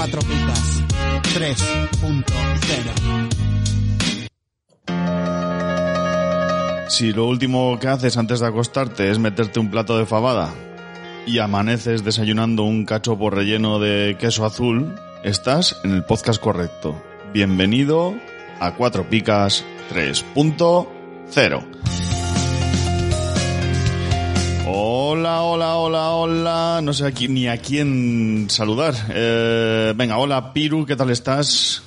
4 picas 3.0. Si lo último que haces antes de acostarte es meterte un plato de fabada y amaneces desayunando un cachopo relleno de queso azul, estás en el podcast correcto. Bienvenido a 4 picas 3.0. Hola, hola, hola, hola. No sé aquí, ni a quién saludar. Eh, venga, hola, Piru, ¿qué tal estás?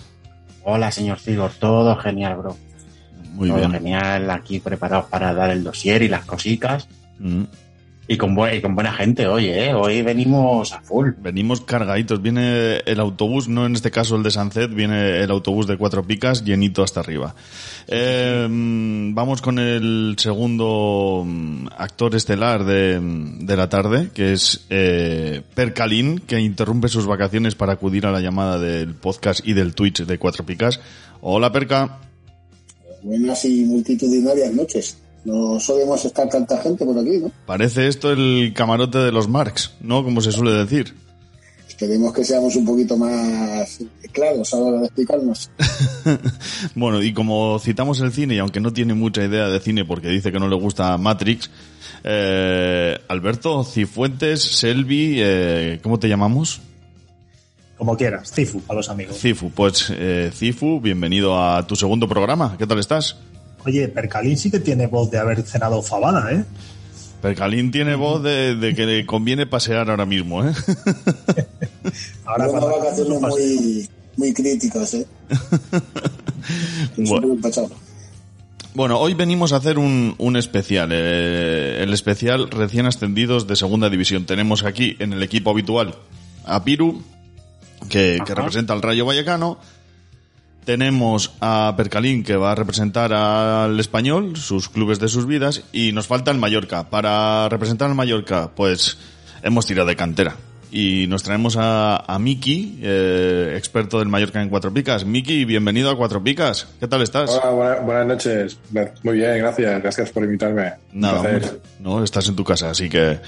Hola, señor Figor, todo genial, bro. Muy todo bien. genial, aquí preparados para dar el dossier y las cositas. Mm. Y con, con buena gente hoy, ¿eh? Hoy venimos a full. Venimos cargaditos. Viene el autobús, no en este caso el de Sancet, viene el autobús de cuatro picas llenito hasta arriba. Eh, vamos con el segundo mm, actor estelar de, de la tarde, que es eh, Percalín, que interrumpe sus vacaciones para acudir a la llamada del podcast y del Twitch de cuatro picas. Hola, Perca. Buenas y multitudinarias noches. No solemos estar tanta gente por aquí, ¿no? Parece esto el camarote de los Marx, ¿no? Como se suele decir. Esperemos que seamos un poquito más claros a la hora de explicarnos. bueno, y como citamos el cine, y aunque no tiene mucha idea de cine porque dice que no le gusta Matrix, eh, Alberto Cifuentes, Selvi, eh, ¿cómo te llamamos? Como quieras, Cifu, a los amigos. Cifu, pues eh, Cifu, bienvenido a tu segundo programa. ¿Qué tal estás? Oye, Percalín sí que tiene voz de haber cenado fabada, ¿eh? Percalín tiene voz de, de que le conviene pasear ahora mismo, ¿eh? ahora Unas vacaciones muy, muy críticas, ¿eh? bueno. bueno, hoy venimos a hacer un, un especial, eh, el especial recién ascendidos de segunda división. Tenemos aquí en el equipo habitual a Piru, que, que representa al Rayo Vallecano. Tenemos a Percalín que va a representar al español, sus clubes de sus vidas, y nos falta el Mallorca. Para representar al Mallorca, pues hemos tirado de cantera. Y nos traemos a, a Miki, eh, experto del Mallorca en Cuatro Picas. Miki, bienvenido a Cuatro Picas. ¿Qué tal estás? Hola, buena, buenas noches. Muy bien, gracias. Gracias por invitarme. Nada, no, estás en tu casa, así que...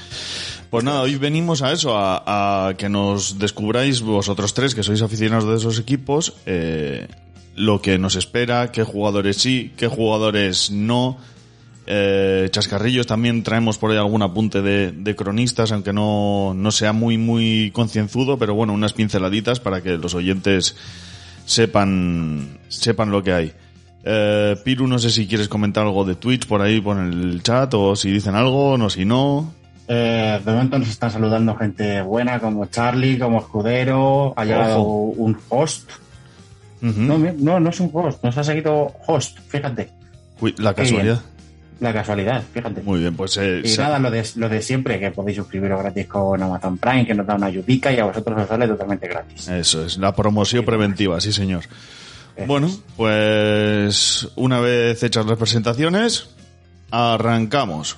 Pues nada, hoy venimos a eso, a, a, que nos descubráis vosotros tres, que sois aficionados de esos equipos, eh, lo que nos espera, qué jugadores sí, qué jugadores no. Eh, chascarrillos también traemos por ahí algún apunte de, cronistas, aunque no, no sea muy, muy concienzudo, pero bueno, unas pinceladitas para que los oyentes sepan, sepan lo que hay. Eh, Piru, no sé si quieres comentar algo de Twitch por ahí, por el chat, o si dicen algo, no, si no. Eh, de momento nos están saludando gente buena como Charlie, como Escudero, ha llegado Ojo. un host. Uh -huh. no, no, no es un host, nos ha seguido host, fíjate. Uy, la casualidad. La casualidad, fíjate. Muy bien, pues... Eh, y nada, lo de, lo de siempre, que podéis suscribiros gratis con Amazon Prime, que nos da una ayudica y a vosotros os sale totalmente gratis. Eso es, la promoción sí, preventiva, sí señor. Bueno, pues una vez hechas las presentaciones, arrancamos.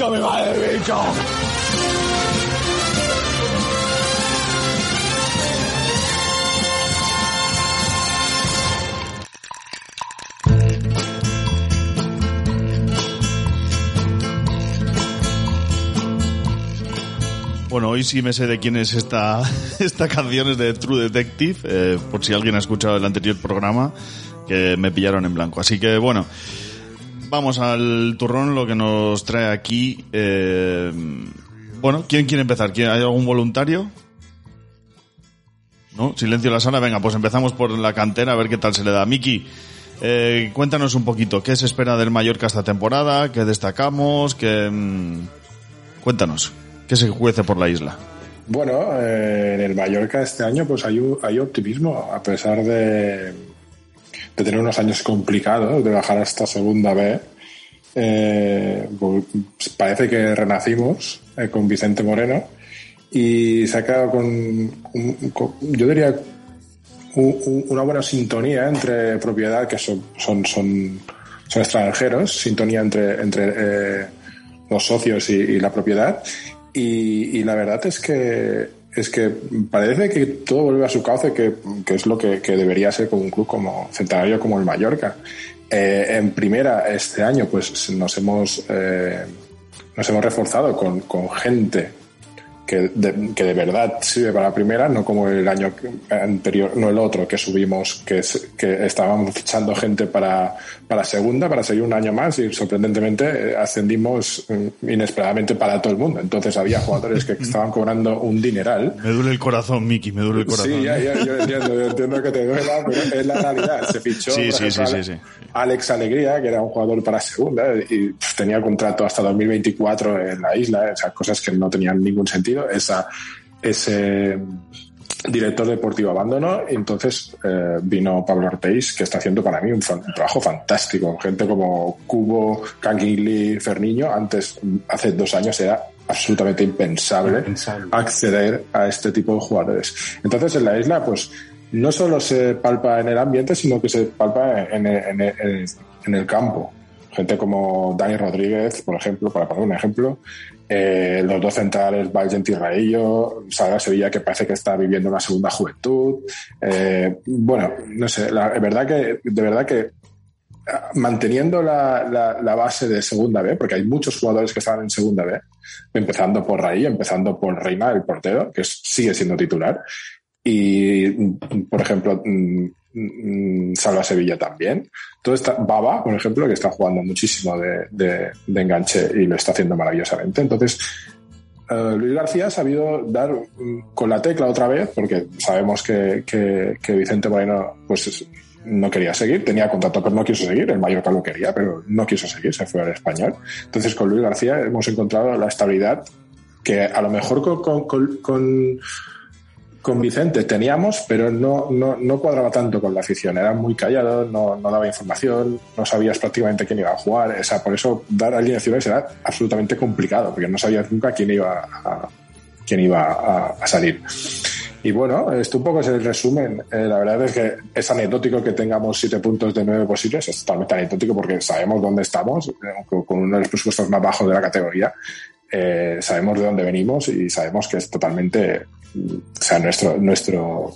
Me va el bicho. Bueno, hoy sí me sé de quién es esta, esta canción, es de True Detective, eh, por si alguien ha escuchado el anterior programa, que me pillaron en blanco. Así que bueno, vamos al turrón, lo que nos trae aquí. eh, bueno, ¿quién quiere empezar? ¿Quién- ¿Hay algún voluntario? ¿No? Silencio en la sala. Venga, pues empezamos por la cantera a ver qué tal se le da. Miki, eh, cuéntanos un poquito, ¿qué se espera del Mallorca esta temporada? ¿Qué destacamos? ¿Qué, mm, Cuéntanos, ¿qué se juece por la isla? Bueno, eh, en el Mallorca este año pues hay optimismo, a pesar de, de tener unos años complicados, de bajar hasta segunda B. eh, pues, parece que renacimos eh, con Vicente Moreno y se ha quedado con, yo diría, una buena sintonía entre propiedad, que son, son, son, extranjeros, sintonía entre, entre eh, los socios y, la propiedad. Y la verdad es que es que parece que todo vuelve a su cauce, que, que es lo que, debería ser con un club como centenario como el Mallorca. Eh, en primera, este año, pues nos hemos, eh, nos hemos reforzado con, con gente que de, que de verdad sirve para la primera, no como el año anterior, no el otro que subimos, que, que estábamos fichando gente para, para segunda, para seguir un año más y sorprendentemente eh, ascendimos mm, inesperadamente para todo el mundo. Entonces había jugadores que estaban cobrando un dineral. Me duele el corazón, Miki, me duele el corazón. Sí, ya, ya, yo entiendo, yo entiendo que te duela, pero es la realidad. Se fichó Sí, sí, ejemplo, sí. Alex Alegría, que era un jugador para segunda y tenía contrato hasta 2024 en la isla, o sea, cosas que no tenían ningún sentido. Esa, ese director deportivo abandonó y entonces eh, vino Pablo Ortiz, que está haciendo para mí un, fan- un trabajo fantástico. Gente como Cubo, Kangin Lee, Ferniño, antes, hace dos años era absolutamente impensable, acceder a este tipo de jugadores. Entonces en la isla, pues no solo se palpa en el ambiente, sino que se palpa en, en- en- en el campo. Gente como Dani Rodríguez, por ejemplo, para poner un ejemplo, eh, los dos centrales, Valgent y Raillo, Sevilla, que parece que está viviendo una segunda juventud. Eh, bueno, no sé, la, verdad que, de verdad que ah, manteniendo la, la- base de segunda B, porque hay muchos jugadores que están en segunda B, empezando por Raillo, empezando por Reina, el portero, que sigue siendo titular, y, por ejemplo, mm, Salva Sevilla también. Todo está, Baba, por ejemplo, que está jugando muchísimo de, de- enganche y lo está haciendo maravillosamente. Entonces, eh, Luis García ha sabido dar mm, con la tecla otra vez, porque sabemos que, que- Vicente Moreno pues, es- no quería seguir, tenía contrato, pero no quiso seguir. El Mallorca lo quería, pero no quiso seguir, se fue al español. Entonces, con Luis García hemos encontrado la estabilidad que a lo mejor con- con- Vicente teníamos, pero no, no, no cuadraba tanto con la afición. Era muy callado, no, no daba información, no sabías prácticamente quién iba a jugar. O sea, por eso dar alineaciones era absolutamente complicado, porque no sabías nunca quién iba a, quién iba a, salir. Y bueno, esto un poco es el resumen. Eh, la verdad es que es anecdótico que tengamos siete puntos de nueve posibles. Es totalmente anecdótico porque sabemos dónde estamos, eh, con uno de los presupuestos más bajos de la categoría. Eh, sabemos de dónde venimos y sabemos que es totalmente, o sea, nuestro, nuestro,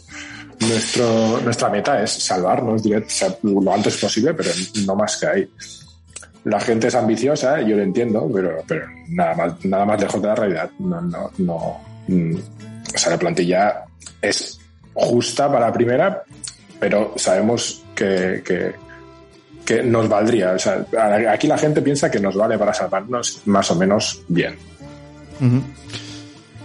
nuestro, nuestra meta es salvarnos direct- o sea, lo antes posible, pero no más que ahí. La gente es ambiciosa, yo lo entiendo, pero, pero nada más, nada más lejos de la realidad. No, no, no. mm, O sea, la plantilla es justa para la primera, pero sabemos que, que, que nos valdría. O sea, aquí la gente piensa que nos vale para salvarnos más o menos bien. Ujú.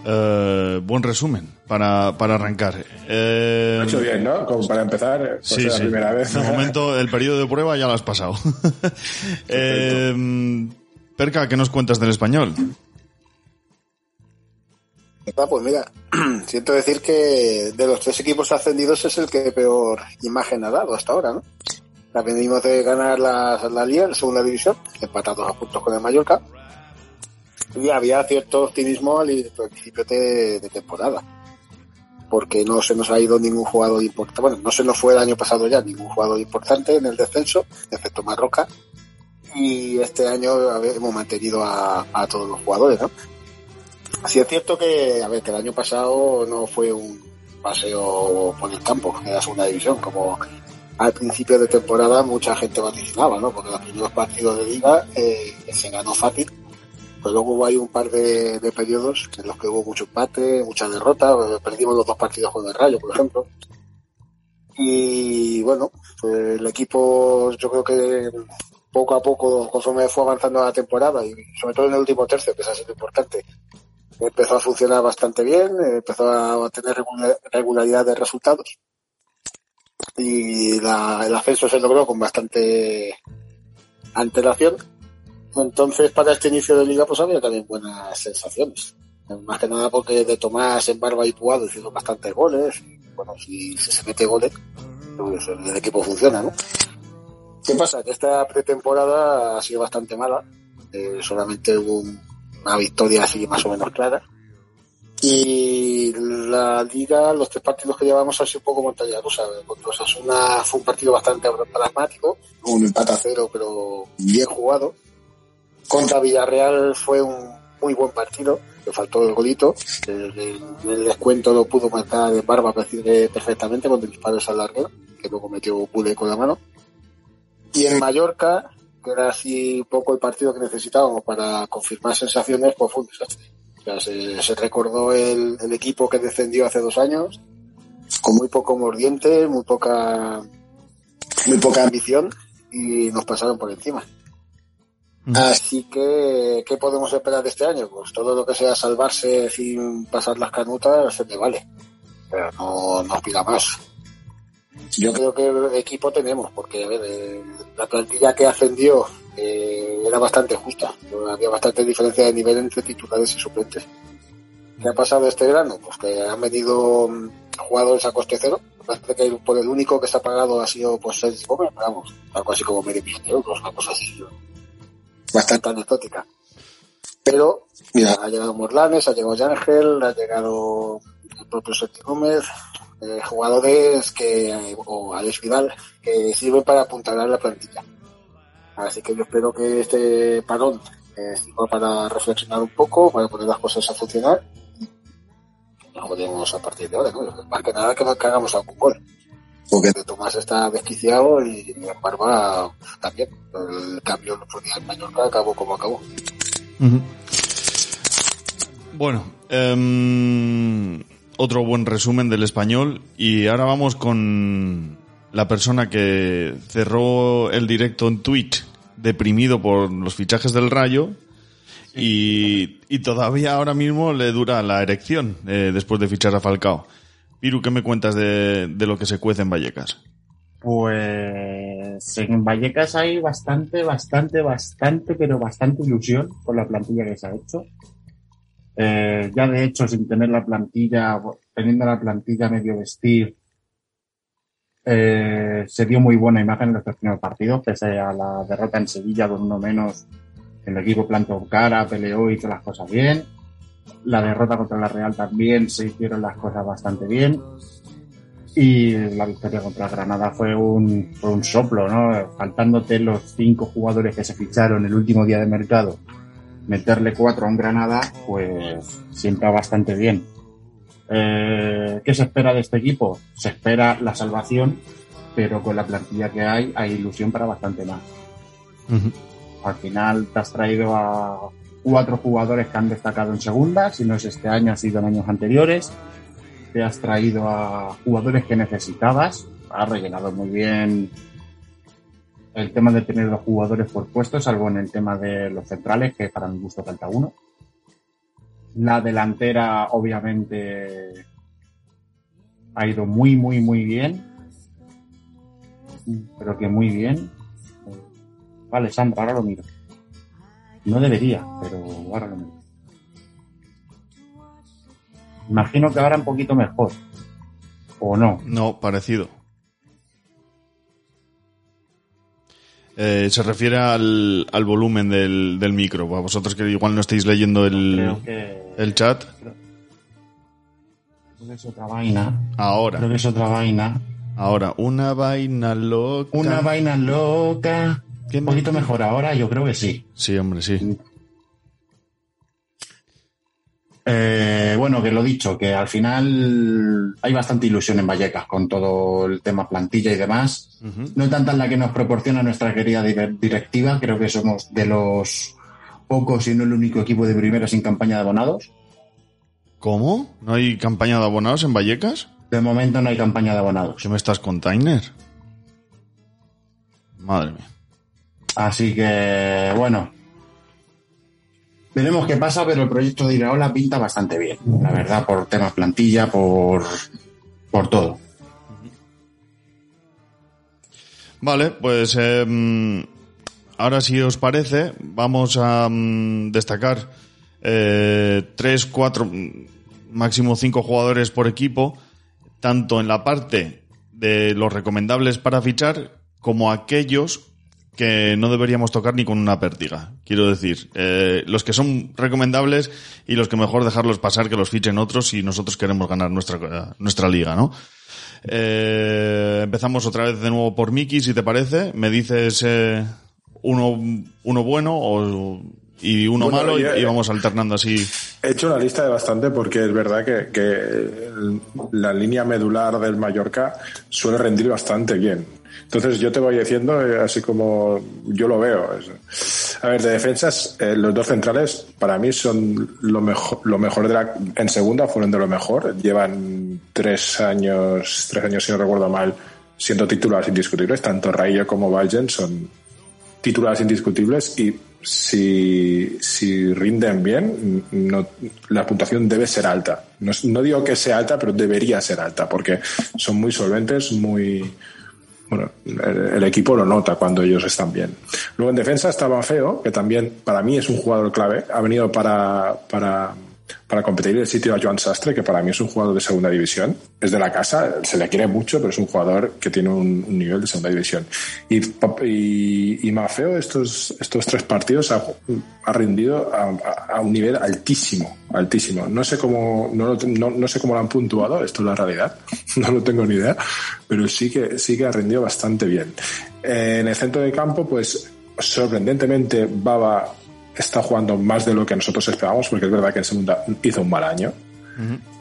Eh, buen resumen para, para arrancar. Eh, Lo he hecho bien, ¿no? Como para empezar, por Sí, la sí. primera vez. De momento, el periodo de prueba ya lo has pasado. Eh, Perca, ¿qué nos cuentas del español? Ah, pues mira, siento decir que de los tres equipos ascendidos es el que peor imagen ha dado hasta ahora, ¿no? La venimos de ganar la, la Liga, la segunda división, empatados a puntos con el Mallorca. Y había cierto optimismo al principio de, temporada. Porque no se nos ha ido ningún jugador importante. Bueno, no se nos fue el año pasado ya ningún jugador importante en el descenso, excepto Marroca. Y este año hemos mantenido a, todos los jugadores, ¿no? Sí es cierto que, a ver, que el año pasado no fue un paseo por el campo en la segunda división, como al principio de temporada mucha gente vaticinaba, ¿no? Porque los primeros partidos de liga eh, se ganó fácil Pero luego hay un par de, periodos en los que hubo mucho empate, mucha derrota. Perdimos los dos partidos con el Rayo, por ejemplo. Y bueno, pues el equipo yo creo que poco a poco, conforme fue avanzando la temporada y sobre todo en el último tercio, que es así importante, empezó a funcionar bastante bien, empezó a tener regularidad de resultados y la, el ascenso se logró con bastante antelación. Entonces, para este inicio de liga, pues había también buenas sensaciones. Más que nada porque de Tomás en Barba y Puado hicieron bastantes goles. Bueno, si, se mete goles, pues el equipo funciona, ¿no? ¿Qué pasa? Que esta pretemporada ha sido bastante mala. Eh, solamente hubo una victoria así más o menos clara. Y la liga, los tres partidos que llevamos han sido un poco montaña rusa. Contra Osasuna fue un partido bastante pragmático, un empate a cero, pero bien jugado. Contra Villarreal fue un muy buen partido, le faltó el golito. El, el descuento lo pudo marcar de barba perfectamente con el disparo de larguero, que luego metió Pule con la mano. Y en Mallorca, que era así poco el partido que necesitábamos para confirmar sensaciones, pues fue un desastre. Se recordó el, el, equipo que descendió hace dos años, con muy poco mordiente, muy poca, muy poca ambición, y nos pasaron por encima. Así que, ¿qué podemos esperar de este año? Pues todo lo que sea salvarse sin pasar las canutas se me vale. Pero no nos pida más. Yo creo que equipo tenemos, porque a ver, eh, la plantilla que ascendió eh, era bastante justa. Había bastante diferencia de nivel entre titulares y suplentes. ¿Qué ha pasado este verano? Pues que han venido mm, jugadores a coste cero. Parece que por el único que está pagado ha sido pues Sergio Gómez, vamos, algo así como medio millón de euros, una cosa así bastante anecdótica. Pero, mira, ha llegado Morlanes, ha llegado Yángel, ha llegado el propio Sergio Gómez, eh, jugadores que, o Alex Vidal, que sirven para apuntalar la plantilla. Así que yo espero que este parón eh, sirva para reflexionar un poco, para poner las cosas a funcionar. No podemos a partir de ahora, ¿no? Más que nada que, que hagamos algún gol. Porque Tomás está desquiciado y Barba también. El cambio el en Mallorca acabó como acabó. Uh -huh. Bueno, um, otro buen resumen del español y ahora vamos con la persona que cerró el directo en Twitch deprimido por los fichajes del Rayo y, y todavía ahora mismo le dura la erección eh, después de fichar a Falcao. Piru, ¿qué me cuentas de, de, lo que se cuece en Vallecas? Pues en Vallecas hay bastante, bastante, bastante, pero bastante ilusión por la plantilla que se ha hecho. Eh, ya de hecho, sin tener la plantilla, teniendo la plantilla medio vestir, eh, se dio muy buena imagen en los tres primeros partidos, pese a la derrota en Sevilla con uno menos. El equipo plantó cara, peleó, hizo las cosas bien. La derrota contra la Real también se hicieron las cosas bastante bien. Y la victoria contra Granada fue un, fue un soplo, ¿no? Faltándote los cinco jugadores que se ficharon el último día de mercado, meterle cuatro a un Granada, pues siempre bastante bien. Eh, ¿Qué se espera de este equipo? Se espera la salvación, pero con la plantilla que hay, hay ilusión para bastante más. Uh -huh. Al final te has traído a cuatro jugadores que han destacado en segunda, si no es este año, ha sido en años anteriores. Te has traído a jugadores que necesitabas, has rellenado muy bien el tema de tener dos jugadores por puesto, salvo en el tema de los centrales, que para mi gusto falta uno. La delantera, obviamente, ha ido muy, muy, muy bien. Pero que muy bien. Vale, Sandra, ahora lo miro. No debería, pero ahora lo miro. Imagino que ahora un poquito mejor. ¿O no? No, parecido. Eh, se refiere al, al volumen del, del, micro. A vosotros que igual no estáis leyendo el, que, el chat. Creo, creo que es otra vaina. Ahora. Creo que es otra vaina. Ahora, una vaina loca. Una vaina loca. Un poquito mejor ahora, yo creo que sí. Sí, hombre, sí. Eh, bueno, que lo dicho, que al final hay bastante ilusión en Vallecas con todo el tema plantilla y demás. Uh -huh. No tanta en la que nos proporciona nuestra querida directiva, creo que somos de los poco, si no el único equipo de primera sin campaña de abonados. ¿Cómo? ¿No hay campaña de abonados en Vallecas? De momento no hay campaña de abonados. ¿Qué me estás container? Madre mía. Así que, bueno. Veremos qué pasa, pero el proyecto de Iraola pinta bastante bien. La verdad, por temas plantilla, por, por todo. Vale, pues eh, ahora si os parece, vamos a mm, destacar eh, tres, cuatro, máximo cinco jugadores por equipo, tanto en la parte de los recomendables para fichar como aquellos que no deberíamos tocar ni con una pértiga. Quiero decir, eh, los que son recomendables y los que mejor dejarlos pasar que los fichen otros si nosotros queremos ganar nuestra, nuestra liga, ¿no? Eh, empezamos otra vez de nuevo por Miki, si te parece. Me dices eh, uno, uno bueno o, y uno Bueno, malo y, ya- y vamos alternando así. He hecho una lista de bastante porque es verdad que, la línea medular del Mallorca suele rendir bastante bien. Entonces yo te voy diciendo eh, así como yo lo veo. A ver, de defensas, eh, los dos centrales para mí son lo mejor, lo mejor de la, en segunda fueron de lo mejor. Llevan tres años, tres años si no recuerdo mal, siendo titulares indiscutibles. Tanto Rayo como Valgen son titulares indiscutibles y si, si rinden bien, la puntuación debe ser alta. No digo que sea alta, pero debería ser alta, porque son muy solventes, muy... Bueno, el, el equipo lo nota cuando ellos están bien. Luego en defensa estaba Feo, que también para mí es un jugador clave. Ha venido para, para, para competir el sitio a Joan Sastre, que para mí es un jugador de segunda división. Es de la casa, se le quiere mucho, pero es un jugador que tiene un, nivel de segunda división. Y, y, y Mafeo estos, estos tres partidos ha, ha rendido a, un nivel altísimo, altísimo. No sé cómo, no, no sé cómo lo han puntuado, esto es la realidad, no lo tengo ni idea, pero sí que, sí que ha rendido bastante bien. Eh, en el centro de campo, pues sorprendentemente Baba está jugando más de lo que nosotros esperábamos, porque es verdad que en segunda hizo un mal año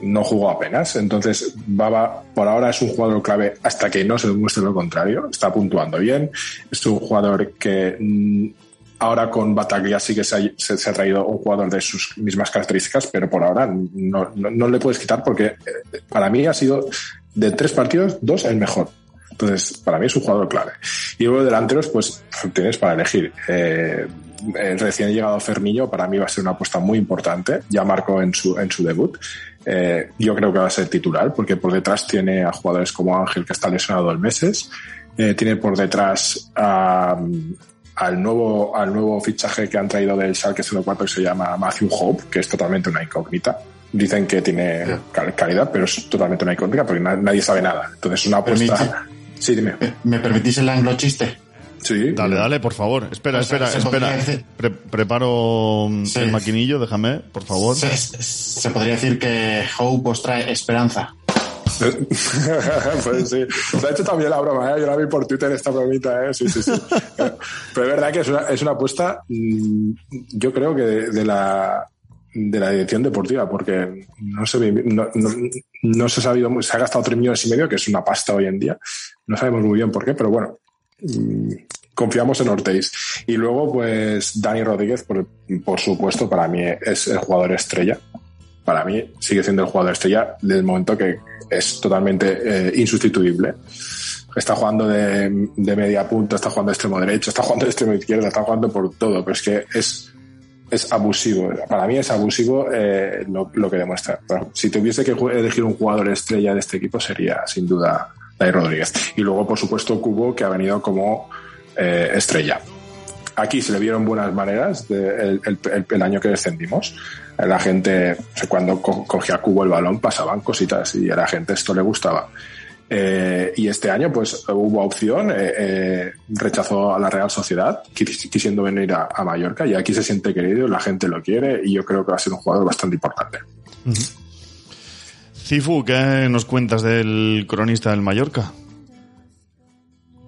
no jugó apenas. Entonces, Baba por ahora es un jugador clave hasta que no se demuestre lo contrario. Está puntuando bien. Es un jugador que mm, ahora con Bataglia sí que se ha, se- se ha traído un jugador de sus mismas características, pero por ahora no, no- no le puedes quitar porque eh, para mí ha sido de tres partidos, dos el mejor. Entonces, para mí es un jugador clave. Y luego delanteros, pues tienes para elegir. Eh, el recién llegado Fermillo para mí va a ser una apuesta muy importante. Ya marcó en su, en su debut. Eh, yo creo que va a ser titular porque por detrás tiene a jugadores como Ángel que está lesionado dos meses. Eh, tiene por detrás a, al nuevo, al nuevo fichaje que han traído del Schalke 04 que se llama Matthew Hope, que es totalmente una incógnita. Dicen que tiene cal- calidad, pero es totalmente una incógnita porque na- nadie sabe nada. Entonces, una apuesta. Permite- Sí, dime. ¿Me permitís el anglo chiste? Sí. Dale, dale, por favor. Espera, O sea, espera, espera. podría decir- Pre- preparo mm, Sí. el maquinillo, déjame, por favor. Se, se podría decir que Hope os trae esperanza. pues sí. Se ha hecho también la broma, ¿eh? Yo la vi por Twitter esta bromita, ¿eh? Sí, sí, sí. Pero es verdad que es una, es una apuesta, mm, yo creo que de, de la de la dirección deportiva, porque no se, ve- no, no, no se ha sabido, se ha gastado 3 millones y medio, que es una pasta hoy en día. No sabemos muy bien por qué, pero bueno, confiamos en Ortiz. Y luego, pues, Dani Rodríguez, por, por supuesto, para mí es el jugador estrella. Para mí sigue siendo el jugador estrella del momento que es totalmente eh, insustituible. Está jugando de, de media punta, está jugando de extremo derecho, está jugando de extremo izquierdo, está jugando por todo, pero es que es, es abusivo. Para mí es abusivo eh, lo, lo que demuestra. Si tuviese que elegir un jugador estrella de este equipo sería sin duda Dani Rodríguez. Y luego, por supuesto, Cubo, que ha venido como eh, estrella. Aquí se le vieron buenas maneras el, año que descendimos. La gente, sea, cuando co- cogía Cubo el balón, pasaban cositas y a la gente esto le gustaba. Eh, y este año, pues hubo opción, eh, eh, rechazó a la Real Sociedad, quis- quisiendo venir a, a Mallorca, y aquí se siente querido, la gente lo quiere, y yo creo que va a ser un jugador bastante importante. Cifu, ¿qué nos cuentas del cronista del Mallorca?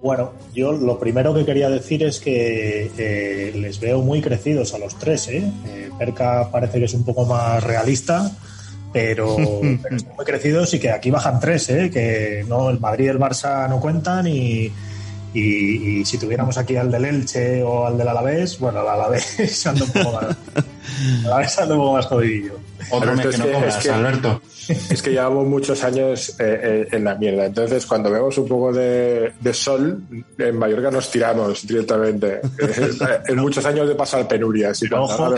Bueno, yo lo primero que quería decir es que eh, les veo muy crecidos a los tres. ¿eh? Eh, Perca parece que es un poco más realista, pero, pero están muy crecidos y que aquí bajan tres, ¿eh? que no el Madrid y el Barça no cuentan y, Y, y si tuviéramos aquí al del Elche o al del Alavés, bueno, el Alavés anda un poco más, el Alavés anda un poco más jodidillo. Otro mes que no cobras, Alberto. Es que llevamos muchos años eh, eh, en la mierda. Entonces, cuando vemos un poco de, de sol, en Mallorca nos tiramos directamente. Eh, en muchos años de pasar penurias. Y Pero cuando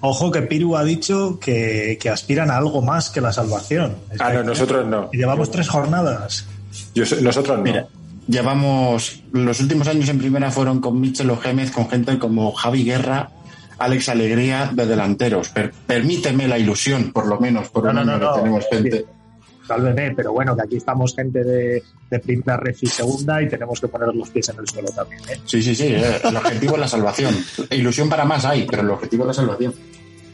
ojo, que Piru ha dicho que, que aspiran a algo más que la salvación. Es Ah, no, nosotros no. y llevamos tres jornadas. Yo nosotros no. Mira, llevamos. Los últimos años en primera fueron con Michel Ojémez, con gente como Javi Guerra, Alex Alegría de delanteros. Per- permíteme la ilusión, por lo menos, por No, un no, no. que tenemos gente. Sálveme, pero bueno, que aquí estamos gente de, de primera ref y segunda y tenemos que poner los pies en el suelo también. ¿eh? Sí, sí, sí. eh, El objetivo es la salvación. Ilusión para más hay, pero el objetivo es la salvación.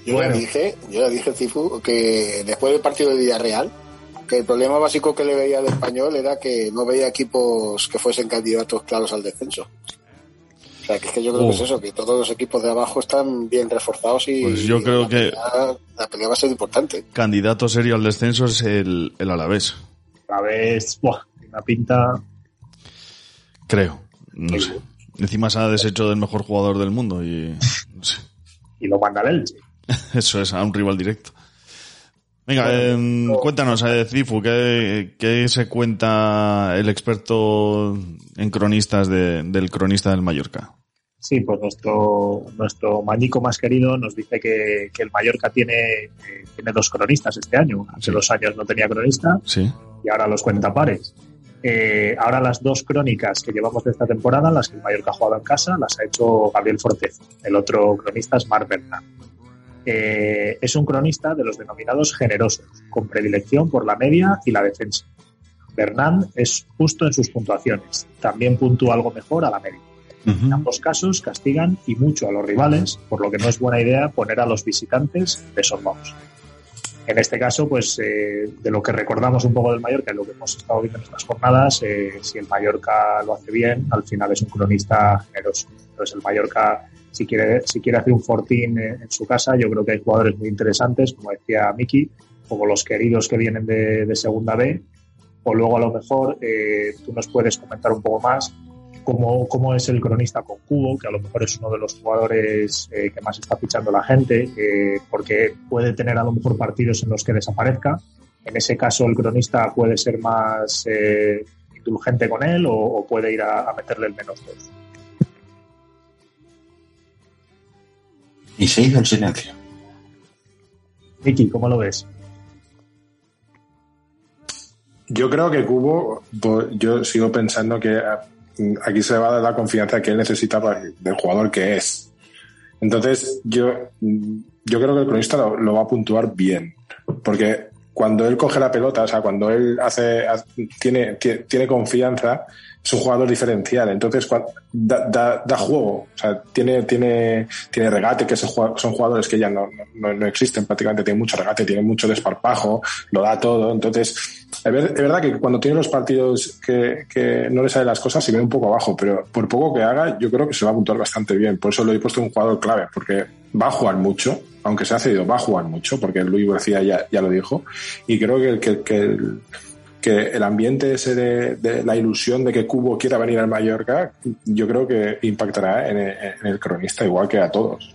Yo Bueno. ya dije, yo ya dije, Cifu, que después del partido de Villarreal, que el problema básico que le veía al español era que no veía equipos que fuesen candidatos claros al descenso. O sea, que es que yo creo que es eso, que todos los equipos de abajo están bien reforzados y Pues yo creo la que- pelea- la pelea va a ser importante. Candidato serio al descenso es el, el Alavés, A vez, buah, una pinta. creo. No sé. Encima se ha deshecho del mejor jugador del mundo y no sé. Y lo manda el Elche. eso es a un rival directo. Venga, em, cuéntanos, eh, Cifu, ¿qué, qué se cuenta el experto en cronistas de- del cronista del Mallorca? Sí, pues nuestro, nuestro mañico más querido nos dice que, que el Mallorca tiene, eh, tiene dos cronistas este año. Hace Sí. dos años no tenía cronista Sí. y ahora los cuenta pares. Eh, ahora las dos crónicas que llevamos de esta temporada, las que el Mallorca ha jugado en casa, las ha hecho Gabriel Fortez. El otro cronista es Marc Bernat. Eh, es un cronista de los denominados generosos, con predilección por la media y la defensa. Bernat es justo en sus puntuaciones. También puntúa algo mejor a la media. En ambos casos castigan y mucho a los rivales, por lo que no es buena idea poner a los visitantes desorbados. En este caso, pues eh, de lo que recordamos un poco del Mallorca lo que hemos estado viendo en estas jornadas, eh, si el Mallorca lo hace bien, al final es un cronista generoso. Entonces el Mallorca, si quiere, si quiere hacer un fortín eh, en su casa, yo creo que hay jugadores muy interesantes, como decía Miki, como los queridos que vienen de, de Segunda B, o luego a lo mejor eh, tú nos puedes comentar un poco más cómo, cómo es el cronista con Cubo, que a lo mejor es uno de los jugadores eh, que más está fichando la gente, eh, porque puede tener a lo mejor partidos en los que desaparezca. En ese caso, el cronista puede ser más eh, indulgente con él o, o puede ir a, a meterle el menos dos. Y se hizo el silencio. Miki, ¿cómo lo ves? Yo creo que Cubo, pues, yo sigo pensando que aquí se va a dar la confianza que él necesita para- del jugador que es. Entonces, yo, yo creo que el cronista lo, va a puntuar bien. Porque cuando él coge la pelota, o sea, cuando él hace, tiene, tie- tiene confianza, es un jugador diferencial. Entonces, da, da, da juego. O sea, tiene, tiene, tiene regate, que son jugadores que ya no, no, no existen prácticamente. Tiene mucho regate, tiene mucho desparpajo, lo da todo. Entonces, es ver- es verdad que cuando tiene los partidos que, que no le salen las cosas, se ve un poco abajo, pero por poco que haga, yo creo que se va a puntuar bastante bien. Por eso lo he puesto un jugador clave, porque va a jugar mucho, aunque se ha cedido, va a jugar mucho, porque Luis García ya, ya lo dijo. Y creo que, que, que el, que el ambiente ese de, de la ilusión de que Cubo quiera venir al Mallorca, yo creo que impactará en el, en el cronista igual que a todos.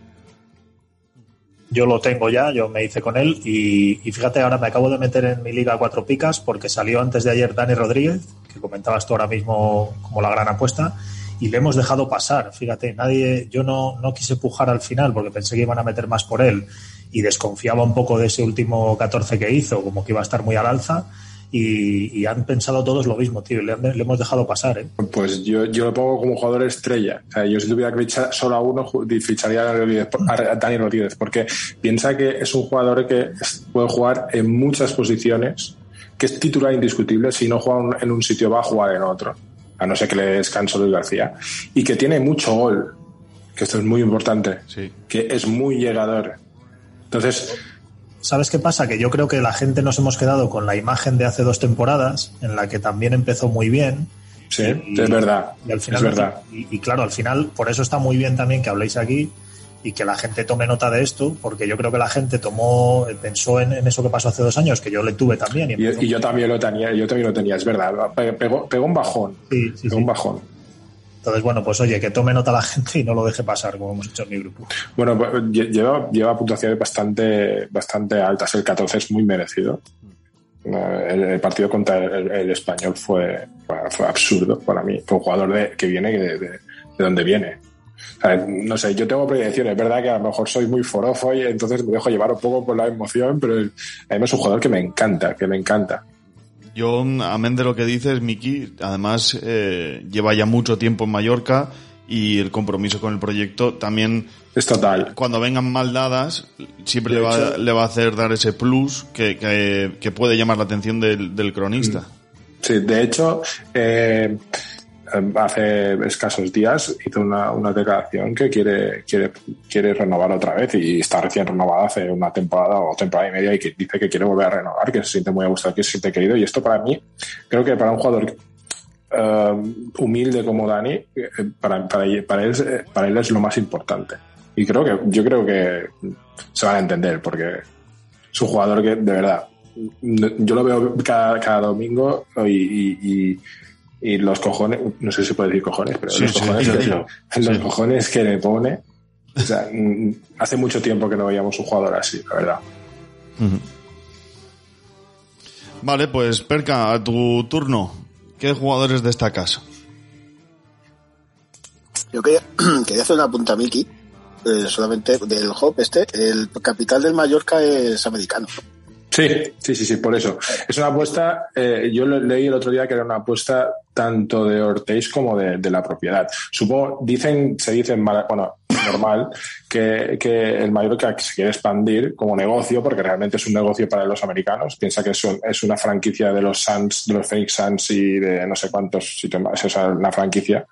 Yo lo tengo ya, yo me hice con él y, y fíjate, ahora me acabo de meter en mi liga cuatro picas porque salió antes de ayer Dani Rodríguez, que comentabas tú ahora mismo como la gran apuesta, y le hemos dejado pasar. Fíjate, nadie, yo no, no quise pujar al final porque pensé que iban a meter más por él y desconfiaba un poco de ese último 14 que hizo, como que iba a estar muy al alza. Y, y han pensado todos lo mismo, tío. Le, hemos dejado pasar, ¿eh? Pues yo, yo lo pongo como jugador estrella. O sea, yo si tuviera que fichar solo a uno, ficharía a Dani Rodríguez, a Dani Rodríguez, porque piensa que es un jugador que puede jugar en muchas posiciones, que es titular indiscutible. Si no juega en un sitio, va a jugar en otro, a no ser que le descanso Luis García, y que tiene mucho gol, que esto es muy importante, Sí. que es muy llegador. Entonces, ¿Sabes qué pasa? Que yo creo que la gente nos hemos quedado con la imagen de hace dos temporadas, en la que también empezó muy bien. sí, Y- es verdad, Y al final, es verdad. Y, y claro, al final, por eso está muy bien también que habléis aquí y que la gente tome nota de esto, porque yo creo que la gente tomó, pensó en, en eso que pasó hace dos años, que yo le tuve también. Y empezó- Y, y yo también lo tenía, yo también lo tenía, es verdad. Pe- Pegó, pegó un bajón, Sí, sí, pegó sí. un bajón. Entonces, bueno, pues oye, que tome nota la gente y no lo deje pasar, como hemos hecho en mi grupo. Bueno, pues, lle- lleva, lleva puntuaciones bastante, bastante altas. El 14 es muy merecido. Eh, El, partido contra el, español fue, fue, absurdo para mí. Fue un jugador de, que viene de, de, de donde viene. No sé, yo tengo proyecciones. Es verdad que a lo mejor soy muy forofo y entonces me dejo llevar un poco por la emoción, pero el- a mí es un jugador que me encanta, que me encanta. Yo, amén de lo que dices, Miki, además eh, lleva ya mucho tiempo en Mallorca y el compromiso con el proyecto también es total. Cuando vengan mal dadas, siempre le va, le va a hacer dar ese plus que, que, que puede llamar la atención del, del cronista. Sí, de hecho, eh, hace escasos días hizo una, una declaración que quiere, quiere, quiere renovar otra vez y está recién renovada hace una temporada o temporada y media y que dice que quiere volver a renovar, que se siente muy a gusto, que se siente querido y esto para mí, creo que para un jugador eh, humilde como Dani, eh, para, para, él, para él es lo más importante. Y creo que, yo creo que se van a entender porque es un jugador que de verdad yo lo veo cada, cada domingo y, y los cojones, no sé si se puede decir cojones, pero Sí, los, cojones, que, los Sí. cojones que le pone. O sea, mm, hace mucho tiempo que no veíamos un jugador así, la verdad. Vale, pues Perca, a tu turno. ¿Qué jugadores destacas? Yo quería, quería hacer una punta Miki, eh, solamente del Hop este. El capital del Mallorca es americano. Sí, sí, sí, sí, por eso. Es una apuesta, eh, yo leí el otro día que era una apuesta tanto de Ortiz como de, la propiedad. Supongo, dicen, se dice, bueno, normal, que, que el Mallorca se quiere expandir como negocio, porque realmente es un negocio para los americanos. Piensa que es, un- es una franquicia de los Suns, de los Phoenix Suns y de no sé cuántos sitios más, o sea, una franquicia.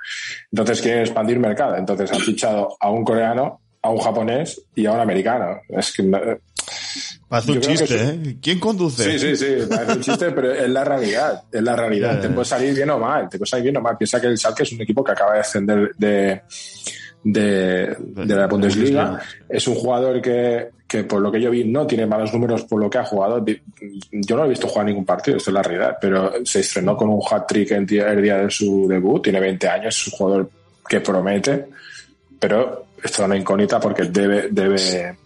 Entonces quieren expandir mercado. Entonces han fichado a un coreano, a un japonés y a un americano. Es que Parece un chiste, es- ¿eh? ¿Quién conduce? Sí, sí, sí, parece un chiste, pero es la realidad, es la realidad. Te puede salir bien o mal, te puede salir bien o mal. Piensa que el Schalke es un equipo que acaba de ascender de, de, de la Bundesliga. Es un jugador que, que, por lo que yo vi, no tiene malos números por lo que ha jugado. Yo no he visto jugar ningún partido, esto es la realidad, pero se estrenó con un hat-trick el día de su debut, tiene 20 años, es un jugador que promete, pero esto es una incógnita porque debe, debe,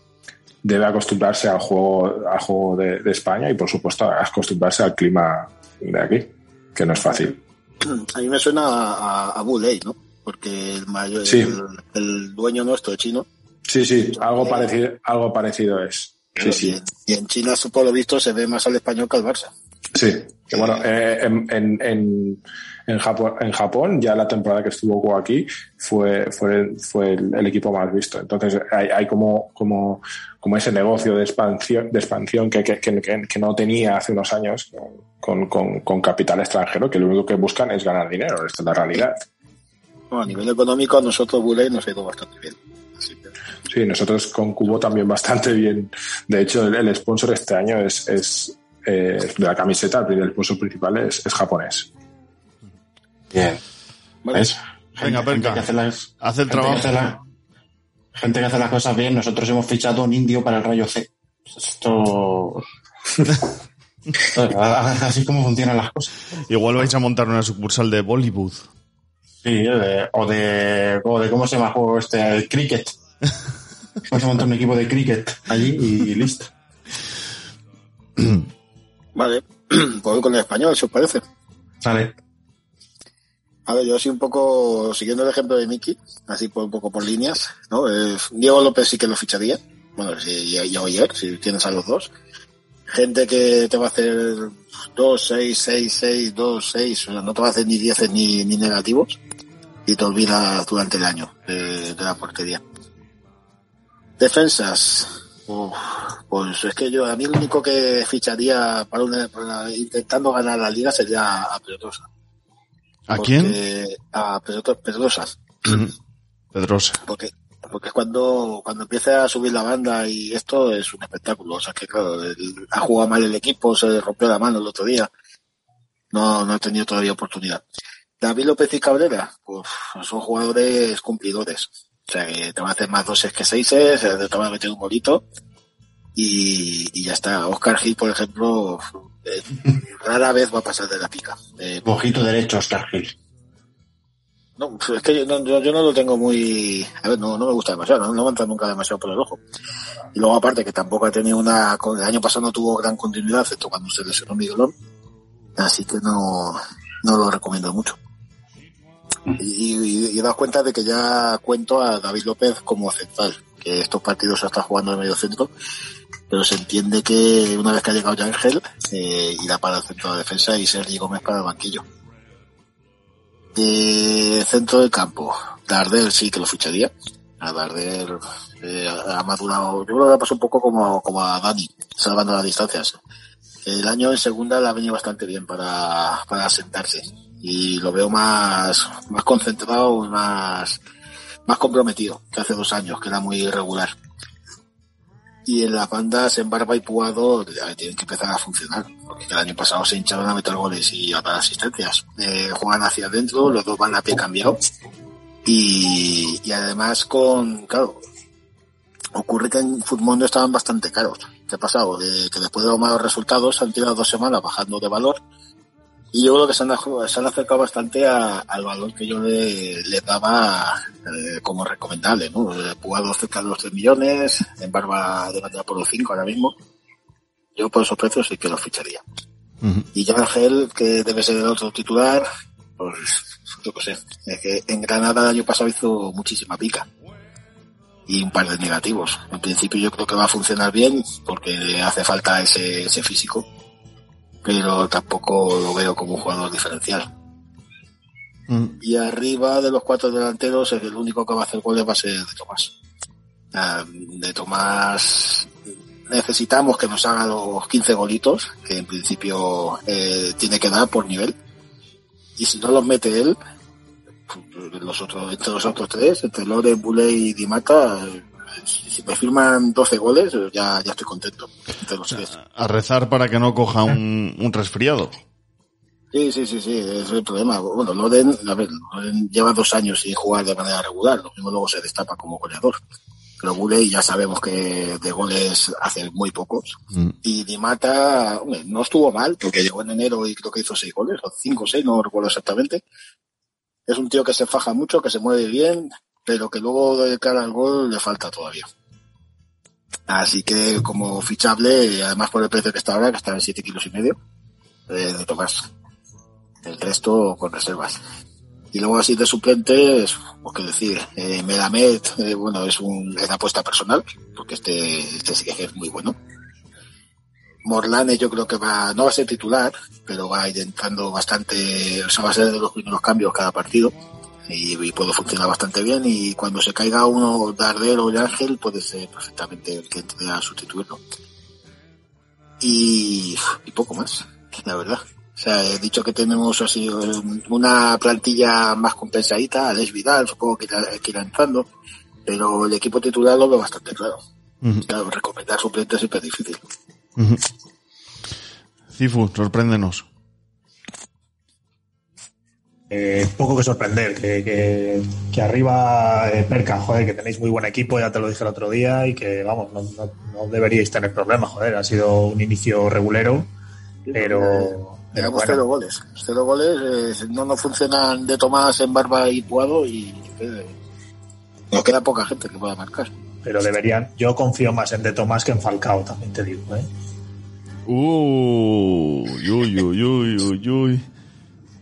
debe acostumbrarse al juego, al juego de, de España y, por supuesto, acostumbrarse al clima de aquí, que no es fácil. A mí me suena a, a Buley, ¿no? Porque el, mayor, Sí. el, el dueño nuestro chino. Sí, sí, algo parecido, algo parecido es. Sí, sí. Y en China, por lo visto, se ve más al español que al Barça. Sí, que bueno, eh, en, en, en, en Japón, en Japón, ya la temporada que estuvo aquí, fue, fue, fue el, el equipo más visto. Entonces hay, hay como, como, como ese negocio de expansión, de expansión que, que, que, que no tenía hace unos años con, con, con capital extranjero, que lo único que buscan es ganar dinero. Esta es la realidad. Bueno, a nivel económico, a nosotros Buley nos ha ido bastante bien. Sí, nosotros con Cubo también bastante bien. De hecho, el, el sponsor este año es, es eh, de la camiseta, el sponsor principal es, es japonés. Bien. ¿Ves? Venga, Gente que hace las- haz el que trabajo. hace la- gente que hace las cosas bien, nosotros hemos fichado un indio para el rayo C. Esto. Así como funcionan las cosas. Igual vais a montar una sucursal de Bollywood. Sí, de- o, de, o de. ¿Cómo se llama el juego este? El cricket. Vamos a montar un equipo de cricket allí y listo. Vale, pues voy con el español, si os parece. Vale. A ver, yo así un poco, siguiendo el ejemplo de Miki, así por, un poco por líneas, ¿no? Eh, Diego López sí que lo ficharía. Bueno, si ya, ya ayer, si tienes a los dos. Gente que te va a hacer 2, 6, 6, 6, 2, 6, o sea, no te va a hacer ni 10 ni, ni negativos. Y te olvidas durante el año de, de la portería. Defensas. Uf, pues es que yo, a mí el único que ficharía para, una, para intentando ganar la liga sería a Pedrosa. ¿A Porque- quién? A Pedro- Pedrosas. Pedrosa. Porque, porque es cuando, cuando empieza a subir la banda y esto es un espectáculo. O sea que claro, el- ha jugado mal el equipo, se rompió la mano el otro día. No, no ha tenido todavía oportunidad. David López y Cabrera, pues son jugadores cumplidores. O sea que te van a hacer más doses que seises, te van a meter un golito y, y ya está. Oscar Gil, por ejemplo, eh, rara vez va a pasar de la pica. Eh, Ojito derecho, Oscar Gil. No, es que yo no, yo, yo no lo tengo muy... A ver, no, no me gusta demasiado, no, no me entra nunca demasiado por el ojo. Y luego aparte que tampoco ha tenido una... El año pasado no tuvo gran continuidad, excepto cuando se lesionó Miguelón. Así que no, no lo recomiendo mucho. Y, y, he dado cuenta de que ya cuento a David López como central, que estos partidos se está jugando de medio centro, pero se entiende que una vez que ha llegado ya Ángel, eh, irá para el centro de defensa y Sergi Gómez para el banquillo. De centro del campo, Dardel sí que lo ficharía. A Dardel eh, ha madurado, yo creo que ha pasado un poco como, como a Dani, salvando las distancias. El año en segunda le ha venido bastante bien para, para asentarse y lo veo más, más concentrado más, más comprometido que hace dos años, que era muy irregular. Y en las bandas, en Barba y Puado, tienen que empezar a funcionar, porque el año pasado se hincharon a meter goles y a dar asistencias. Eh, juegan hacia adentro, los dos van a pie cambiado. Y, y además con, claro, ocurre que en Futmundo estaban bastante caros. ¿Qué ha pasado? De que después de los malos resultados han tirado dos semanas bajando de valor y yo creo que se han, se han acercado bastante a- al valor que yo le, le daba eh, como recomendable, ¿no? Eh, Pugado cerca de los 3 millones, en Barba de manera por los 5 ahora mismo. Yo por esos precios sí que los ficharía. Y ya Ángel, que debe ser el otro titular, pues yo qué sé, es que en Granada el año pasado hizo muchísima pica. Y un par de negativos. En principio yo creo que va a funcionar bien porque le hace falta ese, ese físico pero tampoco lo veo como un jugador diferencial. Y arriba de los cuatro delanteros, el único que va a hacer goles va a ser de Tomás. Ah, de Tomás necesitamos que nos haga los 15 golitos, que en principio eh, tiene que dar por nivel. Y si no los mete él, pues, los otros, entre los otros tres, entre Loren, Bule y Dimata, si si me firman 12 goles, ya, ya estoy contento. A rezar para que no coja un, un resfriado. Sí, sí, sí, sí, ese es el problema. Bueno, Loden, a ver, Loden lleva dos años sin jugar de manera regular, lo mismo luego se destapa como goleador. Pero Buley ya sabemos que de goles hace muy pocos. Y Di Mata, hombre, no estuvo mal, porque llegó en enero y creo que hizo seis goles, o cinco o seis, no recuerdo exactamente. Es un tío que se faja mucho, que se mueve bien, pero que luego de cara al gol le falta todavía. Así que como fichable, además por el precio que está ahora, que está en siete kilos y medio, eh, de Tomás. El resto con reservas. Y luego así de suplentes, pues qué decir, eh, Medamed, eh, bueno, es un, una apuesta personal, porque este, este sí que es muy bueno. Morlane yo creo que va, no va a ser titular, pero va entrando bastante, o sea, va a ser de los primeros cambios cada partido. Y, y puede funcionar bastante bien y cuando se caiga uno Dardel o el Ángel puede ser perfectamente el que entre a sustituirlo. Y, y poco más, la verdad. O sea, he dicho que tenemos así una plantilla más compensadita, Alex Vidal, supongo que irá, que irá entrando, pero el equipo titular lo veo bastante claro. Claro, recomendar suplentes siempre es difícil. Ujú. Cifu, sorpréndenos. Eh, poco que sorprender, que, que, que arriba eh, Perca, joder, que tenéis muy buen equipo, ya te lo dije el otro día, y que vamos, no, no, no deberíais tener problemas, joder, ha sido un inicio regulero, pero, Tenemos bueno, cero goles. Cero goles, eh, no nos funcionan de Tomás en Barba y Puado y eh, nos queda poca gente que pueda marcar. pero deberían, yo confío más en De Tomás que en Falcao, también te digo, ¿eh? Uy, uy, uy, uy, uy.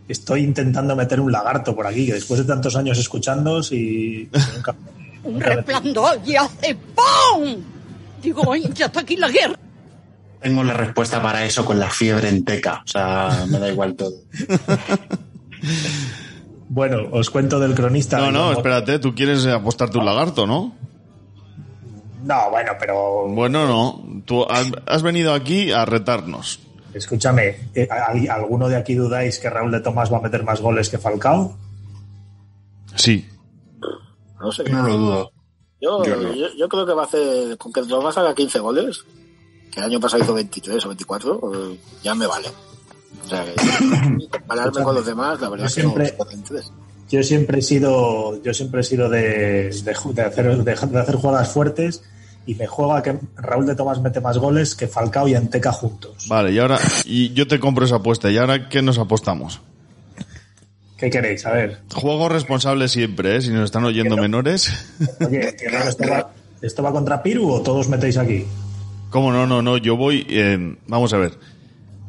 Estoy intentando meter un lagarto por aquí, que después de tantos años escuchando, y nunca, Un nunca me- resplandor y hace ¡pum! Digo, "Ay, ya está aquí la guerra. Tengo la respuesta para eso con la fiebre en teca. O sea, me da igual todo. Bueno, os cuento del cronista. No, no, espérate, tú quieres apostarte un lagarto, ¿no? No, bueno, pero Bueno, no. Tú has venido aquí a retarnos. Escúchame, eh, ¿al- ¿alguno de aquí dudáis que Raúl de Tomás va a meter más goles que Falcao? Sí. No sé. No lo dudo. Yo, Yo no. yo, yo creo que va a hacer, con que Tomás haga 15 goles, que el año pasado hizo 23 o 24, eh, ya me vale. O sea, que compararme con los demás, la verdad Yo es que siempre- no. Yo siempre he sido, yo siempre he sido de, de, hacer, de, de hacer jugadas fuertes y me juega que Raúl de Tomás mete más goles que Falcao y Anteca juntos. Vale, y ahora, y yo te compro esa apuesta. ¿Y ahora qué nos apostamos? ¿Qué queréis? A ver. Juego responsable siempre, ¿eh? Si nos están oyendo menores. Oye, ¿esto va, ¿esto va contra Piru o todos metéis aquí? ¿Cómo no? No, no. Yo voy. eh, vamos a ver.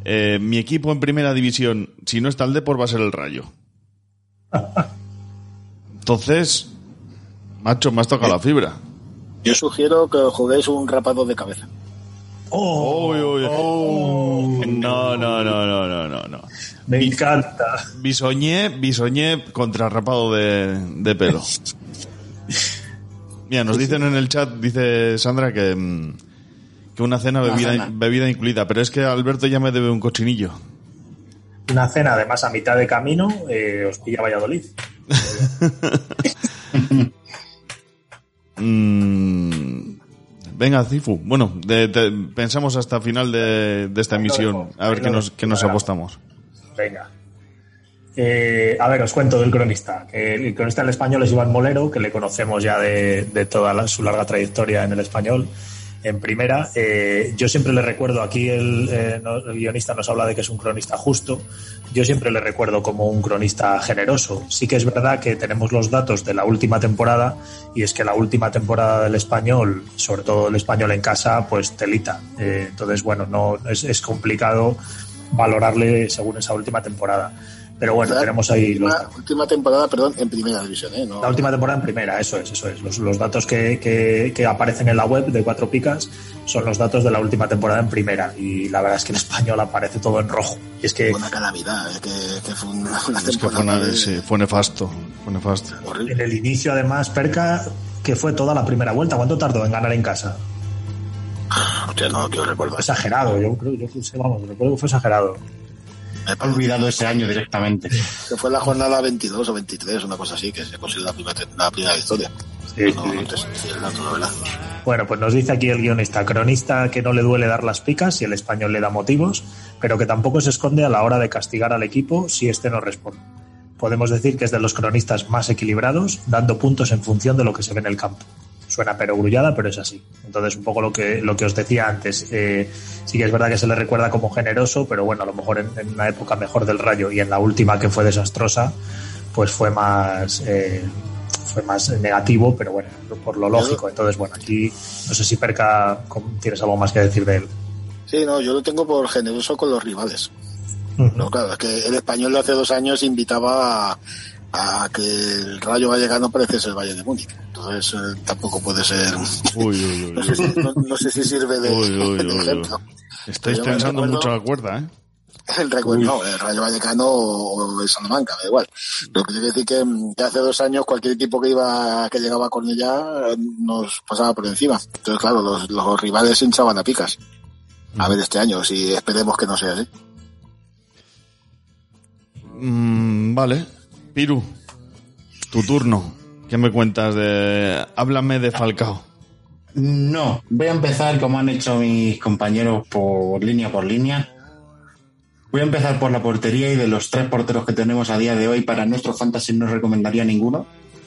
Eh, mi equipo en primera división, si no está el Depor, va a ser el Rayo. Entonces, macho, me has tocado la fibra. Yo sugiero que juguéis un rapado de cabeza. Oh, uy. No, no, no, no, no, no, no. Me encanta. Bisoñé, bisoñé contrarrapado de, de pelo. Mira, nos dicen en el chat, dice Sandra, que, mm, que una cena Una bebida, cena. bebida incluida, pero es que Alberto ya me debe un cochinillo. Una cena, además, a mitad de camino, eh, os pilla Valladolid. Mm, venga, Cifu. Bueno, de- de- pensamos hasta final de, de esta emisión, a ver qué nos, qué nos apostamos. Venga. Eh, a ver, os cuento del cronista. El cronista del español es Iván Molero, que le conocemos ya de, de toda la- su larga trayectoria en el español. En primera, Eh, yo siempre le recuerdo, aquí el, eh, el guionista nos habla de que es un cronista justo, yo siempre le recuerdo como un cronista generoso. Sí que es verdad que tenemos los datos de la última temporada y es que la última temporada del español, sobre todo el español en casa, pues telita. Eh, entonces, bueno, no es complicado valorarle según esa última temporada. Pero bueno, La tenemos ahí los, última, última temporada, perdón, en primera división, ¿eh? No, la última temporada en primera, eso es, eso es. Los, los datos que, que- que aparecen en la web de Cuatro Picas son los datos de la última temporada en primera. Y la verdad es que en español aparece todo en rojo. Y es que una calamidad, es que, que fue una, una Es que fue, temporada una- de- sí, fue nefasto. Fue nefasto. horrible. en el inicio, además, Perca, que fue toda la primera vuelta. ¿Cuánto tardó en ganar en casa? Hostia, no, que recuerdo. Fue exagerado, yo creo, yo sé, vamos, recuerdo que fue exagerado. Me He olvidado ese año directamente. que fue la jornada 22 o 23, una cosa así, que se consiguió la primera, la primera victoria. Sí, no, sí. no te sé decir el dato, la verdad. Bueno, pues nos dice aquí el guionista, cronista que no le duele dar las picas y el español le da motivos, pero que tampoco se esconde a la hora de castigar al equipo si éste no responde. Podemos decir que es de los cronistas más equilibrados, dando puntos en función de lo que se ve en el campo. Suena perogrullada, pero es así. Entonces, un poco lo que, lo que os decía antes. eh, sí que es verdad que se le recuerda como generoso, pero bueno, a lo mejor en, en una época mejor del Rayo y en la última que fue desastrosa, pues fue más, eh, fue más negativo, pero bueno, por lo lógico. Entonces, bueno, aquí no sé si Perca tienes algo más que decir de él. Sí, no, yo lo tengo por generoso con los rivales. No, claro, es que el español de hace dos años invitaba a, a que el Rayo Vallecano pareciese el Valle de Múnich. Entonces eh, tampoco puede ser. Uy, uy, uy. No sé, si, no- no sé si sirve de, Uy, uy, de ejemplo. Estáis pensando recuerdo- mucho la cuerda, ¿eh? El recuerdo, no, el Rayo Vallecano o el Salamanca, da igual. Lo que quiere decir que, mm, que hace dos años cualquier equipo que iba que llegaba con ella eh, nos pasaba por encima. Entonces, claro, los, los rivales se hinchaban a picas. A ver este año, si esperemos que no sea así. Mm, vale. Piru, tu turno. ¿Qué me cuentas de... Háblame de Falcao. No, voy a empezar como han hecho mis compañeros por línea por línea. Voy a empezar por la portería y de los tres porteros que tenemos a día de hoy para nuestro fantasy no recomendaría ninguno.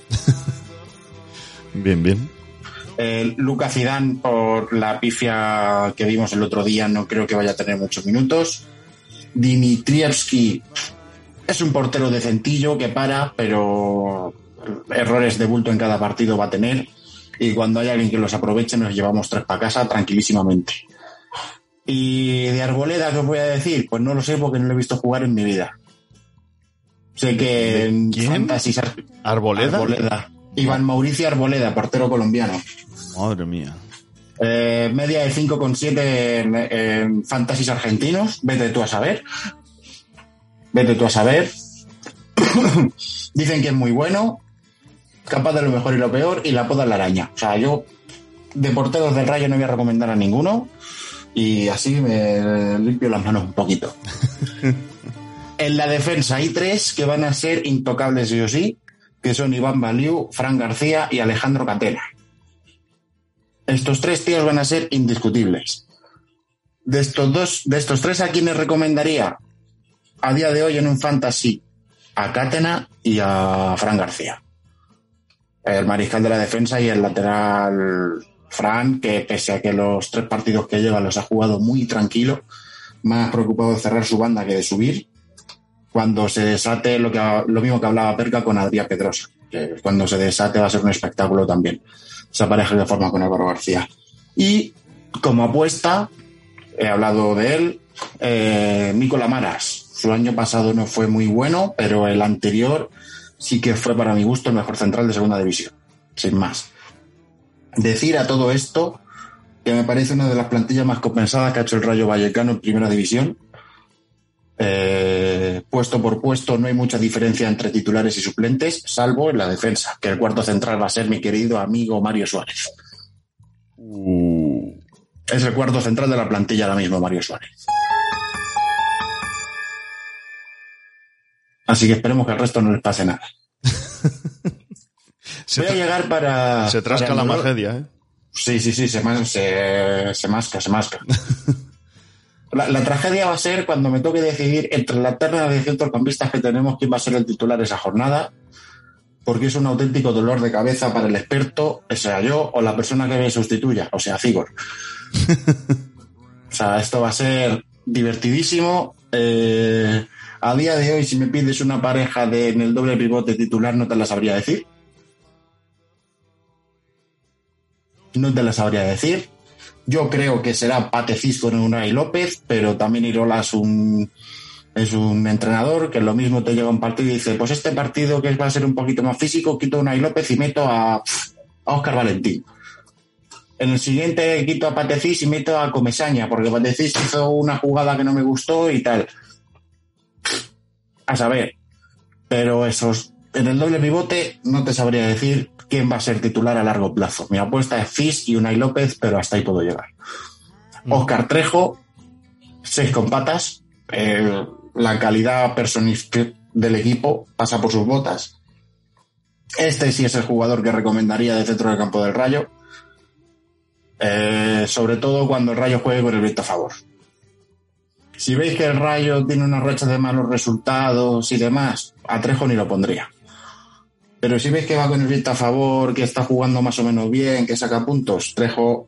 Bien, bien. Eh, Lucas Zidane por la pifia que vimos el otro día no creo que vaya a tener muchos minutos. Dimitrievski es un portero decentillo que para, pero errores de bulto en cada partido va a tener. Y cuando hay alguien que los aproveche, nos llevamos tres para casa tranquilísimamente. Y de Arboleda, ¿qué os voy a decir? Pues no lo sé porque no lo he visto jugar en mi vida. Sé que en? Fantasy ¿Arboleda? Arboleda. Iván Mauricio Arboleda, portero colombiano. Madre mía. Eh, media de 5,7 en, en fantasies argentinos. Vete tú a saber. Vete tú a saber. Dicen que es muy bueno. Capaz de lo mejor y lo peor. Y la poda la araña. O sea, yo de porteros del rayo no voy a recomendar a ninguno. Y así me limpio las manos un poquito. en la defensa hay tres que van a ser intocables sí o sí. Que son Iván Baliu, Fran García y Alejandro Catena. Estos tres tíos van a ser indiscutibles. De estos dos, de estos tres, ¿a quiénes recomendaría? A día de hoy en un fantasy, a Cátena y a Fran García. El mariscal de la defensa y el lateral Fran, que pese a que los tres partidos que lleva los ha jugado muy tranquilo, más preocupado de cerrar su banda que de subir. cuando se desate lo, que, lo mismo que hablaba Perca con Adrián Pedrosa, que cuando se desate va a ser un espectáculo también, esa pareja que forma con Álvaro García. Y como apuesta, he hablado de él, eh, Maras. Su año pasado no fue muy bueno, pero el anterior sí que fue para mi gusto el mejor central de segunda división, sin más. Decir a todo esto que me parece una de las plantillas más compensadas que ha hecho el Rayo Vallecano en primera división. Eh, puesto por puesto no hay mucha diferencia entre titulares y suplentes, salvo en la defensa, que el cuarto central va a ser mi querido amigo Mario Suárez. Es el cuarto central de la plantilla ahora mismo, Mario Suárez. Así que esperemos que al resto no les pase nada. Voy a llegar para. Se trasca para la tragedia, ¿eh? Sí, sí, sí, se, se, se masca, se masca. La, la tragedia va a ser cuando me toque decidir entre la terna de centrocampistas que tenemos quién va a ser el titular esa jornada, porque es un auténtico dolor de cabeza para el experto, sea yo, o la persona que me sustituya, o sea, Figor. o sea, esto va a ser divertidísimo. Eh, a día de hoy, si me pides una pareja de, en el doble pivote titular, no te la sabría decir. No te la sabría decir. Yo creo que será Pate Cisco en Unai López, pero también Irola es un, es un entrenador que lo mismo te llega a un partido y dice, pues este partido que va a ser un poquito más físico, quito a Unai López y meto a, a Oscar Valentín. En el siguiente quito a Patecís y meto a Comesaña, porque Patecís hizo una jugada que no me gustó y tal. A saber. Pero esos, en el doble pivote no te sabría decir quién va a ser titular a largo plazo. Mi apuesta es Fis y Unai López, pero hasta ahí puedo llegar. Oscar Trejo, seis con patas. eh, la calidad personal del equipo pasa por sus botas. Este sí es el jugador que recomendaría de centro del campo del Rayo. Eh, sobre todo cuando el Rayo juegue con el viento a favor. Si veis que el Rayo tiene una racha de malos resultados y demás, a Trejo ni lo pondría. Pero si veis que va con el viento a favor, que está jugando más o menos bien, que saca puntos, Trejo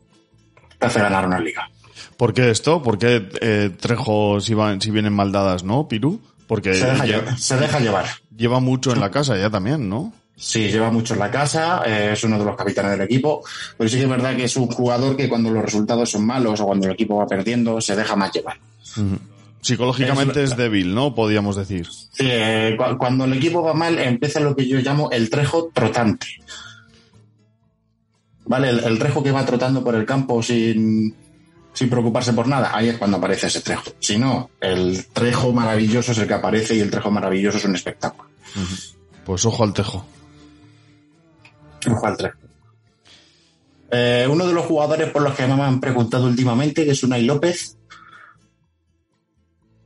te hace ganar una liga. ¿Por qué esto? ¿Por qué eh, Trejo si, van, si vienen mal dadas, no, Piru? Porque Se deja, llevar, se deja llevar. lleva mucho en la casa ya también, ¿no? Sí, lleva mucho en la casa, eh, es uno de los capitanes del equipo, pero sí que es verdad que es un jugador que cuando los resultados son malos o cuando el equipo va perdiendo, se deja más llevar. Psicológicamente Es es, débil, ¿no? Podríamos decir. Sí, eh, cu- cuando el equipo va mal, empieza lo que yo llamo el trejo trotante. ¿Vale? El, el trejo que va trotando por el campo sin, sin preocuparse por nada, ahí es cuando aparece ese trejo. Si no, el trejo maravilloso es el que aparece y el trejo maravilloso es un espectáculo. Pues ojo al Tejo. Eh, uno de los jugadores por los que me han preguntado últimamente, que es Unai López,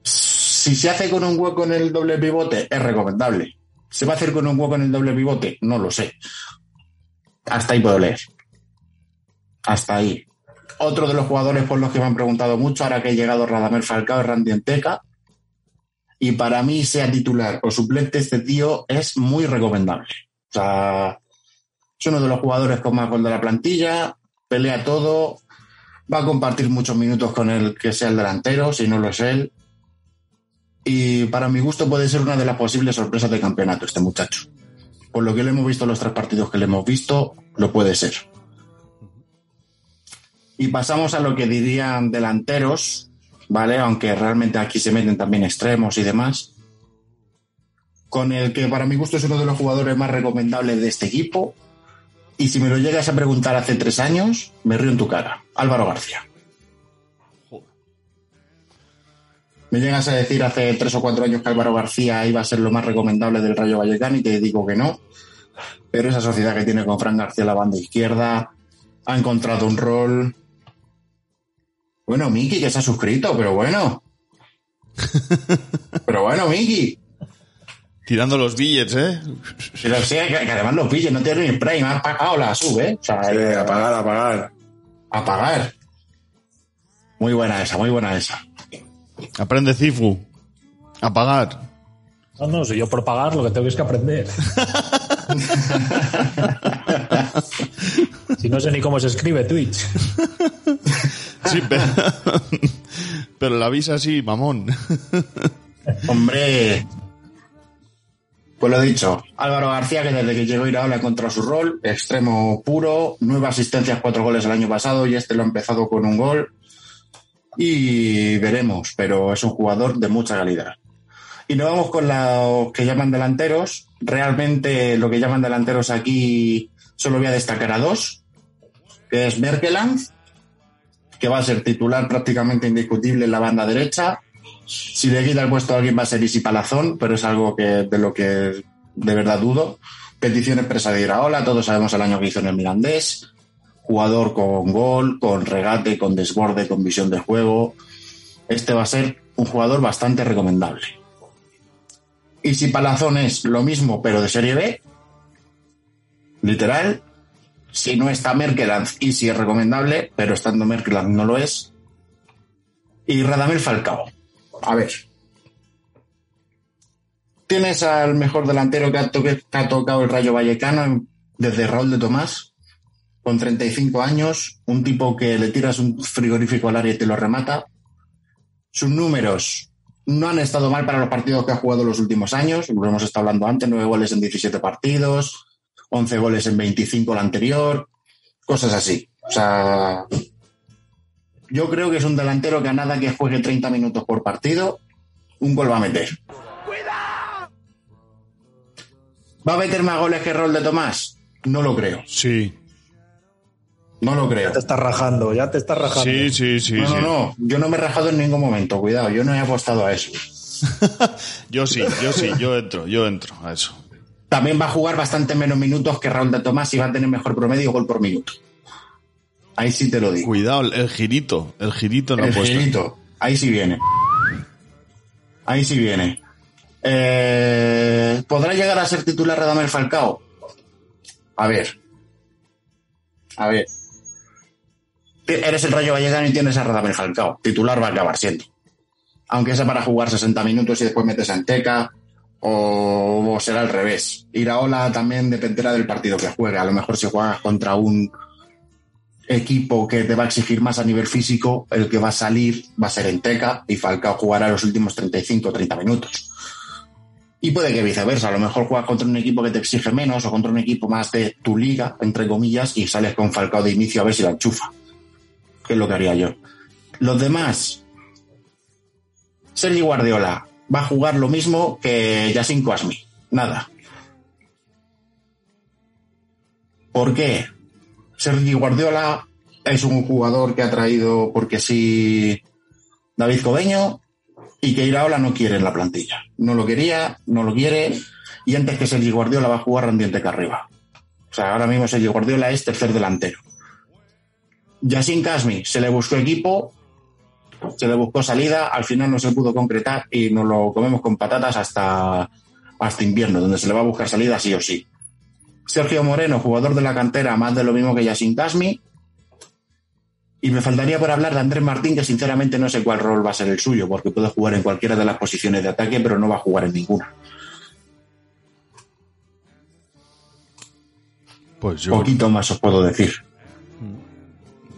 si se hace con un hueco en el doble pivote, es recomendable. ¿Se va a hacer con un hueco en el doble pivote? No lo sé. Hasta ahí puedo leer. Hasta ahí. Otro de los jugadores por los que me han preguntado mucho, ahora que ha llegado Radamel Falcao, es Randy Enteca. Y para mí, sea titular o suplente, este tío es muy recomendable. O sea, es uno de los jugadores con más gol de la plantilla, pelea todo, va a compartir muchos minutos con el que sea el delantero, si no lo es él. Y para mi gusto puede ser una de las posibles sorpresas de campeonato este muchacho. Por lo que le hemos visto los tres partidos que le hemos visto, lo puede ser. Y pasamos a lo que dirían delanteros, ¿vale? Aunque realmente aquí se meten también extremos y demás. Con el que para mi gusto es uno de los jugadores más recomendables de este equipo. Y si me lo llegas a preguntar hace tres años, me río en tu cara. Álvaro García. Me llegas a decir hace tres o cuatro años que Álvaro García iba a ser lo más recomendable del Rayo Vallecano y te digo que no. Pero esa sociedad que tiene con Fran García la banda izquierda ha encontrado un rol. Bueno, Miki, que se ha suscrito, pero bueno. Pero bueno, Miki. Tirando los billets, ¿eh? Pero sí, que, que además los pilles, no tienen ni spray, me han pagado la sub, ¿eh? O sea, Sí, eh, a pagar, a pagar. a pagar. Muy buena esa, muy buena esa. Aprende Cifu. A pagar. No, no, si yo por pagar lo que tengo es que aprender. si no sé ni cómo se escribe Twitch. Sí, pero, pero la visa sí, mamón. Hombre, Pues lo dicho, Álvaro García, que desde que llegó Iraola ha encontrado su rol, extremo puro, nueve asistencias, cuatro goles el año pasado y este lo ha empezado con un gol. Y veremos, pero es un jugador de mucha calidad. Y nos vamos con los que llaman delanteros. Realmente lo que llaman delanteros aquí solo voy a destacar a dos, que es Merkeland, que va a ser titular prácticamente indiscutible en la banda derecha. Si le quita el puesto a alguien va a ser Isi Palazón, pero es algo que de lo que de verdad dudo. Petición expresa de Iraola, todos sabemos el año que hizo en el Mirandés. Jugador con gol, con regate, con desborde, con visión de juego. Este va a ser un jugador bastante recomendable. Y si Palazón es lo mismo, pero de Serie B, literal, si no está Merkeland y es recomendable, pero estando Merkeland no lo es. Y Radamel Falcao. A ver. Tienes al mejor delantero que ha, tocado el Rayo Vallecano desde Raúl de Tomás, con 35 años, un tipo que le tiras un frigorífico al área y te lo remata. Sus números no han estado mal para los partidos que ha jugado los últimos años, lo hemos estado hablando antes, 9 goles en 17 partidos, 11 goles en 25 el anterior, cosas así. O sea, yo creo que es un delantero que a nada que juegue 30 minutos por partido, un gol va a meter. ¿Va a meter más goles que Rol de Tomás? No lo creo. Sí. No lo creo. Ya te estás rajando, ya te estás rajando. Sí, sí, sí. no, sí. no, no. Yo no me he rajado en ningún momento. Cuidado, yo no he apostado a eso. Yo sí, yo sí, yo entro, yo entro a eso. También va a jugar bastante menos minutos que Raúl de Tomás y va a tener mejor promedio gol por minuto. Ahí sí te lo digo. Cuidado, el, el girito, el girito en la El apuesta. girito. Ahí sí viene. Ahí sí viene. Eh, ¿Podrá llegar a ser titular Radamel Falcao? A ver. A ver. Eres el Rayo Vallecano y tienes a Radamel Falcao. Titular va a acabar siendo. Aunque sea para jugar 60 minutos y después metes a Anteca, o, o será al revés. Iraola también dependerá del partido que juegue. A lo mejor si juegas contra un equipo que te va a exigir más a nivel físico, el que va a salir va a ser Enteca y Falcao jugará los últimos 35 o 30 minutos. Y puede que viceversa, a lo mejor juegas contra un equipo que te exige menos o contra un equipo más de tu liga, entre comillas, y sales con Falcao de inicio a ver si la enchufa. Que es lo que haría yo. Los demás, Sergi Guardiola va a jugar lo mismo que Yasin Kouasmi. Nada. ¿Por qué? Sergi Guardiola es un jugador que ha traído porque sí David Cobeño y que Iraola no quiere en la plantilla. No lo quería, no lo quiere y antes que Sergi Guardiola va a jugar Randiente que arriba. O sea, ahora mismo Sergi Guardiola es tercer delantero. Yasin Kasmi se le buscó equipo, se le buscó salida, al final no se pudo concretar y nos lo comemos con patatas hasta, hasta invierno, donde se le va a buscar salida sí o sí. Sergio Moreno, jugador de la cantera, más de lo mismo que Yasin Kasmi. Y me faltaría por hablar de Andrés Martín, que sinceramente no sé cuál rol va a ser el suyo, porque puede jugar en cualquiera de las posiciones de ataque, pero no va a jugar en ninguna. Pues yo. Poquito más os puedo decir.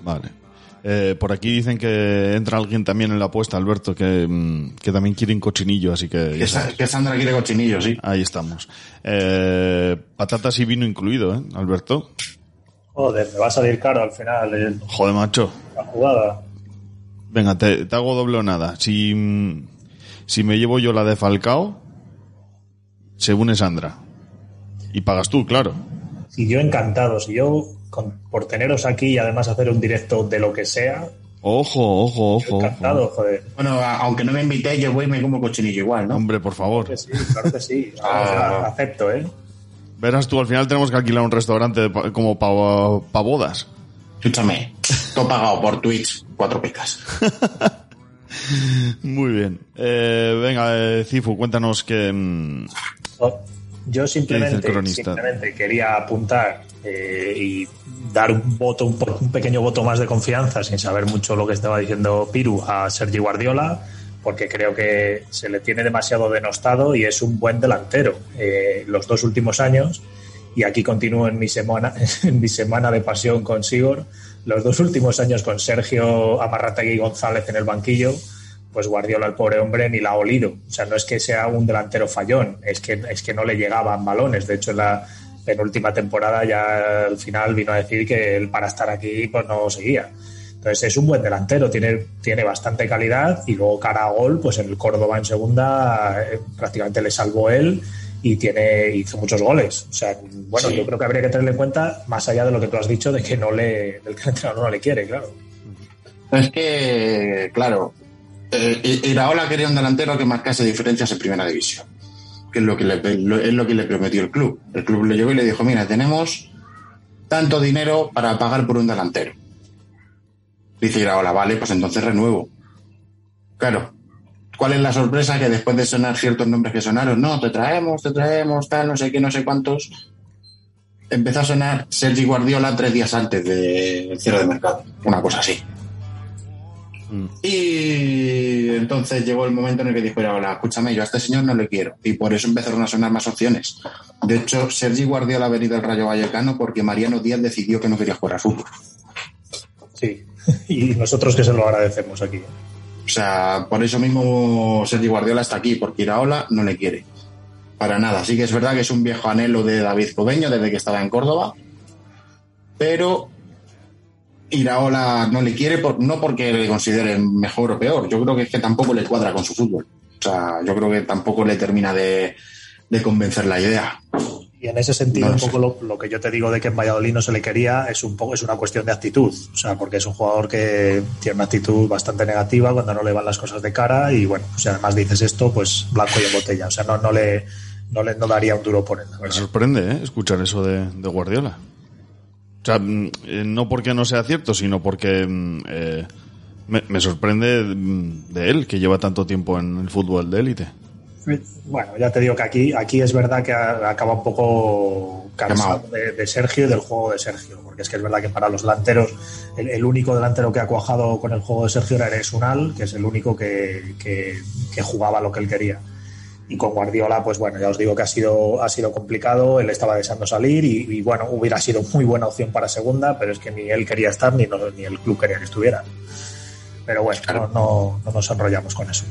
Vale. Eh, por aquí dicen que entra alguien también en la apuesta, Alberto, que, mm, que también quiere un cochinillo, así que... Que, Sa- que Sandra quiere cochinillo, sí. Ahí estamos. Eh, patatas y vino incluido, ¿eh, Alberto? Joder, me va a salir caro al final eh, Joder, macho. la jugada. Venga, te, te hago doble o nada. Si, mm, si me llevo yo la de Falcao, se une Sandra. Y pagas tú, claro. Si yo encantado, si yo con- por teneros aquí y además hacer un directo de lo que sea, Ojo, ojo, ojo. encantado, ojo. joder. Bueno, aunque no me invité, yo voy y me como cochinillo igual, ¿no? Hombre, por favor. Que sí, claro que sí. Ah. Acepto, ¿eh? Verás tú, al final tenemos que alquilar un restaurante de pa- como para bodas. Escúchame, todo pagado por Twitch, cuatro picas. Muy bien. Eh, venga, eh, Cifu, cuéntanos que... mm, Oh, Yo simplemente, simplemente quería apuntar eh, y dar un voto, un, un pequeño voto más de confianza, sin saber mucho lo que estaba diciendo Piru, a Sergi Guardiola, porque creo que se le tiene demasiado denostado y es un buen delantero. Eh, los dos últimos años, y aquí continúo en mi semana, en mi semana de pasión con Sigor, los dos últimos años con Sergio Amarrategui González en el banquillo, pues Guardiola, el pobre hombre, ni la ha olido. O sea, no es que sea un delantero fallón, es que, es que no le llegaban balones. De hecho, en la penúltima temporada ya al final vino a decir que él para estar aquí pues no seguía. Entonces es un buen delantero, tiene, tiene bastante calidad y luego cara a gol, pues en el Córdoba en segunda eh, prácticamente le salvó él y tiene hizo muchos goles. O sea, bueno, Sí. yo creo que habría que tenerlo en cuenta más allá de lo que tú has dicho de que no le, del que el entrenador no le quiere, claro. Es que, claro, eh, Iraola quería un delantero que marcase diferencias en primera división, que es lo que, le, es lo que le prometió el club. El club le llegó y le dijo, mira, tenemos tanto dinero para pagar por un delantero. Dice Iraola, vale, pues entonces renuevo. Claro, ¿cuál es la sorpresa? Que después de sonar ciertos nombres que sonaron, no, te traemos, te traemos, tal, no sé qué, no sé cuántos, empezó a sonar Sergi Guardiola tres días antes del cierre de mercado, una cosa así. Y entonces llegó el momento en el que dijo Iraola, escúchame, yo a este señor no le quiero. Y por eso empezaron a sonar más opciones. De hecho, Sergi Guardiola ha venido al Rayo Vallecano porque Mariano Díaz decidió que no quería jugar al fútbol. Sí, y nosotros que se lo agradecemos aquí. O sea, por eso mismo Sergi Guardiola está aquí, porque Iraola no le quiere. Para nada. Sí que es verdad que es un viejo anhelo de David Cobeño desde que estaba en Córdoba. Pero Iraola no le quiere, por- no porque le considere mejor o peor. Yo creo que es que tampoco le cuadra con su fútbol. O sea, yo creo que tampoco le termina de, de convencer la idea. Y en ese sentido, No un poco lo, lo que yo te digo de que en Valladolid no se le quería es un poco es una cuestión de actitud. O sea, porque es un jugador que tiene una actitud bastante negativa cuando no le van las cosas de cara. Y bueno, si además dices esto, pues blanco y en botella. O sea, no, no le no le no daría un duro por él. Me sorprende ¿eh? escuchar eso de, de Guardiola. Sea, mm, eh, no porque no sea cierto, sino porque mm, eh, me, me sorprende mm, de él, que lleva tanto tiempo en el fútbol de élite. Bueno, ya te digo que aquí, aquí es verdad que acaba un poco cansado de, de Sergio y del juego de Sergio, porque es que es verdad que para los delanteros, el, el único delantero que ha cuajado con el juego de Sergio era Eres Unal, que es el único que, que- que jugaba lo que él quería. Y con Guardiola, pues bueno, ya os digo que ha sido, ha sido complicado, él estaba deseando salir y, y, bueno, hubiera sido muy buena opción para segunda, pero es que ni él quería estar ni, no- ni el club quería que estuviera. Pero bueno, no, no- no nos enrollamos con eso.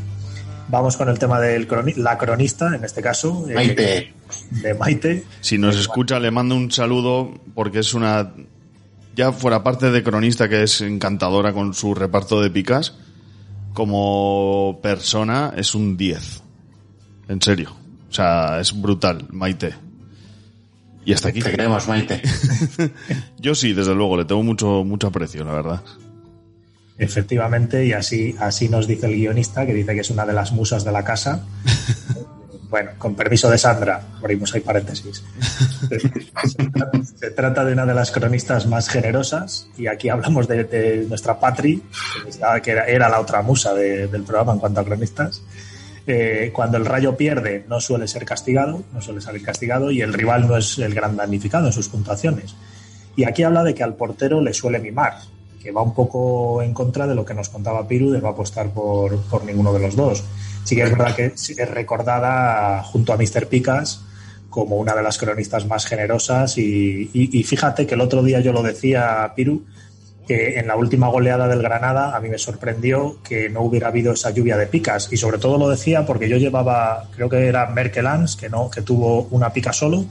Vamos con el tema de la cronista, en este caso. eh, Maite. de Maite. Si nos escucha, le mando un saludo porque es una. Ya fuera parte de cronista, que es encantadora con su reparto de picas, como persona es un 10. En serio. O sea, es brutal, Maite. Y hasta aquí. Te queremos, Maite. Yo sí, desde luego, le tengo mucho, mucho aprecio, la verdad. Efectivamente, y así, así nos dice el guionista, que dice que es una de las musas de la casa. Bueno, con permiso de Sandra, abrimos ahí paréntesis. Se trata, se trata de una de las cronistas más generosas, y aquí hablamos de, de nuestra Patri, que era, era la otra musa de- del programa en cuanto a cronistas. Eh, cuando el rayo pierde, no suele ser castigado, no suele salir castigado, y el rival no es el gran damnificado en sus puntuaciones. Y aquí habla de que al portero le suele mimar, que va un poco en contra de lo que nos contaba Piru de no apostar por, por ninguno de los dos. Sí que es verdad que es recordada junto a Mr. Picas como una de las cronistas más generosas y, y- y fíjate que el otro día yo lo decía Piru que en la última goleada del Granada a mí me sorprendió que no hubiera habido esa lluvia de picas y sobre todo lo decía porque yo llevaba creo que era Merkelans que no que tuvo una pica solo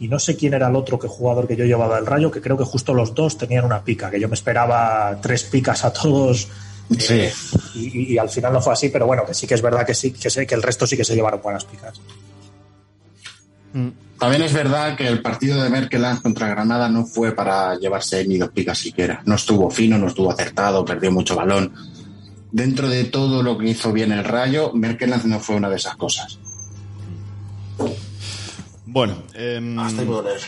y no sé quién era el otro que jugador que yo llevaba del Rayo, que creo que justo los dos tenían una pica, que yo me esperaba tres picas a todos. Sí. Y, y- y al final no fue así, pero bueno, que sí que es verdad que sí, que sé que el resto sí que se llevaron buenas picas. También es verdad que el partido de Merkeland contra Granada no fue para llevarse ni dos picas siquiera. No estuvo fino, no estuvo acertado, perdió mucho balón. Dentro de todo lo que hizo bien el Rayo, Merkeland no fue una de esas cosas. Bueno, em, Hasta ahí puedo leer.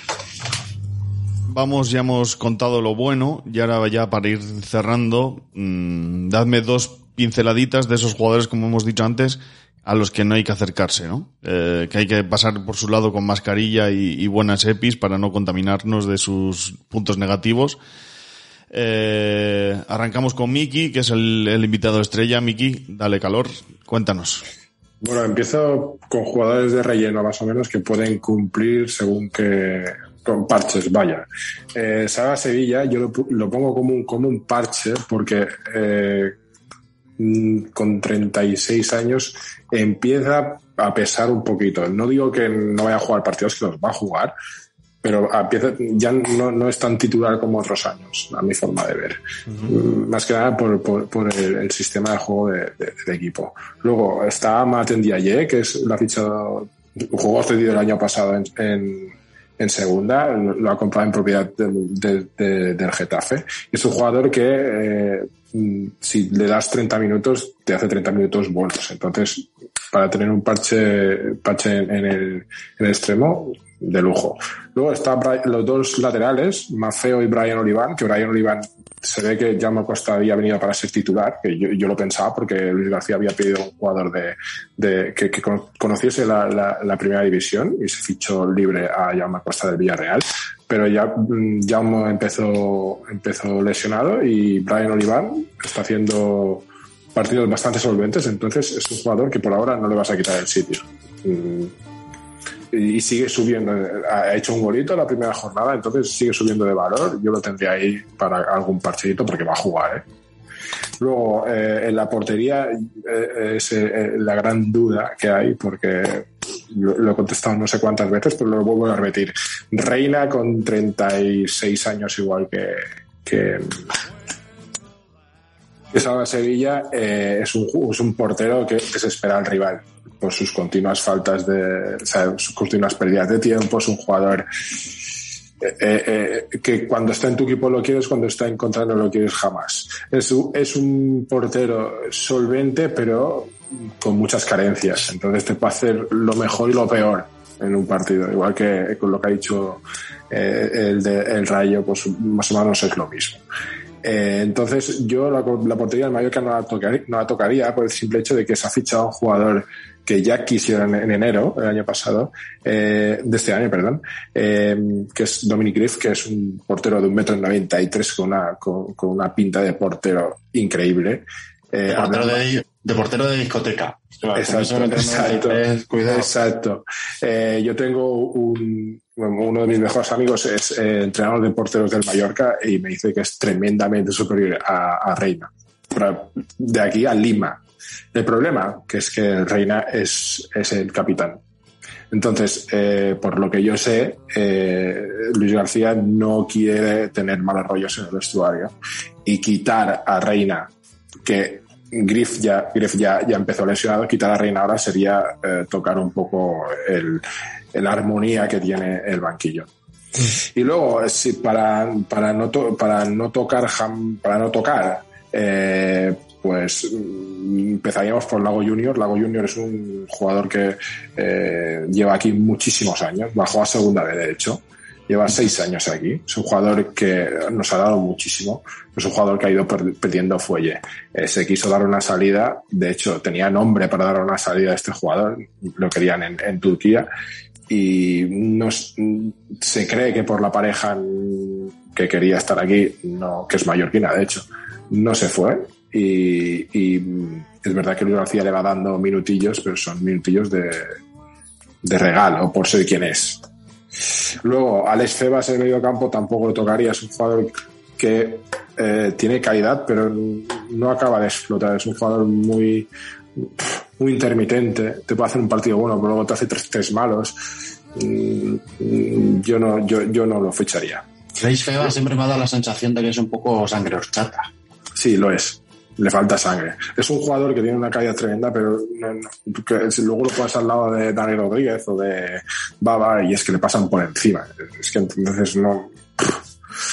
vamos, ya hemos contado lo bueno y ahora ya para ir cerrando, mm, dadme dos pinceladitas de esos jugadores, como hemos dicho antes, a los que no hay que acercarse, ¿no? Eh, que hay que pasar por su lado con mascarilla y, buenas EPIs para no contaminarnos de sus puntos negativos. Eh, arrancamos con Miki, que es el, invitado estrella. Miki, dale calor, cuéntanos. Bueno, empiezo con jugadores de relleno, más o menos, que pueden cumplir según que. con parches, vaya. Eh, Saga Sevilla, yo lo, lo pongo como un, como un parche, porque eh, con 36 años empieza a pesar un poquito. No digo que no vaya a jugar partidos, que los va a jugar, pero empieza, ya no, no es tan titular como otros años, a mi forma de ver. Más que nada por, por, por el, el sistema de juego de, de- de equipo. Luego está Maten Diaye, que es la ficha, jugó cedido el año pasado en, en, en segunda, lo lo ha comprado en propiedad del, del- de- del Getafe. Es un jugador que eh, si le das 30 minutos, te hace 30 minutos buenos. Entonces, para tener un parche, parche en, el, extremo, de lujo. Luego están los dos laterales, Mafeo y Brian Olivan, que Brian Olivan se ve que Jaume Costa había venido para ser titular, que yo, yo lo pensaba porque Luis García había pedido un jugador de, de que, que con- conociese la primera división y se fichó libre a Jaume Costa del Villarreal. Pero ya mm, Jaume empezó, empezó lesionado y Brian Olivan está haciendo partidos bastante solventes, entonces es un jugador que por ahora no le vas a quitar el sitio. Mm, y sigue subiendo. Ha hecho un golito la primera jornada, entonces sigue subiendo de valor. Yo lo tendría ahí para algún partidito porque va a jugar. ¿eh? Luego, eh, en la portería eh, es eh, la gran duda que hay, porque lo, he contestado no sé cuántas veces, pero lo vuelvo a repetir. Reina con 36 años igual que, que, que Salva Sevilla, eh, es, un, es un portero que, que se espera al rival por sus continuas faltas de, o sea, sus continuas pérdidas de tiempo, es un jugador eh, eh, eh, que cuando está en tu equipo lo quieres, cuando está en contra no lo quieres jamás. Es, un- portero solvente, pero con muchas carencias. Entonces te puede hacer lo mejor y lo peor en un partido. Igual que con lo que ha dicho eh, el, de, el Rayo, pues más o menos es lo mismo. Eh, entonces yo la, la portería del Mallorca no la, tocaría, no la tocaría por el simple hecho de que se ha fichado un jugador que ya quisieron en enero, el año pasado, eh, de este año, perdón, eh, que es Dominic Griff, que es un portero de un metro noventa y tres con una, con, con una pinta de portero increíble. Eh, De portero de, de portero de discoteca. Claro, Exacto, exacto, 93, cuidado. exacto. Yo tengo un, uno de mis mejores amigos es eh, entrenador de porteros del Mallorca y me dice que es tremendamente superior a, Reina. De aquí a Lima. El problema que es que Reina es, es el capitán. Entonces, eh, por lo que yo sé, eh, Luis García no quiere tener malos rollos en el vestuario y quitar a Reina, que Griff ya, Griff ya, ya empezó lesionado, quitar a Reina ahora sería eh, tocar un poco el, la armonía que tiene el banquillo. Y luego, si para, para, no, to- para no tocar, para no tocar, eh, pues mm, empezaríamos por Lago Junior. Lago Junior es un jugador que eh, lleva aquí muchísimos años, bajó a segunda vez de hecho, lleva seis años aquí. Es un jugador que nos ha dado muchísimo, es un jugador que ha ido per- perdiendo fuelle. Eh, se quiso dar una salida, de hecho tenía nombre para dar una salida a este jugador, lo querían en, en Turquía y nos, se cree que por la pareja que quería estar aquí, no, que es mallorquina de hecho, no se fue y, es verdad que Luis García le va dando minutillos, pero son minutillos de, de regalo por ser quien es. Luego, Alex Febas en el medio campo tampoco lo tocaría, es un jugador que eh, tiene calidad, pero no acaba de explotar, es un jugador muy, muy intermitente, te puede hacer un partido bueno, pero luego te hace tres, tres malos. Mm, mm, Yo no, yo, yo no lo ficharía. Reis Feba siempre me ha dado la sensación de que es un poco sangre horchata. Sí, lo es. Le falta sangre. Es un jugador que tiene una calidad tremenda, pero no- no- que si luego lo pones al lado de Dani Rodríguez o de Baba y es que le pasan por encima. Es que entonces no.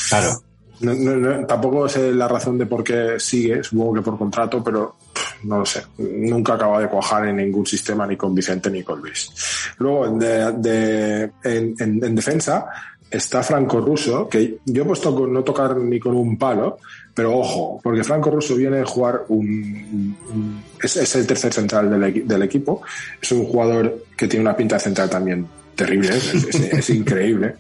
Claro. No, tampoco sé la razón de por qué sigue, supongo que por contrato, pero no lo sé. Nunca acaba de cuajar en ningún sistema, ni con Vicente ni con Luis. Luego, de, en, en- en defensa, está Franco Russo, que yo he puesto con no tocar ni con un palo, pero ojo, porque Franco Russo viene a jugar un. es, el tercer central del, equi- del equipo. Es un jugador que tiene una pinta de central también terrible, es increíble.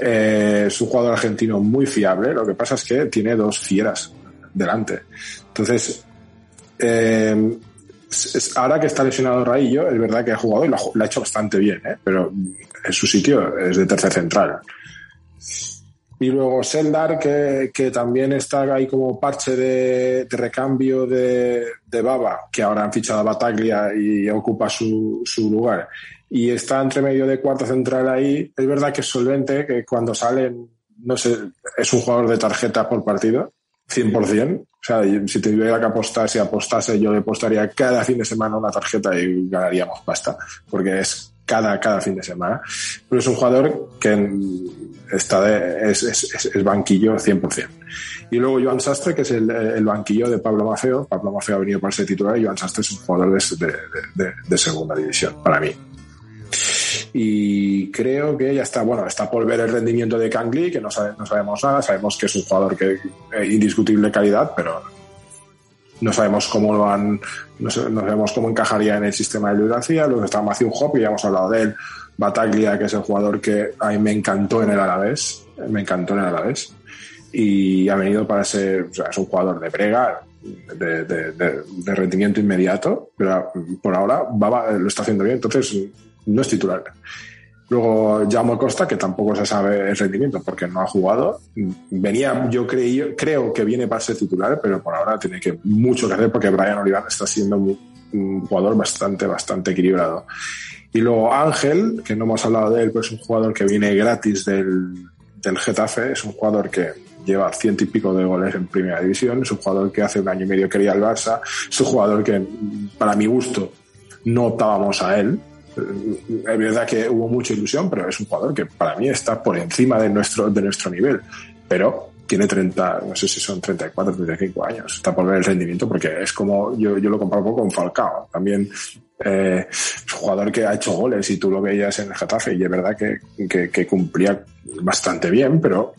Eh, es un jugador argentino muy fiable. Lo que pasa es que tiene dos fieras delante. Entonces, es- ahora que está lesionado Raillo, es verdad que ha jugado y lo ha, hecho bastante bien, ¿eh? pero en su sitio es de tercer central. Y luego Seldar, que, que también está ahí como parche de, recambio de, de Baba, que ahora han fichado a Bataglia y ocupa su, su lugar. Y está entre medio de cuarto central ahí. Es verdad que es solvente, que cuando salen, no sé, es un jugador de tarjeta por partido, 100%. O sea, si tuviera que apostar, si apostase, yo le apostaría cada fin de semana una tarjeta y ganaríamos pasta, porque es cada, cada fin de semana. Pero es un jugador que está de, es, es, es, es banquillo 100%. Y luego Joan Sastre, que es el, el, banquillo de Pablo Mafeo. Pablo Mafeo ha venido para ser titular y Joan Sastre es un jugador de, de, de, de segunda división, para mí. Y creo que ya está, bueno, está por ver el rendimiento de Kangli, que no, sabe, no sabemos nada, sabemos que es un jugador que eh, indiscutible calidad, pero no sabemos cómo lo han, no, sabemos cómo encajaría en el sistema de Luis García. Luego está Matthew Hop, y ya hemos hablado de él. Bataglia, que es el jugador que a mí me encantó en el Alavés, me encantó en el Alavés. Y ha venido para ser, o sea, es un jugador de brega, de, de, de, de rendimiento inmediato, pero por ahora va, lo está haciendo bien, entonces no es titular. Luego Jaume Costa, que tampoco se sabe el rendimiento porque no ha jugado. Venía, yo creí, creo que viene para ser titular, pero por ahora tiene que mucho que hacer porque Brian Olivar está siendo un, un jugador bastante, bastante equilibrado. Y luego Ángel, que no hemos hablado de él, pero es un jugador que viene gratis del, del Getafe, es un jugador que lleva ciento y pico de goles en primera división, es un jugador que hace un año y medio quería el Barça, es un jugador que para mi gusto no optábamos a él, es verdad que hubo mucha ilusión, pero es un jugador que para mí está por encima de nuestro, de nuestro nivel. Pero tiene 30, no sé si son 34, 35 años. Está por ver el rendimiento porque es como, yo, yo lo comparo un poco con Falcao. También eh, es un jugador que ha hecho goles y tú lo veías en el Getafe y es verdad que, que, que cumplía bastante bien, pero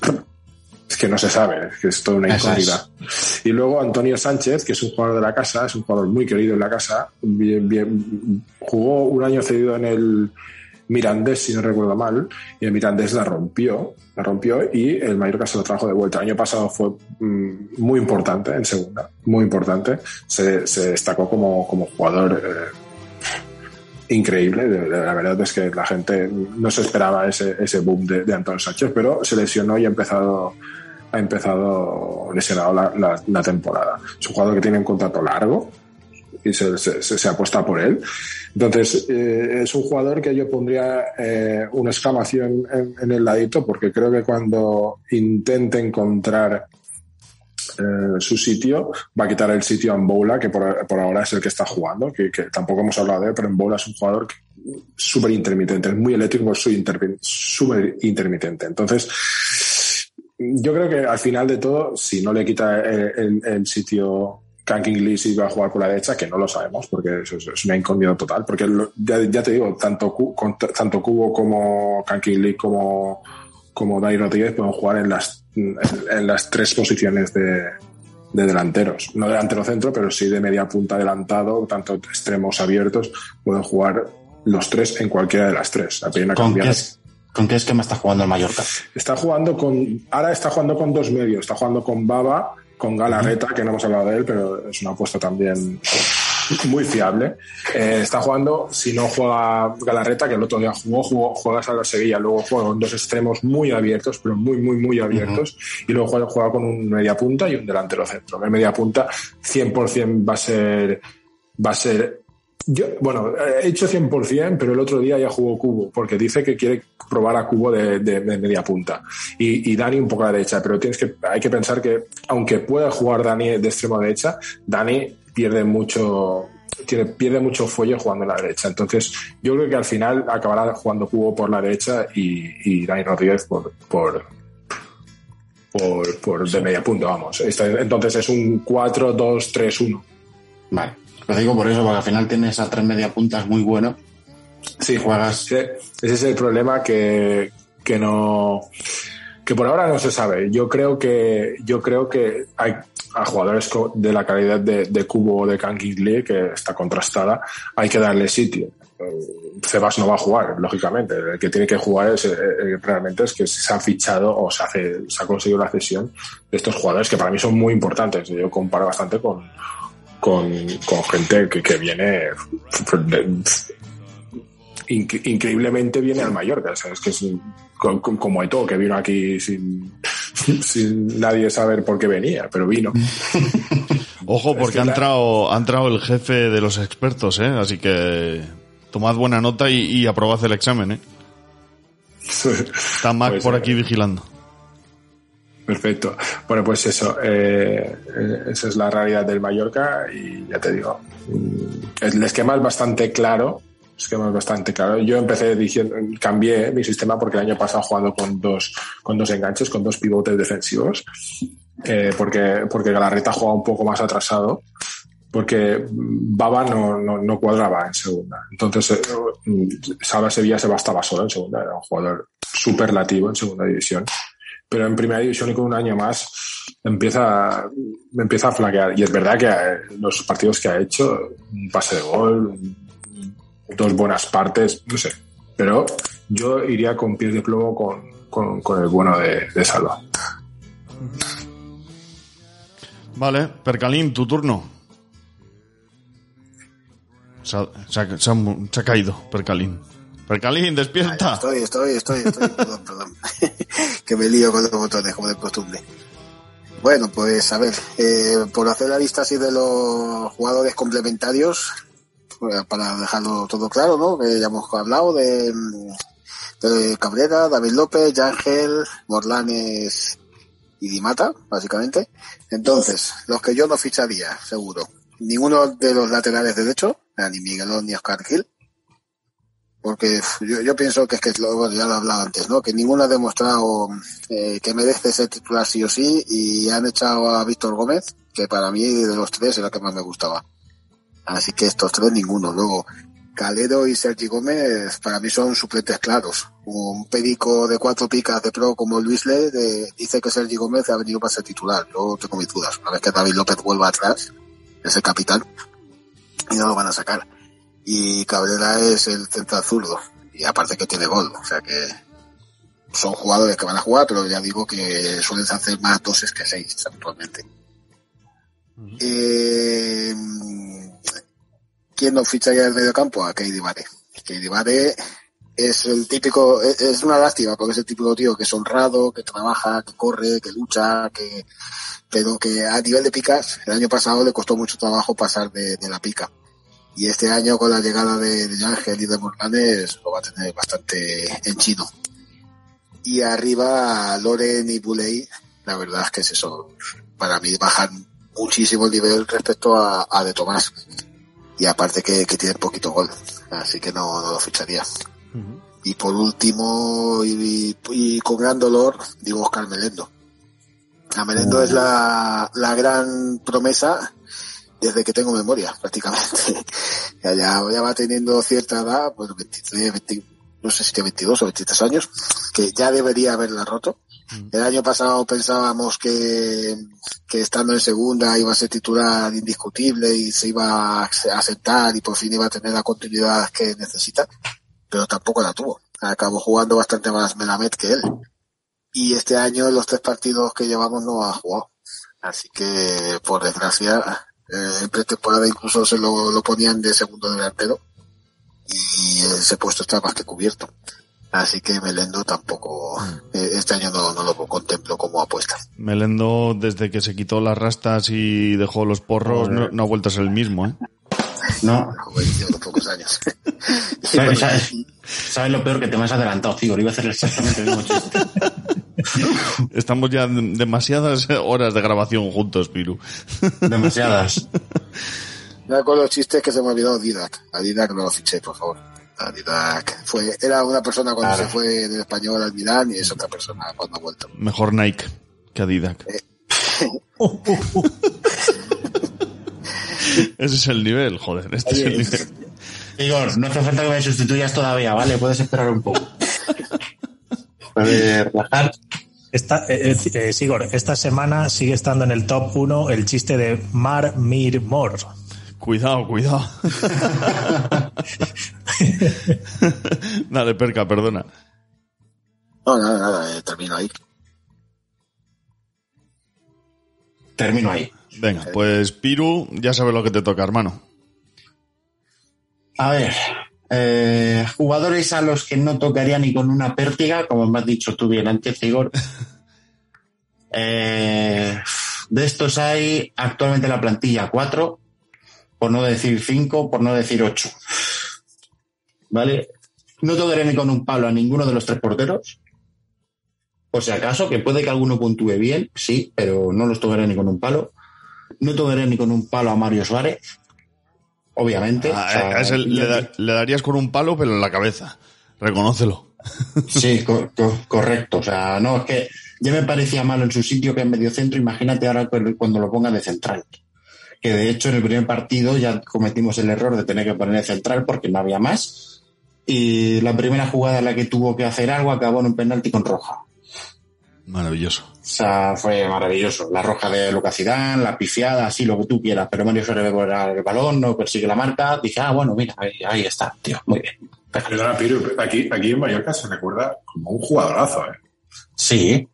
es que no se sabe, es que es toda una incógnita. Y luego Antonio Sánchez, que es un jugador de la casa, es un jugador muy querido en la casa, bien, bien, jugó un año cedido en el Mirandés, si no recuerdo mal, y el Mirandés la rompió, la rompió y el Mallorca se lo trajo de vuelta. El año pasado fue mmm, muy importante en segunda, muy importante. Se, se destacó como, como jugador eh, increíble. La verdad es que la gente no se esperaba ese, ese boom de, de Antonio Sánchez, pero se lesionó y ha empezado ha empezado lesionado la, temporada. Es un jugador que tiene un contrato largo y se, se, se apuesta por él. Entonces, eh, es un jugador que yo pondría eh, una exclamación en, el ladito porque creo que cuando intente encontrar eh, su sitio, va a quitar el sitio a Mboula, que por, por, ahora es el que está jugando, que, tampoco hemos hablado de él, pero Mboula es un jugador súper intermitente, es muy eléctrico, súper intermitente. Entonces, yo creo que al final de todo, si no le quita el, el, sitio Kanking Lee si va a jugar por la derecha, que no lo sabemos, porque eso es, una incógnita total. Porque ya, te digo, tanto, tanto Cubo como Kanking Lee como, como Dani Rodríguez pueden jugar en las, en, las tres posiciones de, de delanteros. No delantero centro, pero sí de media punta adelantado, tanto extremos abiertos, pueden jugar los tres en cualquiera de las tres. ¿Con qué, es, ¿Con qué esquema está jugando el Mallorca? Está jugando con. Ahora está jugando con dos medios. Está jugando con Baba, con Galarreta, que no hemos hablado de él, pero es una apuesta también muy fiable. Eh, está jugando, si no juega Galarreta, que el otro día jugó, jugó juega a la Sevilla, luego juega con dos extremos muy abiertos, pero muy, muy, muy abiertos, uh -huh. y luego juega, juega, con un media punta y un delantero centro. El media punta 100% va a ser, va a ser yo, bueno, he hecho 100%, pero el otro día ya jugó Cubo, porque dice que quiere probar a Cubo de, de, de media punta. Y, y, Dani un poco a la derecha, pero tienes que, hay que pensar que, aunque pueda jugar Dani de extremo derecha, Dani pierde mucho, tiene, pierde mucho fuelle jugando en la derecha. Entonces, yo creo que al final acabará jugando Cubo por la derecha y, y Dani Rodríguez por, por, por, por de media punta, vamos. Entonces es un 4-2-3-1. Vale. Lo digo por eso, porque al final tienes a tres media puntas muy bueno. Sí, juegas. Ese es el problema que, que no. que por ahora no se sabe. Yo creo que. Yo creo que hay a jugadores de la calidad de, Cubo o de Kanking Lee, que está contrastada, hay que darle sitio. Cebas no va a jugar, lógicamente. El que tiene que jugar es, eh, realmente es que se ha fichado o se, ha conseguido la cesión de estos jugadores que para mí son muy importantes. Yo comparo bastante con, con, gente que, que viene increíblemente viene al Mallorca, ¿sabes? Que es, como Eto'o, que vino aquí sin, sin nadie saber por qué venía, pero vino. Ojo, porque que ha la- entrado, ha entrado el jefe de los expertos, ¿eh? Así que tomad buena nota y, y aprobad el examen, ¿eh? Está Mac Pues, por eh, aquí vigilando. Perfecto. Bueno, pues eso, eh, eh, esa es la realidad del Mallorca y ya te digo, mm, el esquema es bastante claro, esquema es bastante claro. Yo empecé diciendo, cambié mi sistema porque el año pasado jugando con dos, con dos enganches, con dos pivotes defensivos, eh, porque, porque Galarreta jugaba un poco más atrasado, porque Baba no, no, no cuadraba en segunda. Entonces, eh, Salva Sevilla se bastaba solo en segunda, era un jugador superlativo en segunda división pero en primera división y con un año más empieza, empieza a flaquear. Y es verdad que eh, los partidos que ha hecho, un pase de gol, dos buenas partes, no sé. Pero yo iría con pies de plomo con, con, con el bueno de, de Salva. Vale, Percalín, tu turno. Se ha, se ha- se ha mu- se ha caído, Percalín. Percalín, despierta. Estoy, estoy, estoy, estoy. Perdón, perdón. que me lío con los botones, como de costumbre. Bueno, pues a ver, eh, por hacer la lista así de los jugadores complementarios, para dejarlo todo claro, ¿no? Que ya hemos hablado de, de Cabrera, David López, Yángel, Morlanes y Dimata, básicamente. Entonces, los que yo no ficharía, seguro. Ninguno de los laterales derecho, ni Miguelón ni Oscar Gil porque yo, yo pienso que es que bueno, ya lo he hablado antes, ¿no? Que ninguno ha demostrado eh, que merece ser titular sí o sí y han echado a Víctor Gómez, que para mí de los tres era el que más me gustaba. Así que estos tres ninguno. Luego, Calero y Sergi Gómez para mí son suplentes claros. Un perico de cuatro picas de pro como Luis Le dice que Sergi Gómez ha venido para ser titular. Yo tengo mis dudas. Una vez que David López vuelva atrás, es el capitán, y no lo van a sacar y Cabrera es el central zurdo y aparte que tiene gol o sea que son jugadores que van a jugar pero ya digo que suelen hacer más doses que seis actualmente eh, ¿quién nos ficha ya el medio campo? a Keidi Vare Keidi Vare es el típico es, una lástima porque es el típico tío que es honrado que trabaja que corre que lucha que pero que a nivel de picas el año pasado le costó mucho trabajo pasar de, de la pica y este año con la llegada de, de Ángel y de Morlanes lo va a tener bastante en chino. Y arriba Loren y Buley, la verdad es que es eso, para mí bajan muchísimo el nivel respecto a, a de Tomás. Y aparte que, que tiene poquito gol, así que no, no lo ficharía. Y por último, y, y con gran dolor, digo Oscar Melendo. A Melendo es la, la gran promesa desde que tengo memoria, prácticamente. ya, ya, ya va teniendo cierta edad, pues 23, 20, no sé si tiene 22 o 23 años, que ya debería haberla roto. El año pasado pensábamos que, que estando en segunda iba a ser titular indiscutible y se iba a aceptar y por fin iba a tener la continuidad que necesita, pero tampoco la tuvo. Acabó jugando bastante más Melamed que él. Y este año los tres partidos que llevamos no ha jugado. Así que, por desgracia, eh, en pretemporada incluso se lo, lo, ponían de segundo delantero y ese puesto está más que cubierto. Así que Melendo tampoco, eh, este año no, no, lo contemplo como apuesta. Melendo, desde que se quitó las rastas y dejó los porros, no, no ha vuelto a ser el mismo, ¿eh? No. Llevo pocos años. ¿Sabes, ¿sabes, ¿Sabes lo peor que te me has adelantado, Igor? Iba a hacer exactamente el mismo chiste. Estamos ya demasiadas horas de grabación juntos, Piru. Demasiadas. Ya con los chistes que se me ha olvidado Didac. A Didac no lo fiché, por favor. A. Fue, era una persona cuando claro. se fue del español al Milán y es otra persona cuando ha vuelto. Mejor Nike que Adidas. Eh. Ese es el nivel, joder. Este Oye, es el nivel. Igor, no hace falta que me sustituyas todavía, ¿vale? Puedes esperar un poco. Puedes relajar. Esta, eh, eh, Sigor, esta semana sigue estando en el top 1 el chiste de Mar Mir Mor. Cuidado, cuidado. Dale, perca, perdona. No, nada, nada, eh, termino ahí. Termino ahí. Venga, pues Piru, ya sabes lo que te toca, hermano. A ver, Eh, jugadores a los que no tocaría ni con una pértiga, como me has dicho tú bien antes, Igor. Eh, de estos hay actualmente en la plantilla cuatro, por no decir cinco, por no decir ocho. ¿Vale? No tocaré ni con un palo a ninguno de los tres porteros. Por si acaso, que puede que alguno puntúe bien, sí, pero no los tocaré ni con un palo. No tocaré ni con un palo a Mario Suárez. Obviamente. Ah, O sea, a ese le, da- le darías con un palo, pero en la cabeza. Reconócelo. Sí, co- co- correcto. O sea, no, es que ya me parecía malo en su sitio que en medio centro. Imagínate ahora cu- cuando lo ponga de central. Que de hecho en el primer partido ya cometimos el error de tener que poner de central porque no había más. Y la primera jugada en la que tuvo que hacer algo acabó en un penalti con roja. Maravilloso. O sea, fue maravilloso. La roja de Lucas Zidane, la pifiada, así lo que tú quieras. Pero Mario Suárez ve por el balón, no persigue la marca. Dije, ah, bueno, mira, ahí, ahí está, tío. Muy bien. Perdona, Piru, aquí, aquí en Mallorca se recuerda como un jugadorazo, ¿eh? Sí,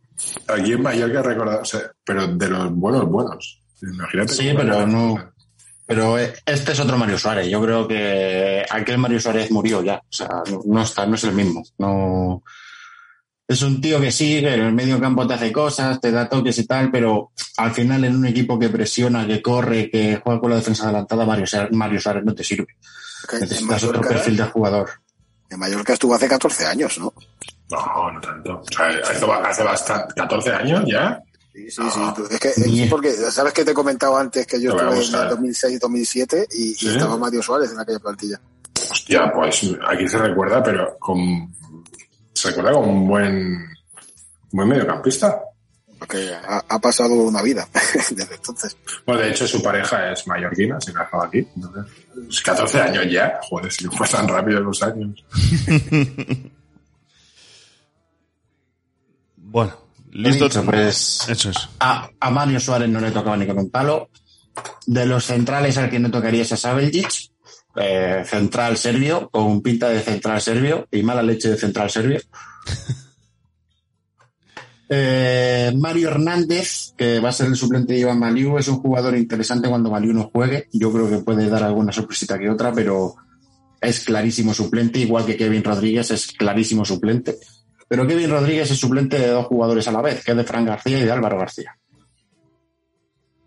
Aquí en Mallorca recuerda, o sea, pero de los buenos, buenos. Imagínate. Sí, pero era. Pero eh, este es otro Mario Suárez. Yo creo que aquel Mario Suárez murió ya. O sea, no, está, no es el mismo. No. Es un tío que sí, que en el medio campo te hace cosas, te da toques y tal, pero al final en un equipo que presiona, que corre, que juega con la defensa adelantada, Mario Suárez, Mario Suárez no te sirve. En Necesitas otro perfil de jugador. En Mallorca estuvo hace 14 años, ¿no? No, no tanto. O sea, hace, hace bastante, 14 años ya. Sí, sí, sí. tú- Es que, es porque, ¿sabes que te he comentado antes que yo estuve en el 2006-2007 y, y Sí. estaba Mario Suárez en aquella plantilla? Hostia, pues aquí se recuerda, pero con, se recuerda como un buen, buen mediocampista. Porque ha, ha pasado una vida desde entonces. Bueno, de hecho, su pareja es mallorquina, se casó aquí. Entonces, es 14 años ya. Joder, si fue tan rápido los años. Bueno, listo. Dicho, pues Eso es. a, a Mario Suárez no le tocaba ni con un palo. De los centrales al que no tocaría es a Sabeljic, eh, central serbio, con pinta de central serbio y mala leche de central serbio. Eh, Mario Hernández, que va a ser el suplente de Iván Maliu, es un jugador interesante cuando Maliu no juegue. Yo creo que puede dar alguna sorpresita que otra, pero es clarísimo suplente, igual que Kevin Rodríguez es clarísimo suplente. Pero Kevin Rodríguez es suplente de dos jugadores a la vez, que es de Fran García y de Álvaro García.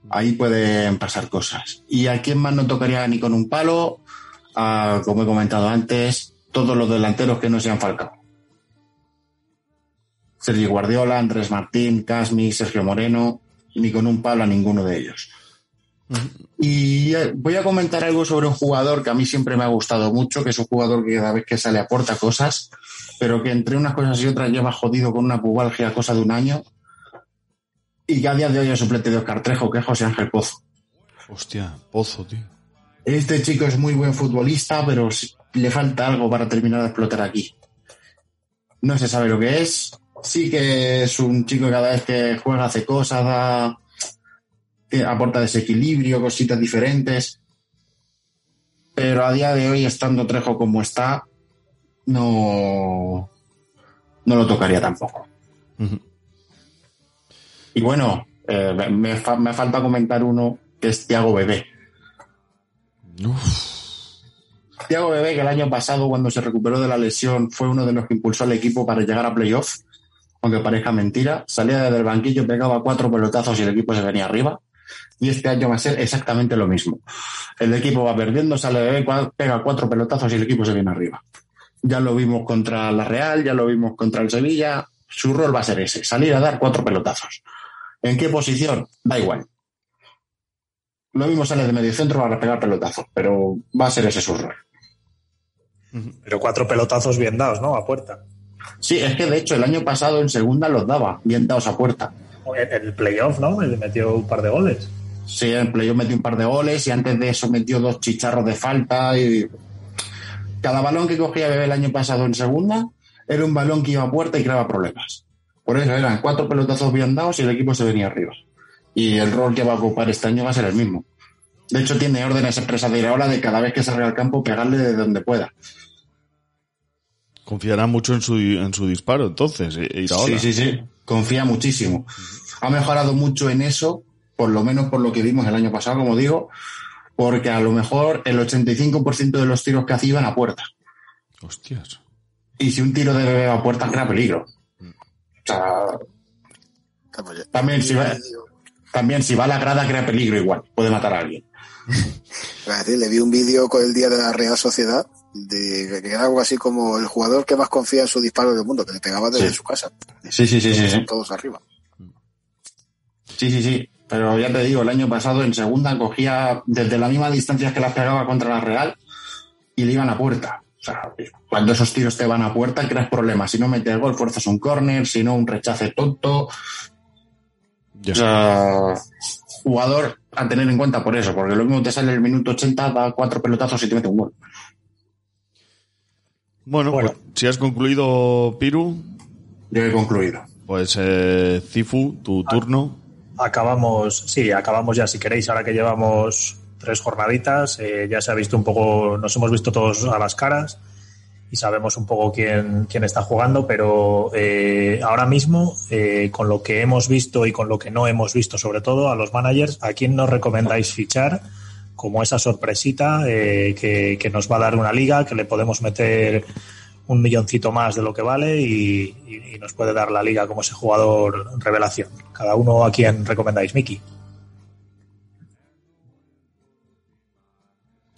Ahí pueden pasar cosas. ¿Y a quién más no tocaría ni con un palo? Ah, como he comentado antes, todos los delanteros que no sean Falcao. Sergio Guardiola, Andrés Martín, Casmi, Sergio Moreno, ni con un palo a ninguno de ellos. Y eh, voy a comentar algo sobre un jugador que a mí siempre me ha gustado mucho, que es un jugador que cada vez que sale aporta cosas, pero que entre unas cosas y otras lleva jodido con una pubalgia cosa de un año, y que a día de hoy es suplente de Oscar Trejo, que es José Ángel Pozo. Hostia, pozo, tío. Este chico es muy buen futbolista, pero le falta algo para terminar de explotar aquí. No se sabe lo que es. Sí que es un chico que cada vez que juega hace cosas, da, aporta desequilibrio, cositas diferentes. Pero a día de hoy, estando Trejo como está, no, no lo tocaría tampoco. Y bueno, eh, me, fa- me falta comentar uno que es Tiago Bebé. Tiago Bebé, que el año pasado, cuando se recuperó de la lesión, fue uno de los que impulsó al equipo para llegar a playoff, aunque parezca mentira. Salía desde el banquillo, pegaba cuatro pelotazos y el equipo se venía arriba. Y este año va a ser exactamente lo mismo. El equipo va perdiendo, sale Bebé, pega cuatro pelotazos y el equipo se viene arriba. Ya lo vimos contra la Real, ya lo vimos contra el Sevilla. Su rol va a ser ese, salir a dar cuatro pelotazos. ¿En qué posición? Da igual. Lo mismo sale de medio centro para pegar pelotazos, pero va a ser ese su rol. Pero cuatro pelotazos bien dados, ¿no? A puerta. Sí, es que de hecho el año pasado en segunda los daba, bien dados a puerta. En el playoff, ¿no? Me metió un par de goles. Sí, en playoff metió un par de goles y antes de eso metió dos chicharros de falta y cada balón que cogía Bebé el año pasado en segunda era un balón que iba a puerta y creaba problemas. Por eso eran cuatro pelotazos bien dados y el equipo se venía arriba. Y el rol que va a ocupar este año va a ser el mismo. De hecho, tiene órdenes expresas de Iraola de cada vez que salga al campo pegarle de donde pueda. Confiará mucho en su, en su disparo, entonces, e- Iraola. Sí, sí, sí. Confía muchísimo. Ha mejorado mucho en eso, por lo menos por lo que vimos el año pasado, como digo, porque a lo mejor el 85% de los tiros que hacía iban a puerta. Hostias. Y si un tiro de bebé a puerta crea peligro. O sea, también si va, también si va a la grada crea peligro igual. Puede matar a alguien. Le vi un vídeo con el día de la Real Sociedad de que era algo así como el jugador que más confía en su disparo del mundo, que le pegaba desde Sí. su casa. Sí, sí, sí, sí, sí. Todos arriba. Sí, sí, sí. Pero ya te digo, el año pasado en segunda cogía desde la misma distancia que las pegaba contra la Real y le iban a puerta. O sea, cuando esos tiros te van a puerta, creas problemas. Si no metes gol, fuerzas un córner, si no, un rechace tonto. O sea, jugador a tener en cuenta por eso, porque lo mismo te sale el minuto 80, da cuatro pelotazos y te mete un gol. Bueno, pues, si has concluido, Piru. Yo he concluido. Pues, eh, Cifu, tu turno. Acabamos, sí, acabamos ya si queréis, ahora que llevamos tres jornaditas, eh, ya se ha visto un poco, nos hemos visto todos a las caras y sabemos un poco quién, quién está jugando, pero eh, ahora mismo, eh, con lo que hemos visto y con lo que no hemos visto, sobre todo a los managers, ¿a quién nos recomendáis fichar como esa sorpresita eh, que, que nos va a dar una liga, que le podemos meter un milloncito más de lo que vale y, y- y nos puede dar la liga como ese jugador revelación. Cada uno a quien recomendáis, Miki.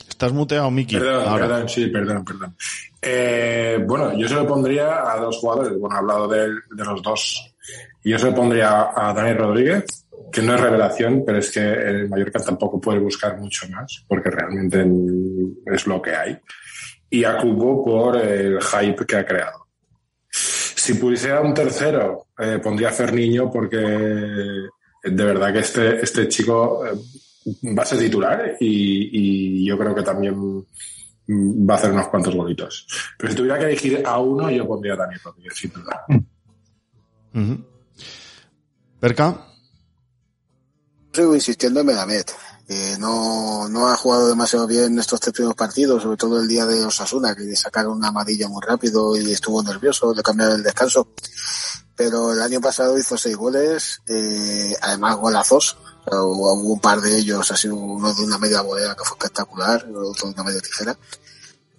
Estás muteado, Miki. Perdón, Ahora. perdón, sí, perdón, perdón. Eh, bueno, yo se lo pondría a dos jugadores. Bueno, he hablado de, de los dos. Y yo se lo pondría a Dani Rodríguez, que no es revelación, pero es que el Mallorca tampoco puede buscar mucho más, porque realmente es lo que hay. Y a Cubo por el hype que ha creado. Si pusiera un tercero, eh, pondría a Ferniño, porque de verdad que este, este chico eh, va a ser titular y, y yo creo que también mm, va a hacer unos cuantos golitos. Pero si tuviera que elegir a uno, yo pondría a Dani Rodríguez, sin duda. Ujú. Perca. Sigo insistiendo en Megamed. Eh, no, no ha jugado demasiado bien estos tres primeros partidos, sobre todo el día de Osasuna, que le sacaron una amarilla muy rápido y estuvo nervioso de cambiar el descanso. Pero el año pasado hizo seis goles, eh, además golazos. Hubo, un par de ellos, así uno de una media volea que fue espectacular, otro de una media tijera.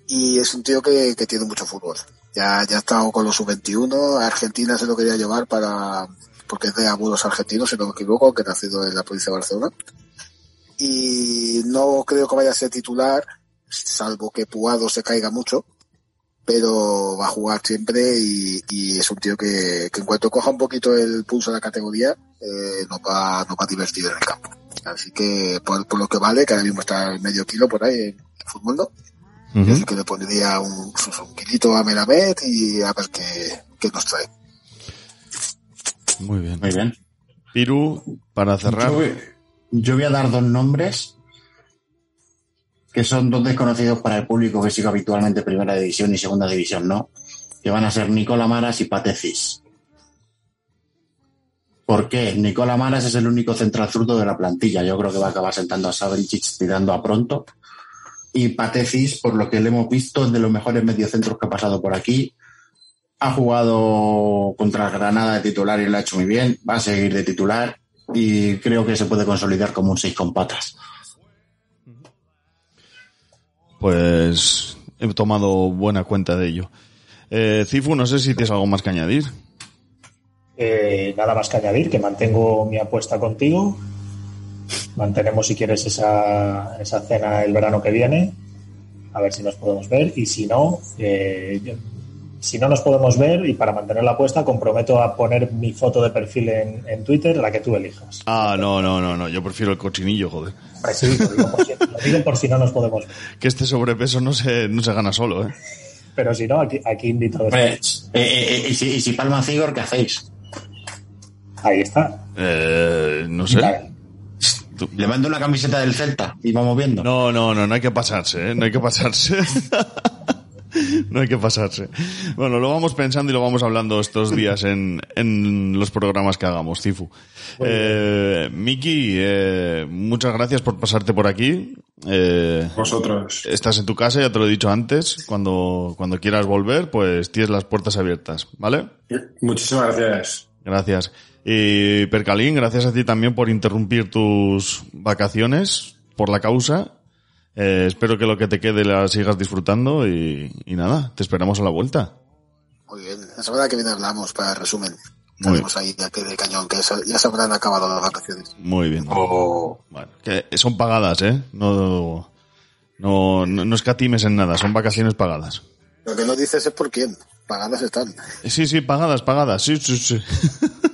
Y es un tío que, que tiene mucho fútbol. Ya, ya ha estado con los sub-21, a Argentina se lo quería llevar para, porque es de abuelos argentinos, si no me equivoco, que nacido en la provincia de Barcelona. Y no creo que vaya a ser titular, salvo que Puado se caiga mucho, pero va a jugar siempre y, y es un tío que, que en cuanto coja un poquito el pulso de la categoría, eh, nos, va, nos va a divertir en el campo. Así que por, por lo que vale, que ahora mismo está en medio kilo por ahí en el fútbol, Ujú. así que le pondría un, un kilito a Melamed y a ver qué, qué nos trae. Muy bien. Muy bien. Piru, para cerrar. Yo yo voy a dar dos nombres que son dos desconocidos para el público que sigue habitualmente Primera División y Segunda División, ¿no? Que van a ser Nicola Maras y Patecis. ¿Por qué? Nicola Maras es el único central zurdo de la plantilla. Yo creo que va a acabar sentando a Sabricic tirando a pronto. Y Patecis, por lo que le hemos visto, es de los mejores mediocentros que ha pasado por aquí. Ha jugado contra Granada de titular y lo ha hecho muy bien. Va a seguir de titular y creo que se puede consolidar como un 6 con patas. Pues he tomado buena cuenta de ello. Eh, Cifu, no sé si tienes algo más que añadir. Eh, nada más que añadir, que mantengo mi apuesta contigo. Mantenemos, si quieres, esa, esa cena el verano que viene. A ver si nos podemos ver. Y si no, eh, si no nos podemos ver, y para mantener la apuesta, comprometo a poner mi foto de perfil en, en Twitter, la que tú elijas. Ah, no, no, no, no. Yo prefiero el cochinillo, joder. Hombre, sí, lo digo por si, lo digo por si no nos podemos ver. Que este sobrepeso no se, no se gana solo, ¿eh? Pero si no, aquí, aquí invito a Hombre, eh, eh, eh, y, si, y si palma Cigor, ¿qué hacéis? Ahí está. Eh, no sé. Le mando una camiseta del Celta y vamos viendo. No, no, no, no hay que pasarse, ¿eh? No hay que pasarse. No hay que pasarse. Bueno, lo vamos pensando y lo vamos hablando estos días en, en los programas que hagamos, Cifu. Eh, Miki, eh, muchas gracias por pasarte por aquí. Eh, Vosotros. Estás en tu casa, ya te lo he dicho antes. Cuando, cuando quieras volver, pues tienes las puertas abiertas, ¿vale? Muchísimas gracias. Gracias. Y Percalín, gracias a ti también por interrumpir tus vacaciones por la causa. Eh, espero que lo que te quede la sigas disfrutando y, y nada, te esperamos a la vuelta. Muy bien. La semana que viene hablamos para el resumen. Muy Tenemos ahí a pie de cañón, que esa- ya se habrán acabado las vacaciones. Muy bien. Bueno, que son pagadas, ¿eh? No, no, no, no escatimes en nada, son vacaciones pagadas. Lo que no dices es por quién. Pagadas están. Sí, sí, pagadas, pagadas, sí, sí, sí.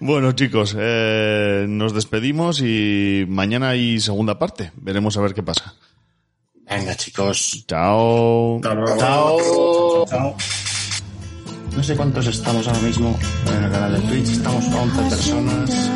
bueno, chicos, eh, nos despedimos y mañana hay segunda parte. Veremos a ver qué pasa. Venga, chicos. Chao. Chao. Chao. No sé cuántos estamos ahora mismo en el canal de Twitch. Estamos 11 personas.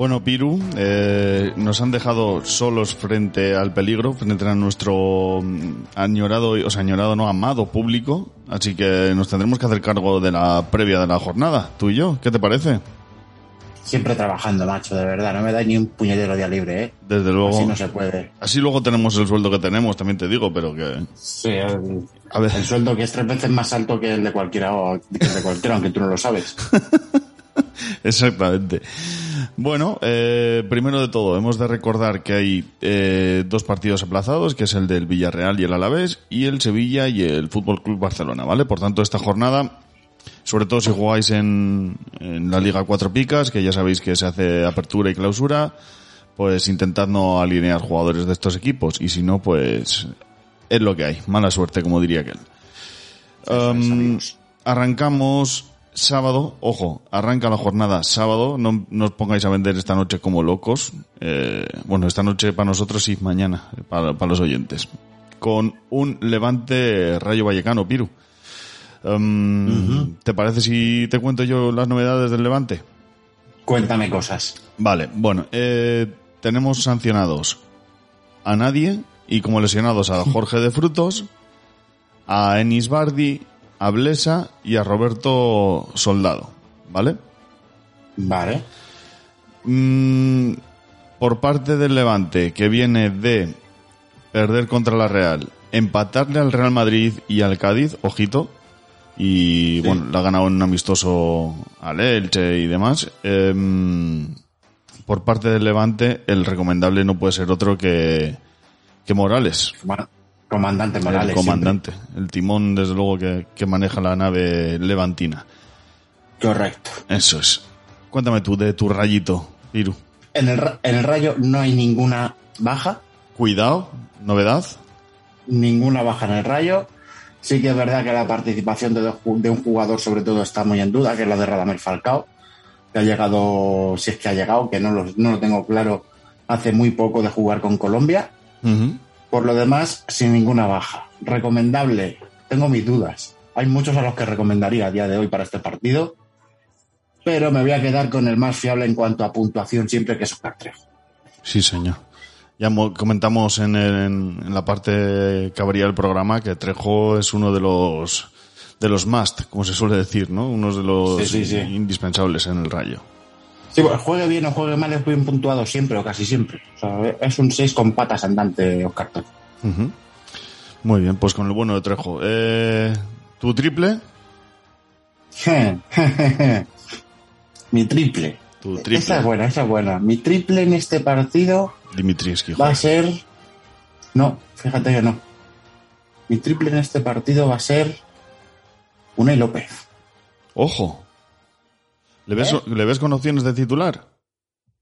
Bueno, Piru, nos han dejado solos frente al peligro, frente a nuestro mm, añorado, o sea, añorado no, amado público, así que nos tendremos que hacer cargo de la previa de la jornada, tú y yo, ¿qué te parece? Siempre trabajando, macho, de verdad. No me da ni un puñetero día libre, ¿eh? Desde luego. Así no se puede. Así luego tenemos el sueldo que tenemos, también te digo, pero que... Sí, el, el sueldo que es tres veces más alto que el de cualquiera, o que el de cualquiera, aunque tú no lo sabes. Exactamente. Bueno, eh, primero de todo, hemos de recordar que hay eh, dos partidos aplazados, que es el del Villarreal y el Alavés, y el Sevilla y el Fútbol Club Barcelona, ¿vale? Por tanto, esta jornada, sobre todo si jugáis en, en la Liga Cuatro Picas, que ya sabéis que se hace apertura y clausura, pues intentad no alinear jugadores de estos equipos, y si no, pues es lo que hay. Mala suerte, como diría aquel. Um, arrancamos sábado, ojo, arranca la jornada sábado, no, no os pongáis a vender esta noche como locos. Eh, bueno, esta noche para nosotros y mañana para, para los oyentes. Con un levante Rayo Vallecano, Piru. Um, ¿Te parece si te cuento yo las novedades del levante? Cuéntame cosas. Vale, bueno, eh, tenemos sancionados a nadie y como lesionados a Jorge de Frutos, a Enis Bardi, a Blesa y a Roberto Soldado, ¿vale? Vale. Mm, por parte del Levante, que viene de perder contra la Real, empatarle al Real Madrid y al Cádiz, ojito, y bueno, la ha ganado en un amistoso al Elche y demás. Em, por parte del Levante, el recomendable no puede ser otro que, que Morales. Comandante Morales. El comandante, el timón, desde luego, que, que maneja la nave levantina. Correcto. Eso es. Cuéntame tú de tu rayito, Piru. En el, en el rayo no hay ninguna baja. Cuidado, novedad. Ninguna baja en el rayo. Sí que es verdad que la participación de, de un jugador sobre todo está muy en duda, que es la de Radamel Falcao, que ha llegado, si es que ha llegado, que no lo, no lo tengo claro, hace muy poco de jugar con Colombia. Por lo demás, sin ninguna baja. Recomendable, tengo mis dudas. Hay muchos a los que recomendaría a día de hoy para este partido, pero me voy a quedar con el más fiable en cuanto a puntuación siempre, que es Oscar Trejo. Sí, señor. Ya mo- comentamos en, el- en- en la parte que habría el programa que Trejo es uno de los de los must, como se suele decir, ¿no? Uno de los Sí, sí, sí. indispensables en el Rayo. Sí, bueno, juegue bien o juegue mal es bien puntuado siempre o casi siempre. O sea, es un 6 con patas andante, Oscar. Ujú. Muy bien, pues con el bueno de Trejo. Eh, ¿Tu triple? Mi triple. Tu triple. Esa es buena, esa es buena. Mi triple en este partido Dimitrievski. va a ser. No, fíjate que no. Mi triple en este partido va a ser. Unai López. Ojo. ¿Le ves, ¿Eh? ¿Le ves con opciones de titular?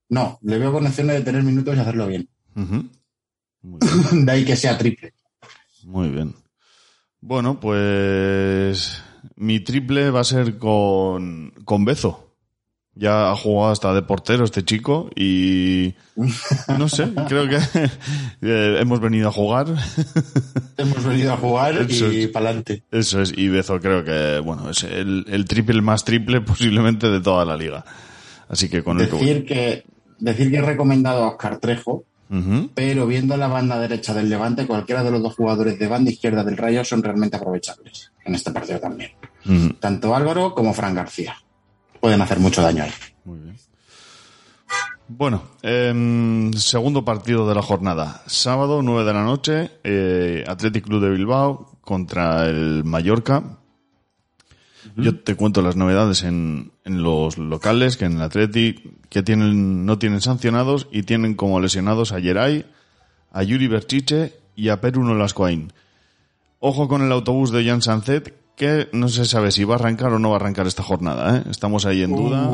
No, le veo con opciones de tener minutos y hacerlo bien. Ujú. de ahí que sea triple. Muy bien. Bueno, pues mi triple va a ser con, con Bezo. Ya ha jugado hasta de portero este chico y no sé, creo que eh, hemos venido a jugar. Hemos venido a jugar Eso y para adelante. Eso es, y Bezo creo que, bueno, es el, el triple más triple posiblemente de toda la liga. Así que con el que. Decir que, decir que he recomendado a Oscar Trejo, pero viendo la banda derecha del Levante, cualquiera de los dos jugadores de banda izquierda del Rayo son realmente aprovechables en este partido también. Tanto Álvaro como Fran García. Pueden hacer mucho daño ahí. Muy bien. Bueno, em, segundo partido de la jornada. Sábado, 9 de la noche, eh, Athletic Club de Bilbao contra el Mallorca. Yo te cuento las novedades en, en los locales, que en el Athletic, que tienen, no tienen sancionados y tienen como lesionados a Geray, a Yuri Berchiche y a Peruno Lascoain. Ojo con el autobús de Jan Sanzet, que no se sabe si va a arrancar o no va a arrancar esta jornada. ¿eh? Estamos ahí en duda.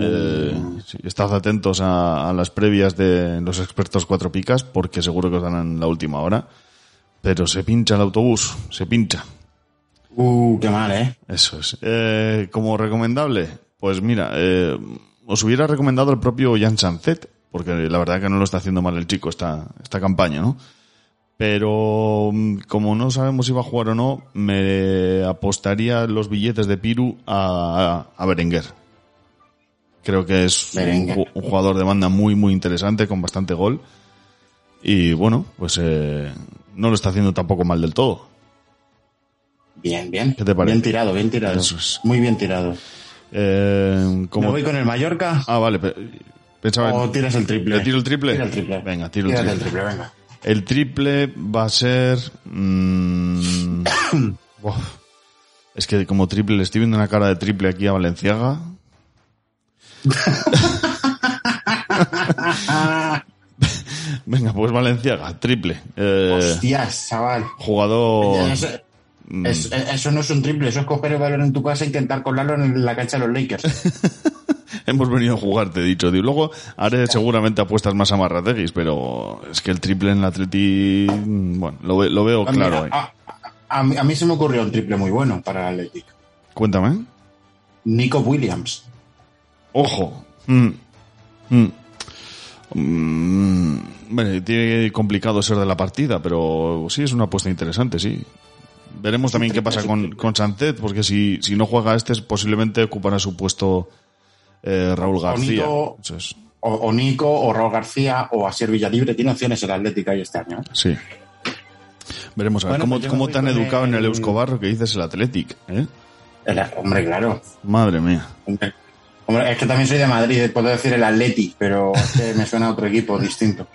Eh, sí, estad atentos a, a las previas de los expertos cuatro picas, porque seguro que os dan en la última hora. Pero se pincha el autobús, se pincha. Uh, qué mal, ¿eh? Eso es. Eh, como recomendable, pues mira, eh, os hubiera recomendado el propio Jan Sanzet, porque la verdad que no lo está haciendo mal el chico esta, esta campaña, ¿no? Pero mm, como no sabemos si va a jugar o no, me apostaría los billetes de Piru a, a, Berenguer. Creo que es un, jugador de banda muy, muy interesante, con bastante gol. Y bueno, pues eh, no lo está haciendo tampoco mal del todo. Bien, bien. ¿Qué te parece? Bien tirado, bien tirado. Eso es. Muy bien tirado. Eh. ¿Me voy con el Mallorca? Ah, vale. pe- Pensaba ¿O tiras el triple? ¿Le tiro el triple? Tira el triple. Venga, tiro el triple. el triple, venga. El triple va a ser... mm, es que como triple, le estoy viendo una cara de triple aquí a Valenciaga. Venga, pues Valenciaga, triple. Eh, Hostias, chaval. jugador... Eso, es- eso no es un triple, eso es coger el balón en tu casa e intentar colarlo en la cancha de los Lakers. Hemos venido a jugar, te he dicho. tío. Luego haré seguramente apuestas más amarrateguis, pero es que el triple en el Atleti... Bueno, lo, ve- lo veo Ah, claro mira, ahí. a, a mí, a mí se me ocurrió un triple muy bueno para el Athletic. Cuéntame. Nico Williams. Ojo. Mm. Mm. Mm. Bueno, tiene complicado ser de la partida, pero sí es una apuesta interesante, sí. Veremos también qué pasa con, con porque si, si no juega este, posiblemente ocupará su puesto eh, Raúl García. Nico- Eso es. O, o Nico, o Raúl García, o Asier Villalibre. Tiene opciones el Atlético ahí este año. ¿eh? Sí. Veremos a ver Bueno, cómo, pues cómo te han educado en el Euskobarro que dices el Athletic, ¿eh? El- hombre, claro. Madre mía. Hombre, hombre, es que también soy de Madrid, puedo decir el Atleti, pero es que me suena a otro equipo distinto.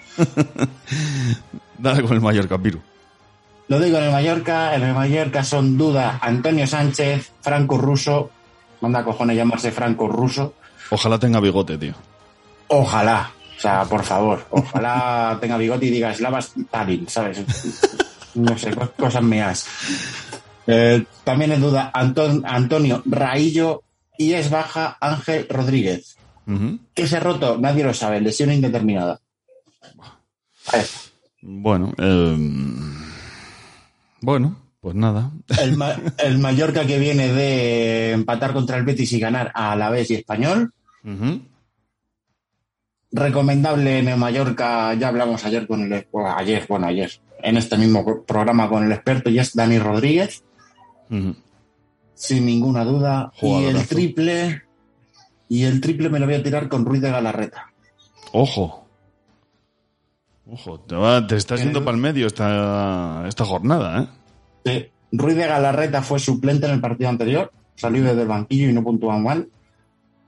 Dale con el mayor Capiru. Lo digo en el Mallorca, en el Mallorca son duda Antonio Sánchez, Franco Russo, manda cojones llamarse Franco Russo, Ojalá tenga bigote, tío. ojalá, o sea, por favor, ojalá tenga bigote y diga Slavas Stalin, ¿sabes? No sé, co- cosas meas. Eh, también es duda Anton- Antonio Raillo y es baja Ángel Rodríguez. Ujú. ¿Qué se ha roto? Nadie lo sabe, lesión indeterminada. Bueno, eh, bueno, pues nada. el, Ma- el Mallorca que viene de empatar contra el Betis y ganar a Alavés y Español. Recomendable en el Mallorca, ya hablamos ayer con el bueno, ayer, bueno, ayer, en este mismo pro- programa con el experto, y es Dani Rodríguez, sin ninguna duda. Y el triple, y el triple me lo voy a tirar con Ruiz de Galarreta. Ojo. Ojo, te, va- te estás yendo para el medio esta, esta jornada, ¿eh? Sí, Ruiz de Galarreta fue suplente en el partido anterior, salió desde el banquillo y no puntuó mal.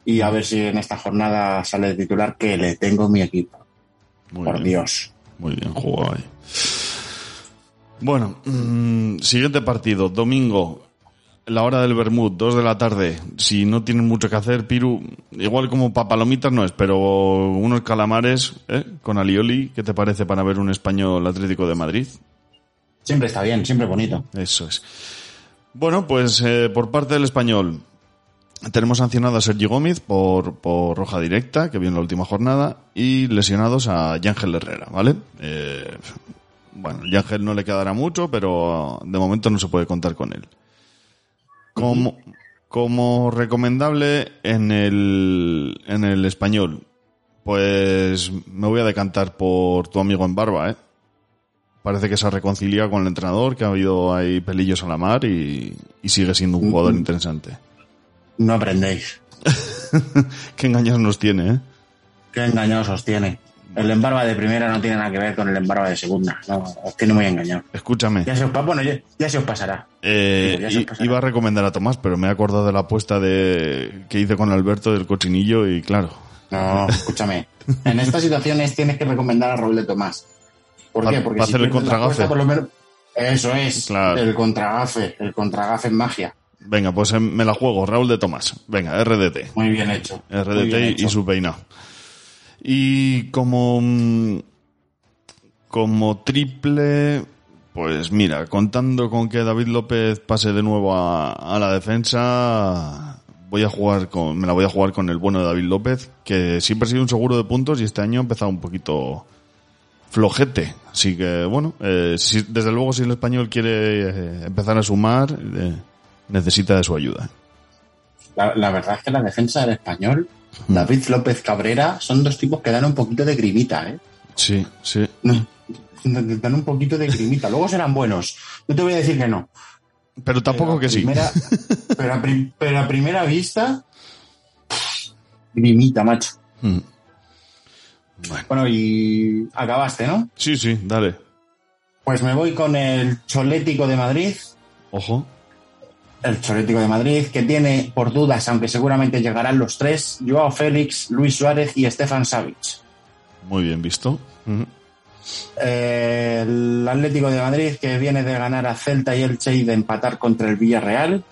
Y a ver si en esta jornada sale de titular que le tengo mi equipo. Muy Por bien. Dios. Muy bien jugado ahí. Bueno, mm, siguiente partido, domingo, la hora del Bermud, 2 de la tarde. Si no tienen mucho que hacer, Piru, igual como para palomitas no es, pero unos calamares ¿eh? con alioli, ¿qué te parece para ver un español Atlético de Madrid? Siempre está bien, siempre bonito. Eso es. Bueno, pues eh, por parte del español, tenemos sancionado a Sergi Gómez por, por roja directa, que vio en la última jornada, y lesionados a Yángel Herrera, ¿vale? Eh, bueno, Yángel no le quedará mucho, pero de momento no se puede contar con él. Como, como recomendable en el, en el español, pues me voy a decantar por tu amigo en barba, ¿eh? Parece que se ha reconciliado con el entrenador, que ha habido ahí pelillos a la mar y, y sigue siendo un jugador interesante. No aprendéis. Qué engaños nos tiene, ¿eh? Qué engañados os tiene. El embarba de primera no tiene nada que ver con el embarba de segunda. No, os tiene muy engañado. Escúchame. Ya se os, bueno, ya, ya se os pasará. Eh, ya se pasará. iba a recomendar a Tomás, pero me he acordado de la apuesta de que hice con Alberto del cochinillo y claro. No, escúchame. En estas situaciones tienes que recomendar a Raúl de Tomás. ¿Por Pa- qué? Porque si hacer el contragafe. apuesta, por lo menos... Eso es. Claro. El contragafe. El contragafe en magia. Venga, pues eh, me la juego, Raúl de Tomás. Venga, RDT. Muy bien hecho. RDT bien y su peinado. Y como, mm, como triple, pues mira, contando con que David López pase de nuevo a, a la defensa, voy a jugar con, me la voy a jugar con el bueno de David López, que siempre ha sido un seguro de puntos y este año ha empezado un poquito flojete. Así que, bueno, eh, si- desde luego si el español quiere eh, empezar a sumar, eh, necesita de su ayuda. La, la verdad es que la defensa del español, David López Cabrera, son dos tipos que dan un poquito de grimita, ¿eh? Sí, sí. Dan un poquito de grimita. Luego serán buenos. No te voy a decir que no. Pero tampoco que sí. Pero, a prim- pero a primera vista, grimita, macho. Mm. Bueno, y acabaste, ¿no? Sí, sí, dale. Pues me voy con el Cholético de Madrid. Ojo. El Cholético de Madrid, que tiene, por dudas, aunque seguramente llegarán los tres, Joao Félix, Luis Suárez y Stefan Savic. Muy bien visto. Eh, el Atlético de Madrid, que viene de ganar a Celta y Elche y de empatar contra el Villarreal.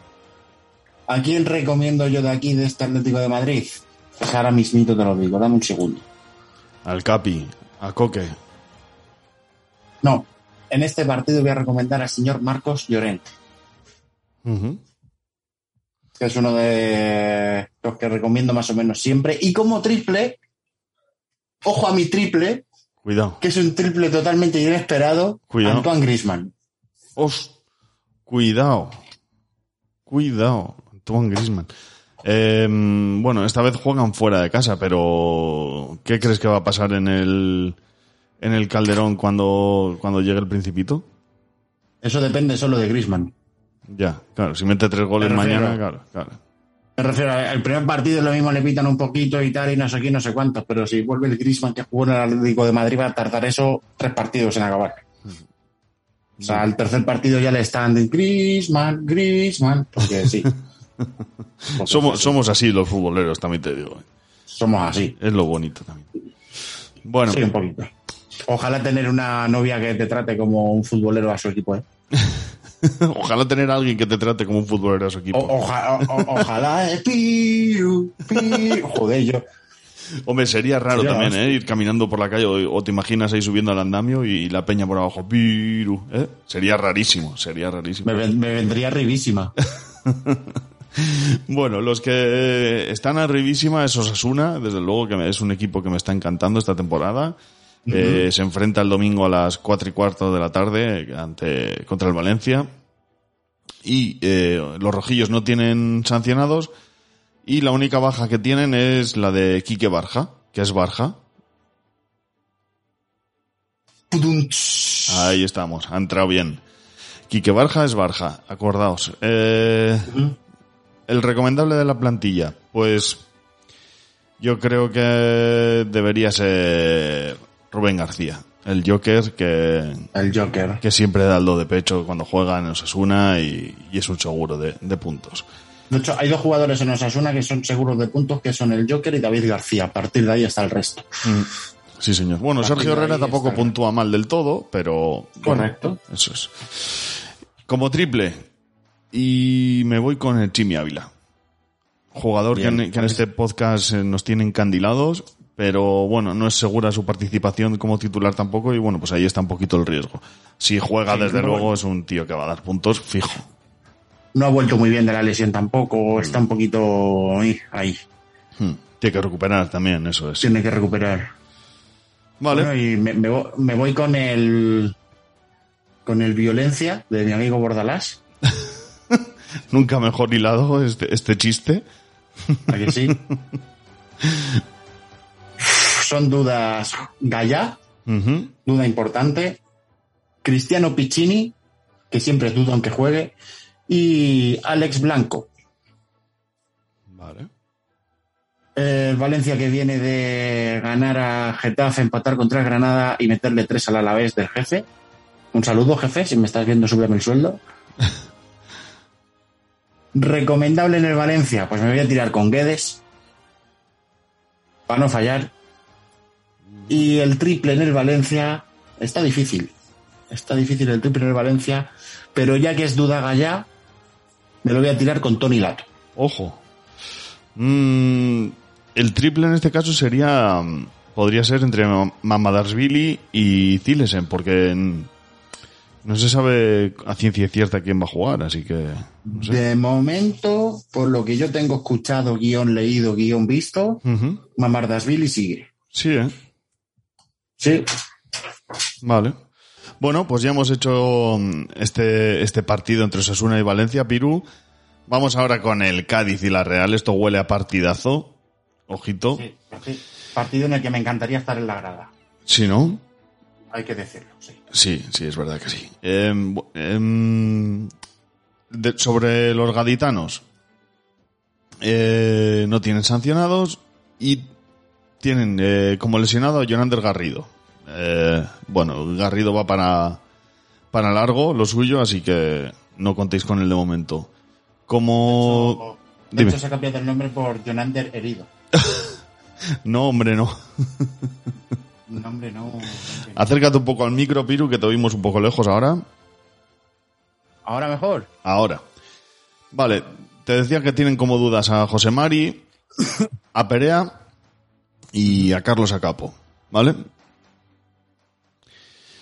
¿A quién recomiendo yo de aquí, de este Atlético de Madrid? Pues ahora mismito te lo digo, dame un segundo. Al Capi, a Coque. No, en este partido voy a recomendar al señor Marcos Llorente, Que es uno de los que recomiendo más o menos siempre. Y como triple, ojo a mi triple, Cuidado. que es un triple totalmente inesperado, Cuidado. Antoine Grisman. Os, cuidado. Cuidado. Antoine Griezmann. Eh, bueno, esta vez juegan fuera de casa, pero ¿qué crees que va a pasar en el en el Calderón cuando cuando llegue el Principito? Eso depende solo de Grisman. Ya, claro, si mete tres goles mañana, claro, claro. Me refiero, al primer partido lo mismo le pitan un poquito y tal, y no sé quién, no sé cuántos, pero si vuelve el Griezmann que jugó en el Atlético de Madrid va a tardar eso tres partidos en acabar. O sea, al tercer partido ya le están de Griezmann, Griezmann, porque sí. Somos, somos así los futboleros, también te digo. Somos así. Es lo bonito también. Bueno, Sí, un poquito. Ojalá tener una novia que te trate como un futbolero a su equipo, ¿eh? ojalá tener a alguien que te trate como un futbolero a su equipo. O- oja- o- ojalá, eh. Joder, yo. Hombre, sería raro Sería también. ¿eh? Ir caminando por la calle o, o te imaginas ahí subiendo al andamio y la peña por abajo. Piru, ¿eh? Sería rarísimo, sería rarísimo. Me, me vendría rivísima. Bueno, los que están arribísima es Osasuna, desde luego que es un equipo que me está encantando esta temporada. Eh, se enfrenta el domingo a las cuatro y cuarto de la tarde ante, contra el Valencia. Y eh, los rojillos no tienen sancionados. Y la única baja que tienen es la de Quique Barja, que es Barja. Ahí estamos, ha entrado bien. Quique Barja es Barja, acordaos. Eh, el recomendable de la plantilla, pues yo creo que debería ser Rubén García, el Joker que, El Joker. que siempre da el do de pecho cuando juega en Osasuna y, y es un seguro de, de puntos. De hecho, hay dos jugadores en Osasuna que son seguros de puntos, que son el Joker y David García. A partir de ahí está el resto. Sí, señor. Bueno, Sergio Herrera tampoco está. puntúa mal del todo, pero... bueno, Correcto. eso es. Como triple, y me voy con el Chimi Ávila. Jugador que en, que en este podcast eh, nos tiene encandilados, pero bueno, no es segura su participación como titular tampoco, y bueno, pues ahí está un poquito el riesgo. Si juega, Sí, desde luego, es un tío que va a dar puntos fijo. no ha vuelto muy bien de la lesión tampoco, está un poquito ahí. Hmm, Tiene que recuperar también, eso es. tiene que recuperar. Vale. Bueno, y me, me me voy con el con el violencia de mi amigo Bordalás, Nunca mejor hilado este, este chiste. ¿a que sí? Son dudas Gallá, Ujú. duda importante. Cristiano Piccini, que siempre es duda aunque juegue. Y Alex Blanco. Vale. El Valencia que viene de ganar a Getafe, empatar contra Granada y meterle tres al Alavés del jefe. Un saludo, jefe, si me estás viendo, súbeme el sueldo. Recomendable en el Valencia, pues me voy a tirar con Guedes. Para no fallar. Y el triple en el Valencia está difícil. Está difícil el triple en el Valencia. Pero ya que es duda Gallá, me lo voy a tirar con Tony Lato. Ojo. Mm, el triple en este caso sería. mm, Podría ser entre Ma- Mamadarsvili y Zilesen, porque no se sabe a ciencia cierta quién va a jugar, así que. No sé. De momento, por lo que yo tengo escuchado, guion leído, guion visto, Ujú. Mamardasvili sigue. Sí, ¿eh? Sí. Vale. Bueno, pues ya hemos hecho mm, este, este partido entre Osasuna y Valencia, Pirú. Vamos ahora con el Cádiz y la Real. Esto huele a partidazo. Ojito. Sí, sí. Partido en el que me encantaría estar en la grada. Si no, Hay que decirlo, sí. Sí, sí, es verdad que sí. Em, em, de- sobre los gaditanos, eh, no tienen sancionados y tienen eh, como lesionado a Jonander Garrido. Eh, bueno, Garrido va para, para largo, lo suyo, así que no contéis con él de momento. Como... De hecho, se ha cambiado el nombre por Jonander Herido. No, hombre, no. Un nombre no. Acércate un poco al micro, Piru, que te oímos un poco lejos ahora. Ahora mejor. Ahora. Vale, te decía que tienen como dudas a José Mari, a Perea y a Carlos Acapo. ¿Vale?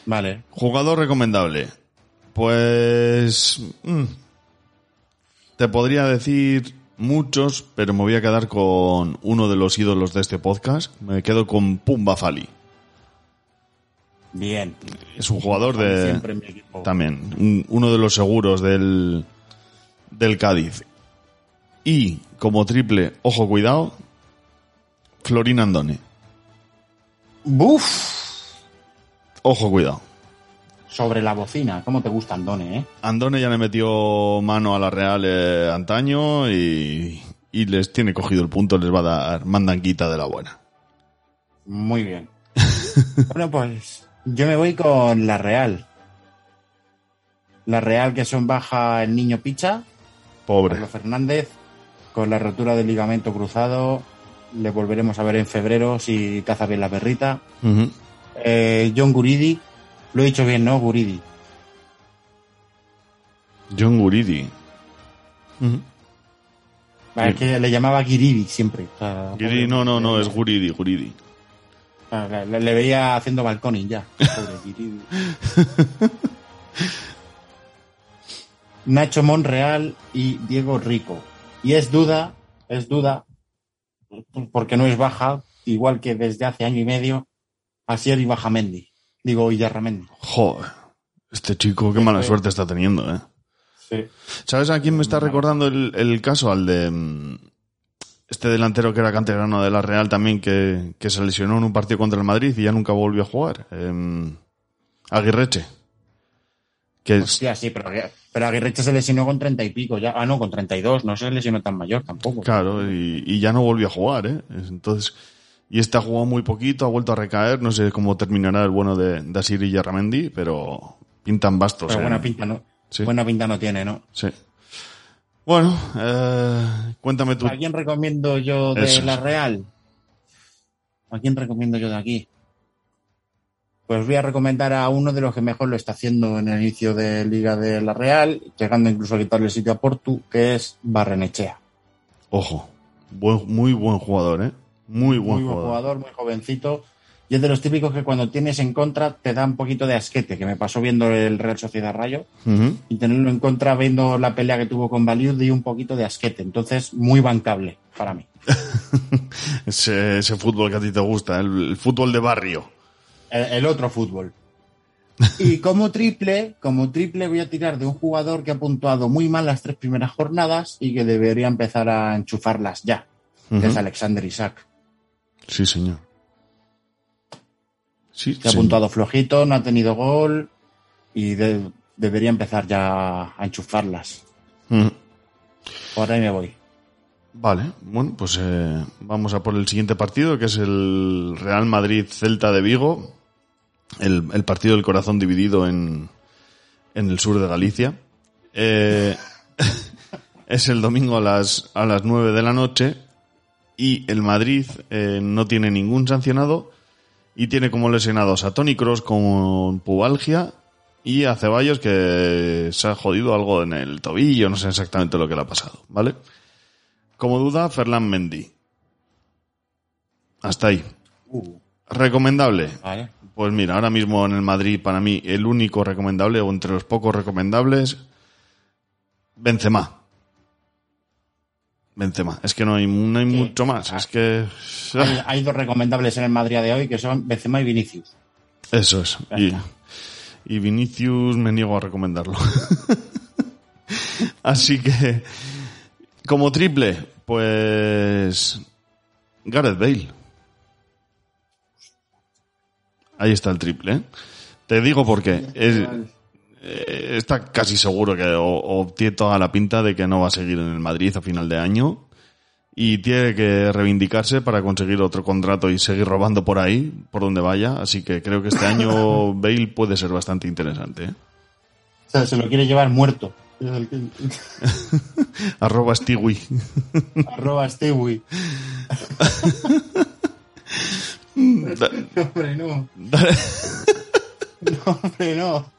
Vale. Jugador recomendable. Pues... mm, te podría decir muchos, pero me voy a quedar con uno de los ídolos de este podcast. Me quedo con Pumba Fali. Bien. Es un jugador de... Siempre en mi equipo. También, un- uno de los seguros del, del Cádiz. Y como triple, ojo cuidado, Florín Andone. ¡Buf! Ojo cuidado. Sobre la bocina. ¿Cómo te gusta Andone, eh? Andone ya le metió mano a la Real eh, antaño y, y les tiene cogido el punto, les va a dar mandanquita de la buena. Muy bien. bueno, pues yo me voy con la Real. La Real que son baja el niño Picha, Pobre. Pablo Fernández, con la rotura del ligamento cruzado. Le volveremos a ver en febrero si caza bien la perrita. Eh, John Guridi, lo he dicho bien, ¿no? Guridi. John Guridi. Ujú. Es que le llamaba Giridi siempre. O sea, Guridi, no, no, no, es Guridi, Guridi. le, le- le veía haciendo balconing ya. Pobre Giridi. Nacho Monreal y Diego Rico. Y es duda, es duda, porque no es baja, igual que desde hace año y medio, Asier y Bajamendi. Digo, Illarramendi. Joder, este chico qué mala suerte está teniendo, ¿eh? Sí. ¿Sabes a quién me está recordando el, el caso? Al de mm, este delantero que era canterano de la Real también, que, que se lesionó en un partido contra el Madrid y ya nunca volvió a jugar. Em, Aguirreche. Que es- Hostia, sí, pero, pero Aguirreche se lesionó con treinta y pico ya. Ah, no, con 32. No se lesionó tan mayor tampoco. Claro, y, y ya no volvió a jugar, ¿eh? Entonces, y este ha jugado muy poquito, ha vuelto a recaer, no sé cómo terminará el bueno de, de Asir y Yarramendi, pero pintan bastos. Pero ¿eh? buena pinta no. Sí. Buena pinta no tiene, ¿no? Sí. Bueno, eh, cuéntame tú. ¿A quién recomiendo yo de Eso la. Real? ¿A quién recomiendo yo de aquí? Pues voy a recomendar a uno de los que mejor lo está haciendo en el inicio de Liga de la Real, llegando incluso a quitarle sitio a Portu, que es Barrenechea. Ojo, buen- muy buen jugador, ¿eh? Muy buen Muy buen jugador. muy jovencito. Y es de los típicos que cuando tienes en contra te da un poquito de asquete, que me pasó viendo el Real Sociedad Rayo y tenerlo en contra viendo la pelea que tuvo con Valiud di un poquito de asquete. Entonces, muy bancable para mí. Ese, ese fútbol que a ti te gusta, el, el fútbol de barrio. El, otro fútbol. Y como triple, como triple voy a tirar de un jugador que ha puntuado muy mal las tres primeras jornadas y que debería empezar a enchufarlas ya, que es. Alexander Isaac. Sí, señor. Sí, que ha puntuado flojito, no ha tenido gol y de- debería empezar ya a enchufarlas. Ujú. Por ahí me voy. Vale, bueno, pues eh, vamos a por el siguiente partido, que es el Real Madrid-Celta de Vigo, el, el partido del corazón dividido en, en el sur de Galicia. Eh, es el domingo a las, a las 9 de la noche y el Madrid eh, no tiene ningún sancionado y tiene como lesionados a Tony Cross con pubalgia y a Ceballos que se ha jodido algo en el tobillo, no sé exactamente lo que le ha pasado, ¿vale? Como duda, Ferland Mendy. Hasta ahí. ¿Recomendable? Vale. Pues mira, ahora mismo en el Madrid, para mí, el único recomendable, o entre los pocos recomendables, Benzema. Benzema. Es que no hay, no hay mucho más. Es que... Hay, hay dos recomendables en el Madrid de hoy que son Benzema y Vinicius. Eso es. Y, y Vinicius me niego a recomendarlo. Así que, como triple, pues Gareth Bale. Ahí está el triple. ¿eh? Te digo por qué. Es- eh, está casi seguro que o, o tiene toda la pinta de que no va a seguir en el Madrid a final de año y tiene que reivindicarse para conseguir otro contrato y seguir robando por ahí, por donde vaya. Así que creo que este año Bale puede ser bastante interesante. ¿eh? O sea, se lo quiere llevar muerto. Arroba Stewie. Arroba Stewie. hombre, no. Dale, No, hombre, no.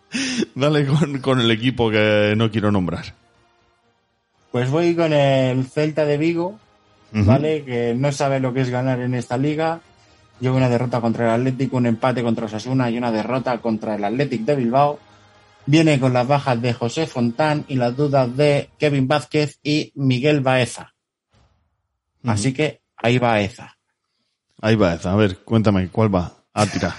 dale con, con el equipo que no quiero nombrar. Pues voy con el Celta de Vigo. ¿vale? Que no sabe lo que es ganar en esta liga. Lleva una derrota contra el Atlético, un empate contra Osasuna y una derrota contra el Athletic de Bilbao. Viene con las bajas de José Fontán y las dudas de Kevin Vázquez y Miguel Baeza. Así que ahí va Baeza. Ahí va. A ver, cuéntame, ¿cuál va? Ah, tira.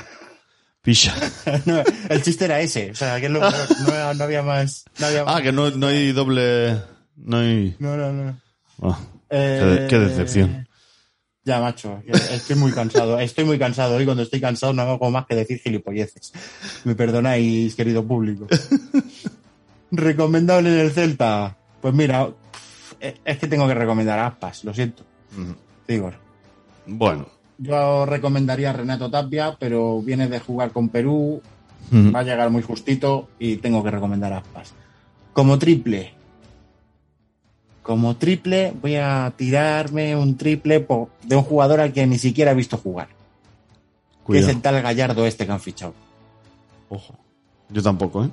Picha. No, el chiste era ese, o sea, que. No, no había más. Había Ah, que no, no hay doble... No hay... No, no, no. Ah, Eh, qué, qué decepción. Ya, macho, estoy muy cansado. Estoy muy cansado y cuando estoy cansado no hago más que decir gilipolleces. Me perdonáis, querido público. Recomendable en el Celta. Pues mira, es que tengo que recomendar a Aspas, lo siento. Igor. Bueno. Yo recomendaría a Renato Tapia, pero viene de jugar con Perú, va a llegar muy justito y tengo que recomendar a Aspas. Como triple. Como triple voy a tirarme un triple de un jugador al que ni siquiera he visto jugar. Que es el tal Gallardo este que han fichado. Ojo. Yo tampoco, ¿eh?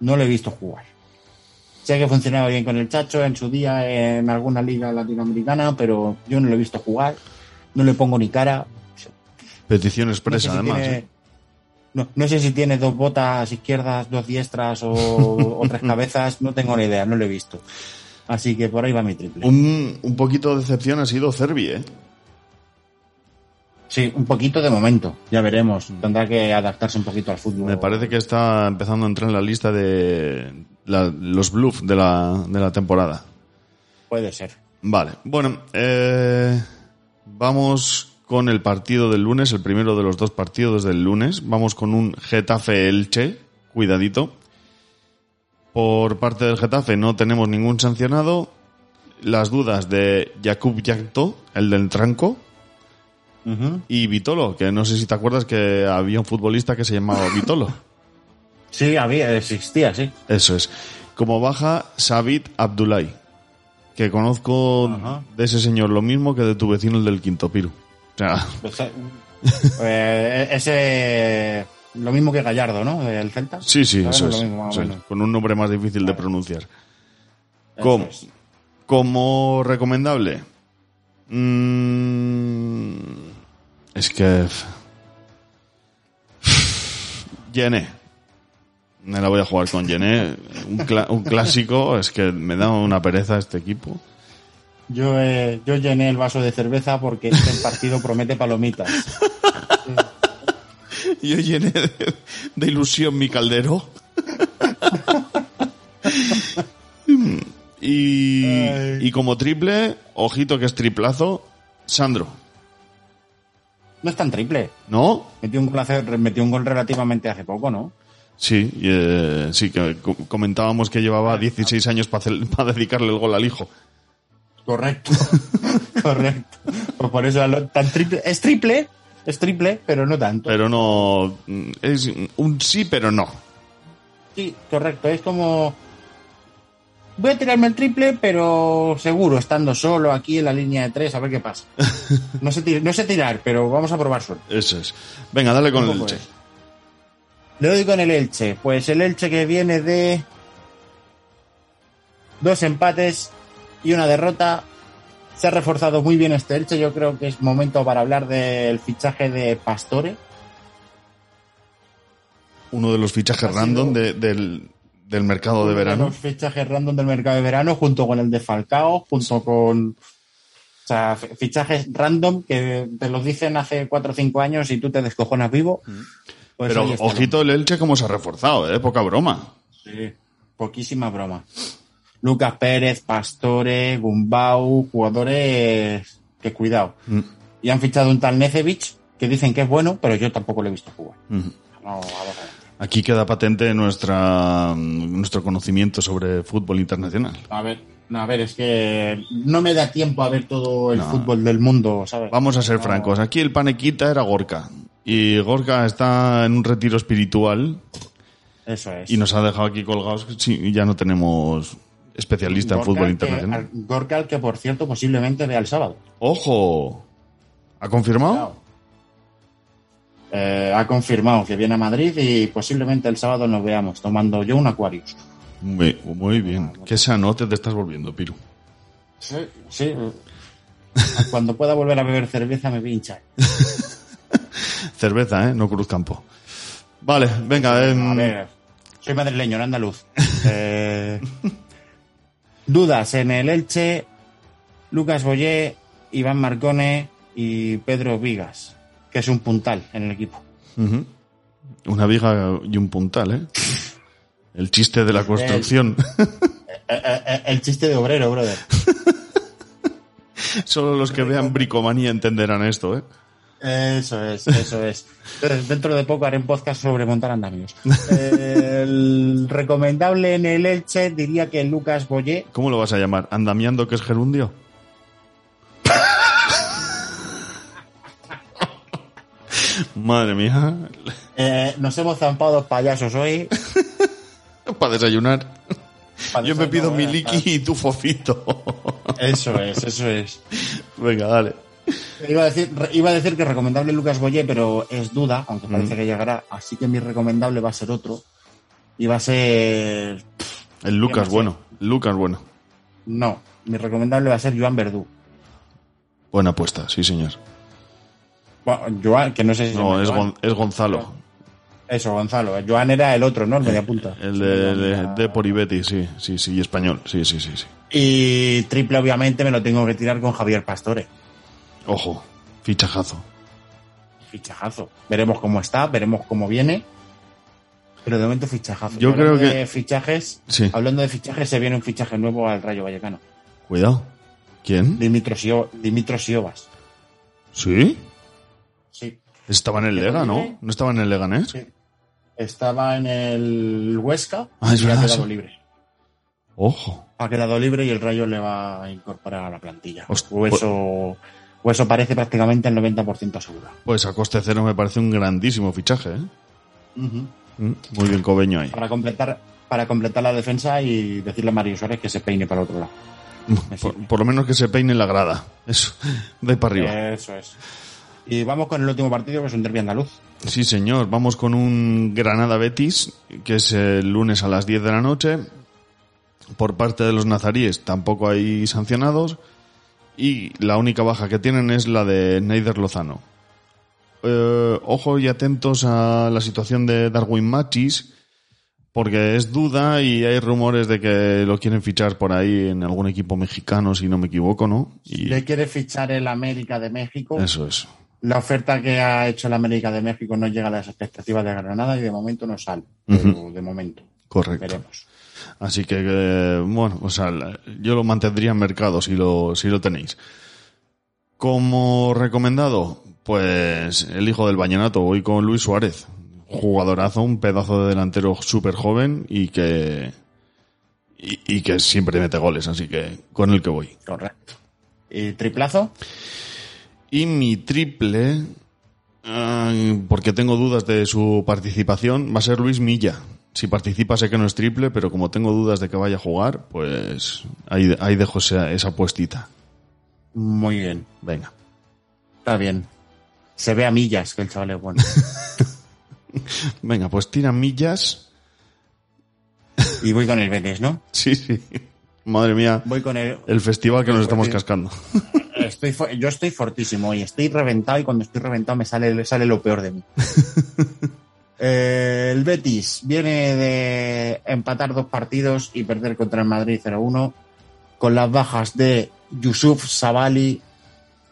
No lo he visto jugar. Sé que funcionaba bien con el Chacho en su día en alguna liga latinoamericana, pero yo no lo he visto jugar. No le pongo ni cara. Petición No sé expresa, si además. tiene- ¿eh? no, no sé si tiene dos botas izquierdas, dos diestras o, o tres cabezas. No tengo ni idea, no lo he visto. Así que por ahí va mi triple. Un, un poquito de decepción ha sido Cervi, ¿eh? Sí, un poquito de momento. Ya veremos. Tendrá que adaptarse un poquito al fútbol. Me parece que está empezando a entrar en la lista de la- los bluff de la, de la temporada. Puede ser. Vale, bueno, eh, vamos con el partido del lunes, el primero de los dos partidos del lunes. Vamos con un Getafe Elche, cuidadito. Por parte del Getafe no tenemos ningún sancionado. Las dudas de Jakub Yakto, el del tranco, y Vitolo, que no sé si te acuerdas que había un futbolista que se llamaba Vitolo. Sí, había, existía, sí. Eso es. Como baja Sabit Abdullahi, que conozco de ese señor lo mismo que de tu vecino el del Quinto Piru. O sea, eh, ese. Lo mismo que Gallardo, ¿no? El Celta. sí, sí, eso lo es. mismo, eso. Con un nombre más difícil de pronunciar. Como, como recomendable. Mm, es que. Yené. Me la voy a jugar con Yené. Un, un clásico. Es que me da una pereza este equipo. Yo, eh, yo llené el vaso de cerveza porque este partido promete palomitas. Yo llené de, de ilusión mi caldero. y, y como triple, ojito que es triplazo, Sandro. No es tan triple. ¿No? Metió un gol, hace- metió un gol relativamente hace poco, ¿no? Sí, eh, sí, que co- comentábamos que llevaba 16 años para dedicarle el gol al hijo. Correcto. Correcto. Pues por eso tan triple. Es triple, es triple, pero no tanto. Pero no. Es un sí, pero no. Sí, correcto. Es como. Voy a tirarme el triple, pero seguro, estando solo aquí en la línea de tres, a ver qué pasa. No sé, tir- no sé tirar, pero vamos a probar suerte. Eso es. Venga, dale con el. Le doy con el Elche. Pues el Elche que viene de dos empates y una derrota. Se ha reforzado muy bien este Elche. Yo creo que es momento para hablar del fichaje de Pastore. Uno de los fichajes random de- del, del mercado de Uno verano. Los fichajes random del mercado de verano, junto con el de Falcao, junto con. O sea, fichajes random que te los dicen hace cuatro o cinco años y tú te descojonas vivo. Pues Pero ojito el Elche cómo se ha reforzado, ¿eh? Poca broma. Sí, poquísima broma. Lucas Pérez, Pastore, Gumbau, jugadores que cuidado. Mm. Y han fichado un tal Necevich que dicen que es bueno, pero yo tampoco lo he visto jugar. No. Aquí queda patente nuestra, nuestro conocimiento sobre fútbol internacional. A ver, no, a ver, es que no me da tiempo a ver todo el No. fútbol del mundo, ¿sabes? Vamos a ser francos. Aquí el panequita era Gorka. Y Gorka está en un retiro espiritual Eso es. y nos ha dejado aquí colgados. Sí, ya no tenemos especialista en fútbol que- internacional. al- Gorka, que por cierto posiblemente vea el sábado. ¡Ojo! ¿Ha confirmado? Eh, ha confirmado que viene a Madrid y posiblemente el sábado nos veamos tomando yo un Aquarius. Muy, muy bien. Qué sanote te estás volviendo, Piru. Sí, sí. Cuando pueda volver a beber cerveza me voy a hinchar. Cerveza, ¿eh? No Cruzcampo. Vale, venga. A ver, soy madrileño, andaluz. Eh, dudas en el Elche, Lucas Boyé, Iván Marcone y Pedro Vigas, que es un puntal en el equipo. Una viga y un puntal, ¿eh? El chiste de la construcción. Eh, eh, eh, el chiste de obrero, brother. Solo los que vean bricomanía entenderán esto, ¿eh? Eso es, eso es. Entonces, dentro de poco haré un podcast sobre montar andamios. El recomendable en el Elche diría que Lucas Boyé. ¿Cómo lo vas a llamar? ¿Andamiando que es gerundio? Madre mía. Eh, nos hemos zampado payasos hoy. Para desayunar. Para Yo me desayunar, pido mi liqui y tu fofito. Eso es, eso es. Venga, dale. Iba a decir, iba a decir que recomendable Lucas Boyé, pero es duda, aunque parece Mm. que llegará. Así que mi recomendable va a ser otro. Y va a ser. El Lucas bueno. Lucas bueno. No, mi recomendable va a ser Joan Verdú. Buena apuesta, sí, señor. Bueno, Joan, que no sé si No, es, Joan. Gon- es Gonzalo. Eso, Gonzalo. Joan era el otro, ¿no? El mediapunta. El de, de, de sí, sí, sí, y español. Sí, sí, sí, sí. Y triple, obviamente, me lo tengo que tirar con Javier Pastore. Ojo, fichajazo. Fichajazo. Veremos cómo está, veremos cómo viene. Pero de momento fichajazo. Yo hablando creo que- fichajes, Sí. hablando de fichajes, se viene un fichaje nuevo al Rayo Vallecano. Cuidado. ¿Quién? Dimitros, Siobas. ¿Sí? Sí. Estaba en el ¿Qué Lega, ¿no? ¿No estaba en el Leganés? Sí. Estaba en el Huesca Ah, es y ha quedado libre. Ojo. Ha quedado libre y el Rayo le va a incorporar a la plantilla. O eso, o eso parece prácticamente el 90% seguro. Pues a coste cero me parece un grandísimo fichaje, ¿eh? Mm, Muy bien Cobeño ahí. Para completar, para completar la defensa y decirle a Mario Suárez que se peine para el otro lado. Por, por lo menos que se peine en la grada. Eso, de ahí para arriba. Eso es. Y vamos con el último partido, que es un derbi andaluz. Sí, señor. Vamos con un Granada Betis, que es el lunes a las 10 de la noche. Por parte de los nazaríes tampoco hay sancionados. Y la única baja que tienen es la de Neider Lozano. eh, ojo y atentos a la situación de Darwin Machis, porque es duda y hay rumores de que lo quieren fichar por ahí en algún equipo mexicano, si no me equivoco, ¿no? Y Le quiere fichar el América de México. eso es. La oferta que ha hecho el América de México no llega a las expectativas de Granada y de momento no sale. Pero de momento. Correcto. Veremos. Así que, eh, bueno, o sea, yo lo mantendría en mercado si lo, si lo tenéis. Como recomendado, pues el hijo del Vallenato, voy con Luis Suárez. Jugadorazo, un pedazo de delantero súper joven y que, y, y que siempre mete goles, así que con el que voy. Correcto. ¿Y triplazo? Y mi triple, ay, porque tengo dudas de su participación, va a ser Luis Milla. Si participa sé que no es triple, pero como tengo dudas de que vaya a jugar, pues ahí, ahí dejo esa, esa puestita. Muy bien. Venga. Está bien. Se ve a millas que el chaval es bueno. Venga, pues tira millas. y voy con el Betis, ¿no? Sí, sí. Madre mía. Voy con el... El festival que nos estamos cascando. Estoy, yo estoy fortísimo hoy. Estoy reventado y cuando estoy reventado me sale, sale lo peor de mí. Eh, el Betis viene de empatar dos partidos y perder contra el Madrid 0-1 con las bajas de Yusuf Sabali,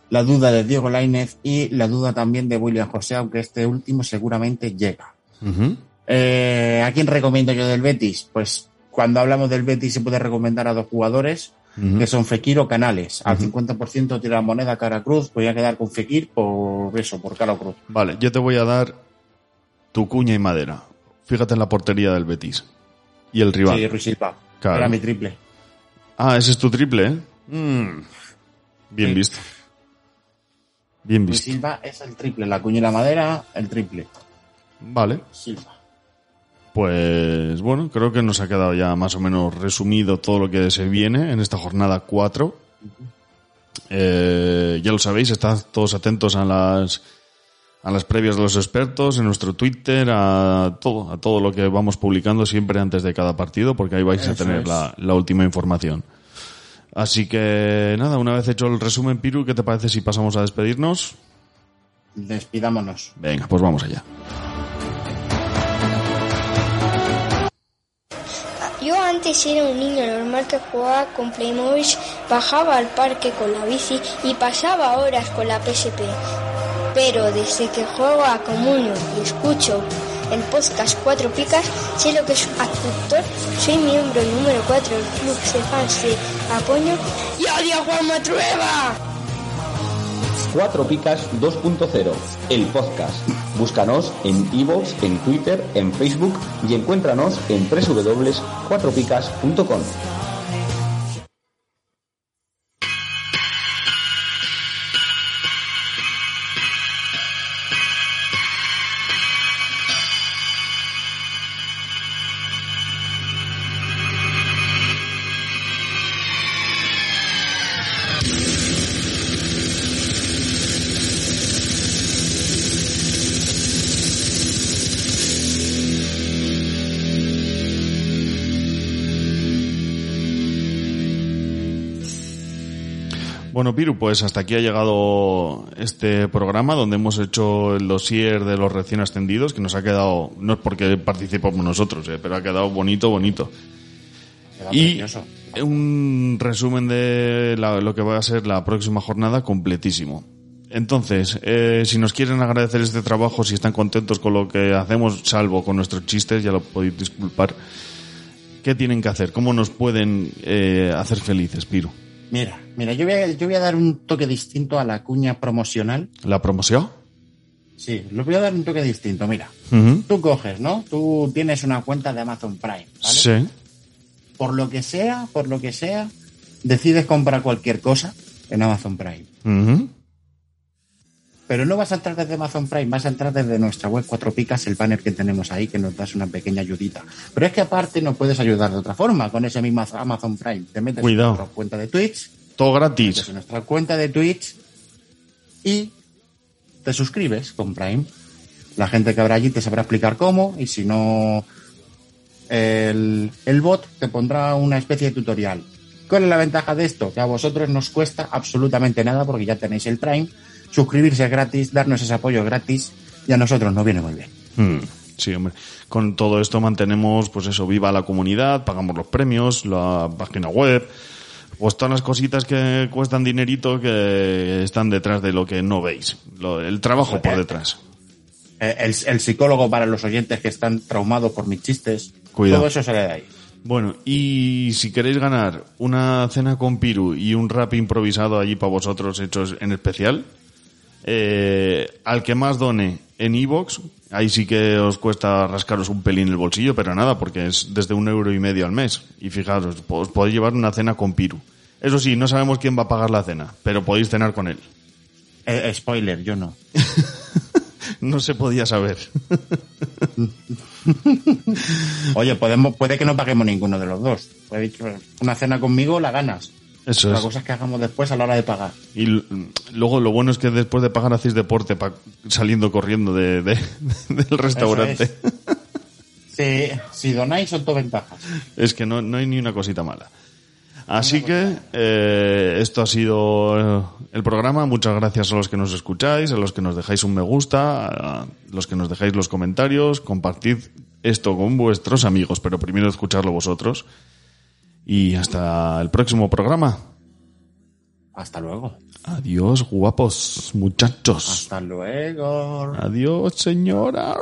la duda de Diego Lainez y la duda también de William José, aunque este último seguramente llega. Eh, ¿A quién recomiendo yo del Betis? Pues cuando hablamos del Betis se puede recomendar a dos jugadores, que son Fekir o Canales. Al 50% tira la moneda cara cruz, voy a quedar con Fekir por eso, por cara cruz. Vale, yo te voy a dar tu cuña y madera. Fíjate en la portería del Betis. Y el rival. Sí, Ruiz Silva. Claro. Era mi triple. Ah, ese es tu triple, ¿eh? Mm. Bien Sí. visto. Bien Ruiz visto. Silva es el triple, la cuña y la madera, el triple. Vale. Silva. Pues bueno, creo que nos ha quedado ya más o menos resumido todo lo que se viene en esta jornada 4. Eh, ya lo sabéis, estad todos atentos a las a las previas de los expertos, en nuestro Twitter, a todo, a todo lo que vamos publicando siempre antes de cada partido, porque ahí vais a tener la última información. Así que nada, una vez hecho el resumen, Piru, ¿qué te parece si pasamos a despedirnos? Despidámonos. Venga, pues vamos allá. Yo antes era un niño normal que jugaba con Playmobil, bajaba al parque con la bici y pasaba horas con la PSP. Pero desde que juego a Comunio y escucho el podcast Cuatro Picas, sé lo que es actor, soy miembro número 4 del club de fans de Apoño y odio a Juan Matrueva. Cuatro Picas 2.0, el podcast. Búscanos en iVoox, en Twitter, en Facebook y encuéntranos en www.cuatropicas.com. Bueno, Piru, pues hasta aquí ha llegado este programa donde hemos hecho el dossier de los recién ascendidos, que nos ha quedado, no es porque participamos nosotros, eh, pero ha quedado bonito, bonito. Queda Y precioso. un resumen de la- lo que va a ser la próxima jornada completísimo. Entonces, eh, si nos quieren agradecer este trabajo, si están contentos con lo que hacemos, salvo con nuestros chistes, ya lo podéis disculpar, ¿qué tienen que hacer? ¿Cómo nos pueden eh, hacer felices, Piru? Mira, mira, yo voy, a, yo voy a dar un toque distinto a la cuña promocional. ¿La promoción? Sí, le voy a dar un toque distinto. Mira, tú coges, ¿no? Tú tienes una cuenta de Amazon Prime, ¿vale? Sí. Por lo que sea, por lo que sea, decides comprar cualquier cosa en Amazon Prime. Pero no vas a entrar desde Amazon Prime, vas a entrar desde nuestra web Cuatro Picas, el banner que tenemos ahí, que nos das una pequeña ayudita. Pero es que aparte nos puedes ayudar de otra forma con ese mismo Amazon Prime. Te metes Cuidado. en nuestra cuenta de Twitch, Todo metes gratis. en nuestra cuenta de Twitch y te suscribes con Prime. La gente que habrá allí te sabrá explicar cómo y si no, el, el bot te pondrá una especie de tutorial. ¿Cuál es la ventaja de esto? Que a vosotros nos cuesta absolutamente nada porque ya tenéis el Prime, suscribirse es gratis, darnos ese apoyo es gratis y a nosotros nos viene muy bien. Hmm, Sí, hombre. Con todo esto mantenemos, pues eso, viva la comunidad, pagamos los premios, la página web, pues todas las cositas que cuestan dinerito que están detrás de lo que no veis. Lo- el trabajo por detrás. Eh, El, el psicólogo para los oyentes que están traumados por mis chistes, Cuidado. todo eso se le da ahí. Bueno, y si queréis ganar una cena con Piru y un rap improvisado allí para vosotros hechos en especial, eh, al que más done en Evox, ahí sí que os cuesta rascaros un pelín el bolsillo, pero nada, porque es desde un euro y medio al mes. Y fijaros, os podéis llevar una cena con Piru. Eso sí, no sabemos quién va a pagar la cena, pero podéis cenar con él. Eh, spoiler, yo no. No se podía saber. Oye, podemos, puede que no paguemos ninguno de los dos. Una cena conmigo la ganas. Eso La es. cosa es que hagamos después a la hora de pagar. Y luego lo bueno es que después de pagar hacéis deporte pa- saliendo corriendo de, de- del restaurante. Eso Si, si donáis son todo ventajas. Es que no, no hay ni una cosita mala. Así que eh, esto ha sido eh, el programa. Muchas gracias a los que nos escucháis, a los que nos dejáis un me gusta, a los que nos dejáis los comentarios. Compartid esto con vuestros amigos, pero primero escucharlo vosotros. Y hasta el próximo programa. Hasta luego. Adiós, guapos muchachos. Hasta luego. Adiós, señora.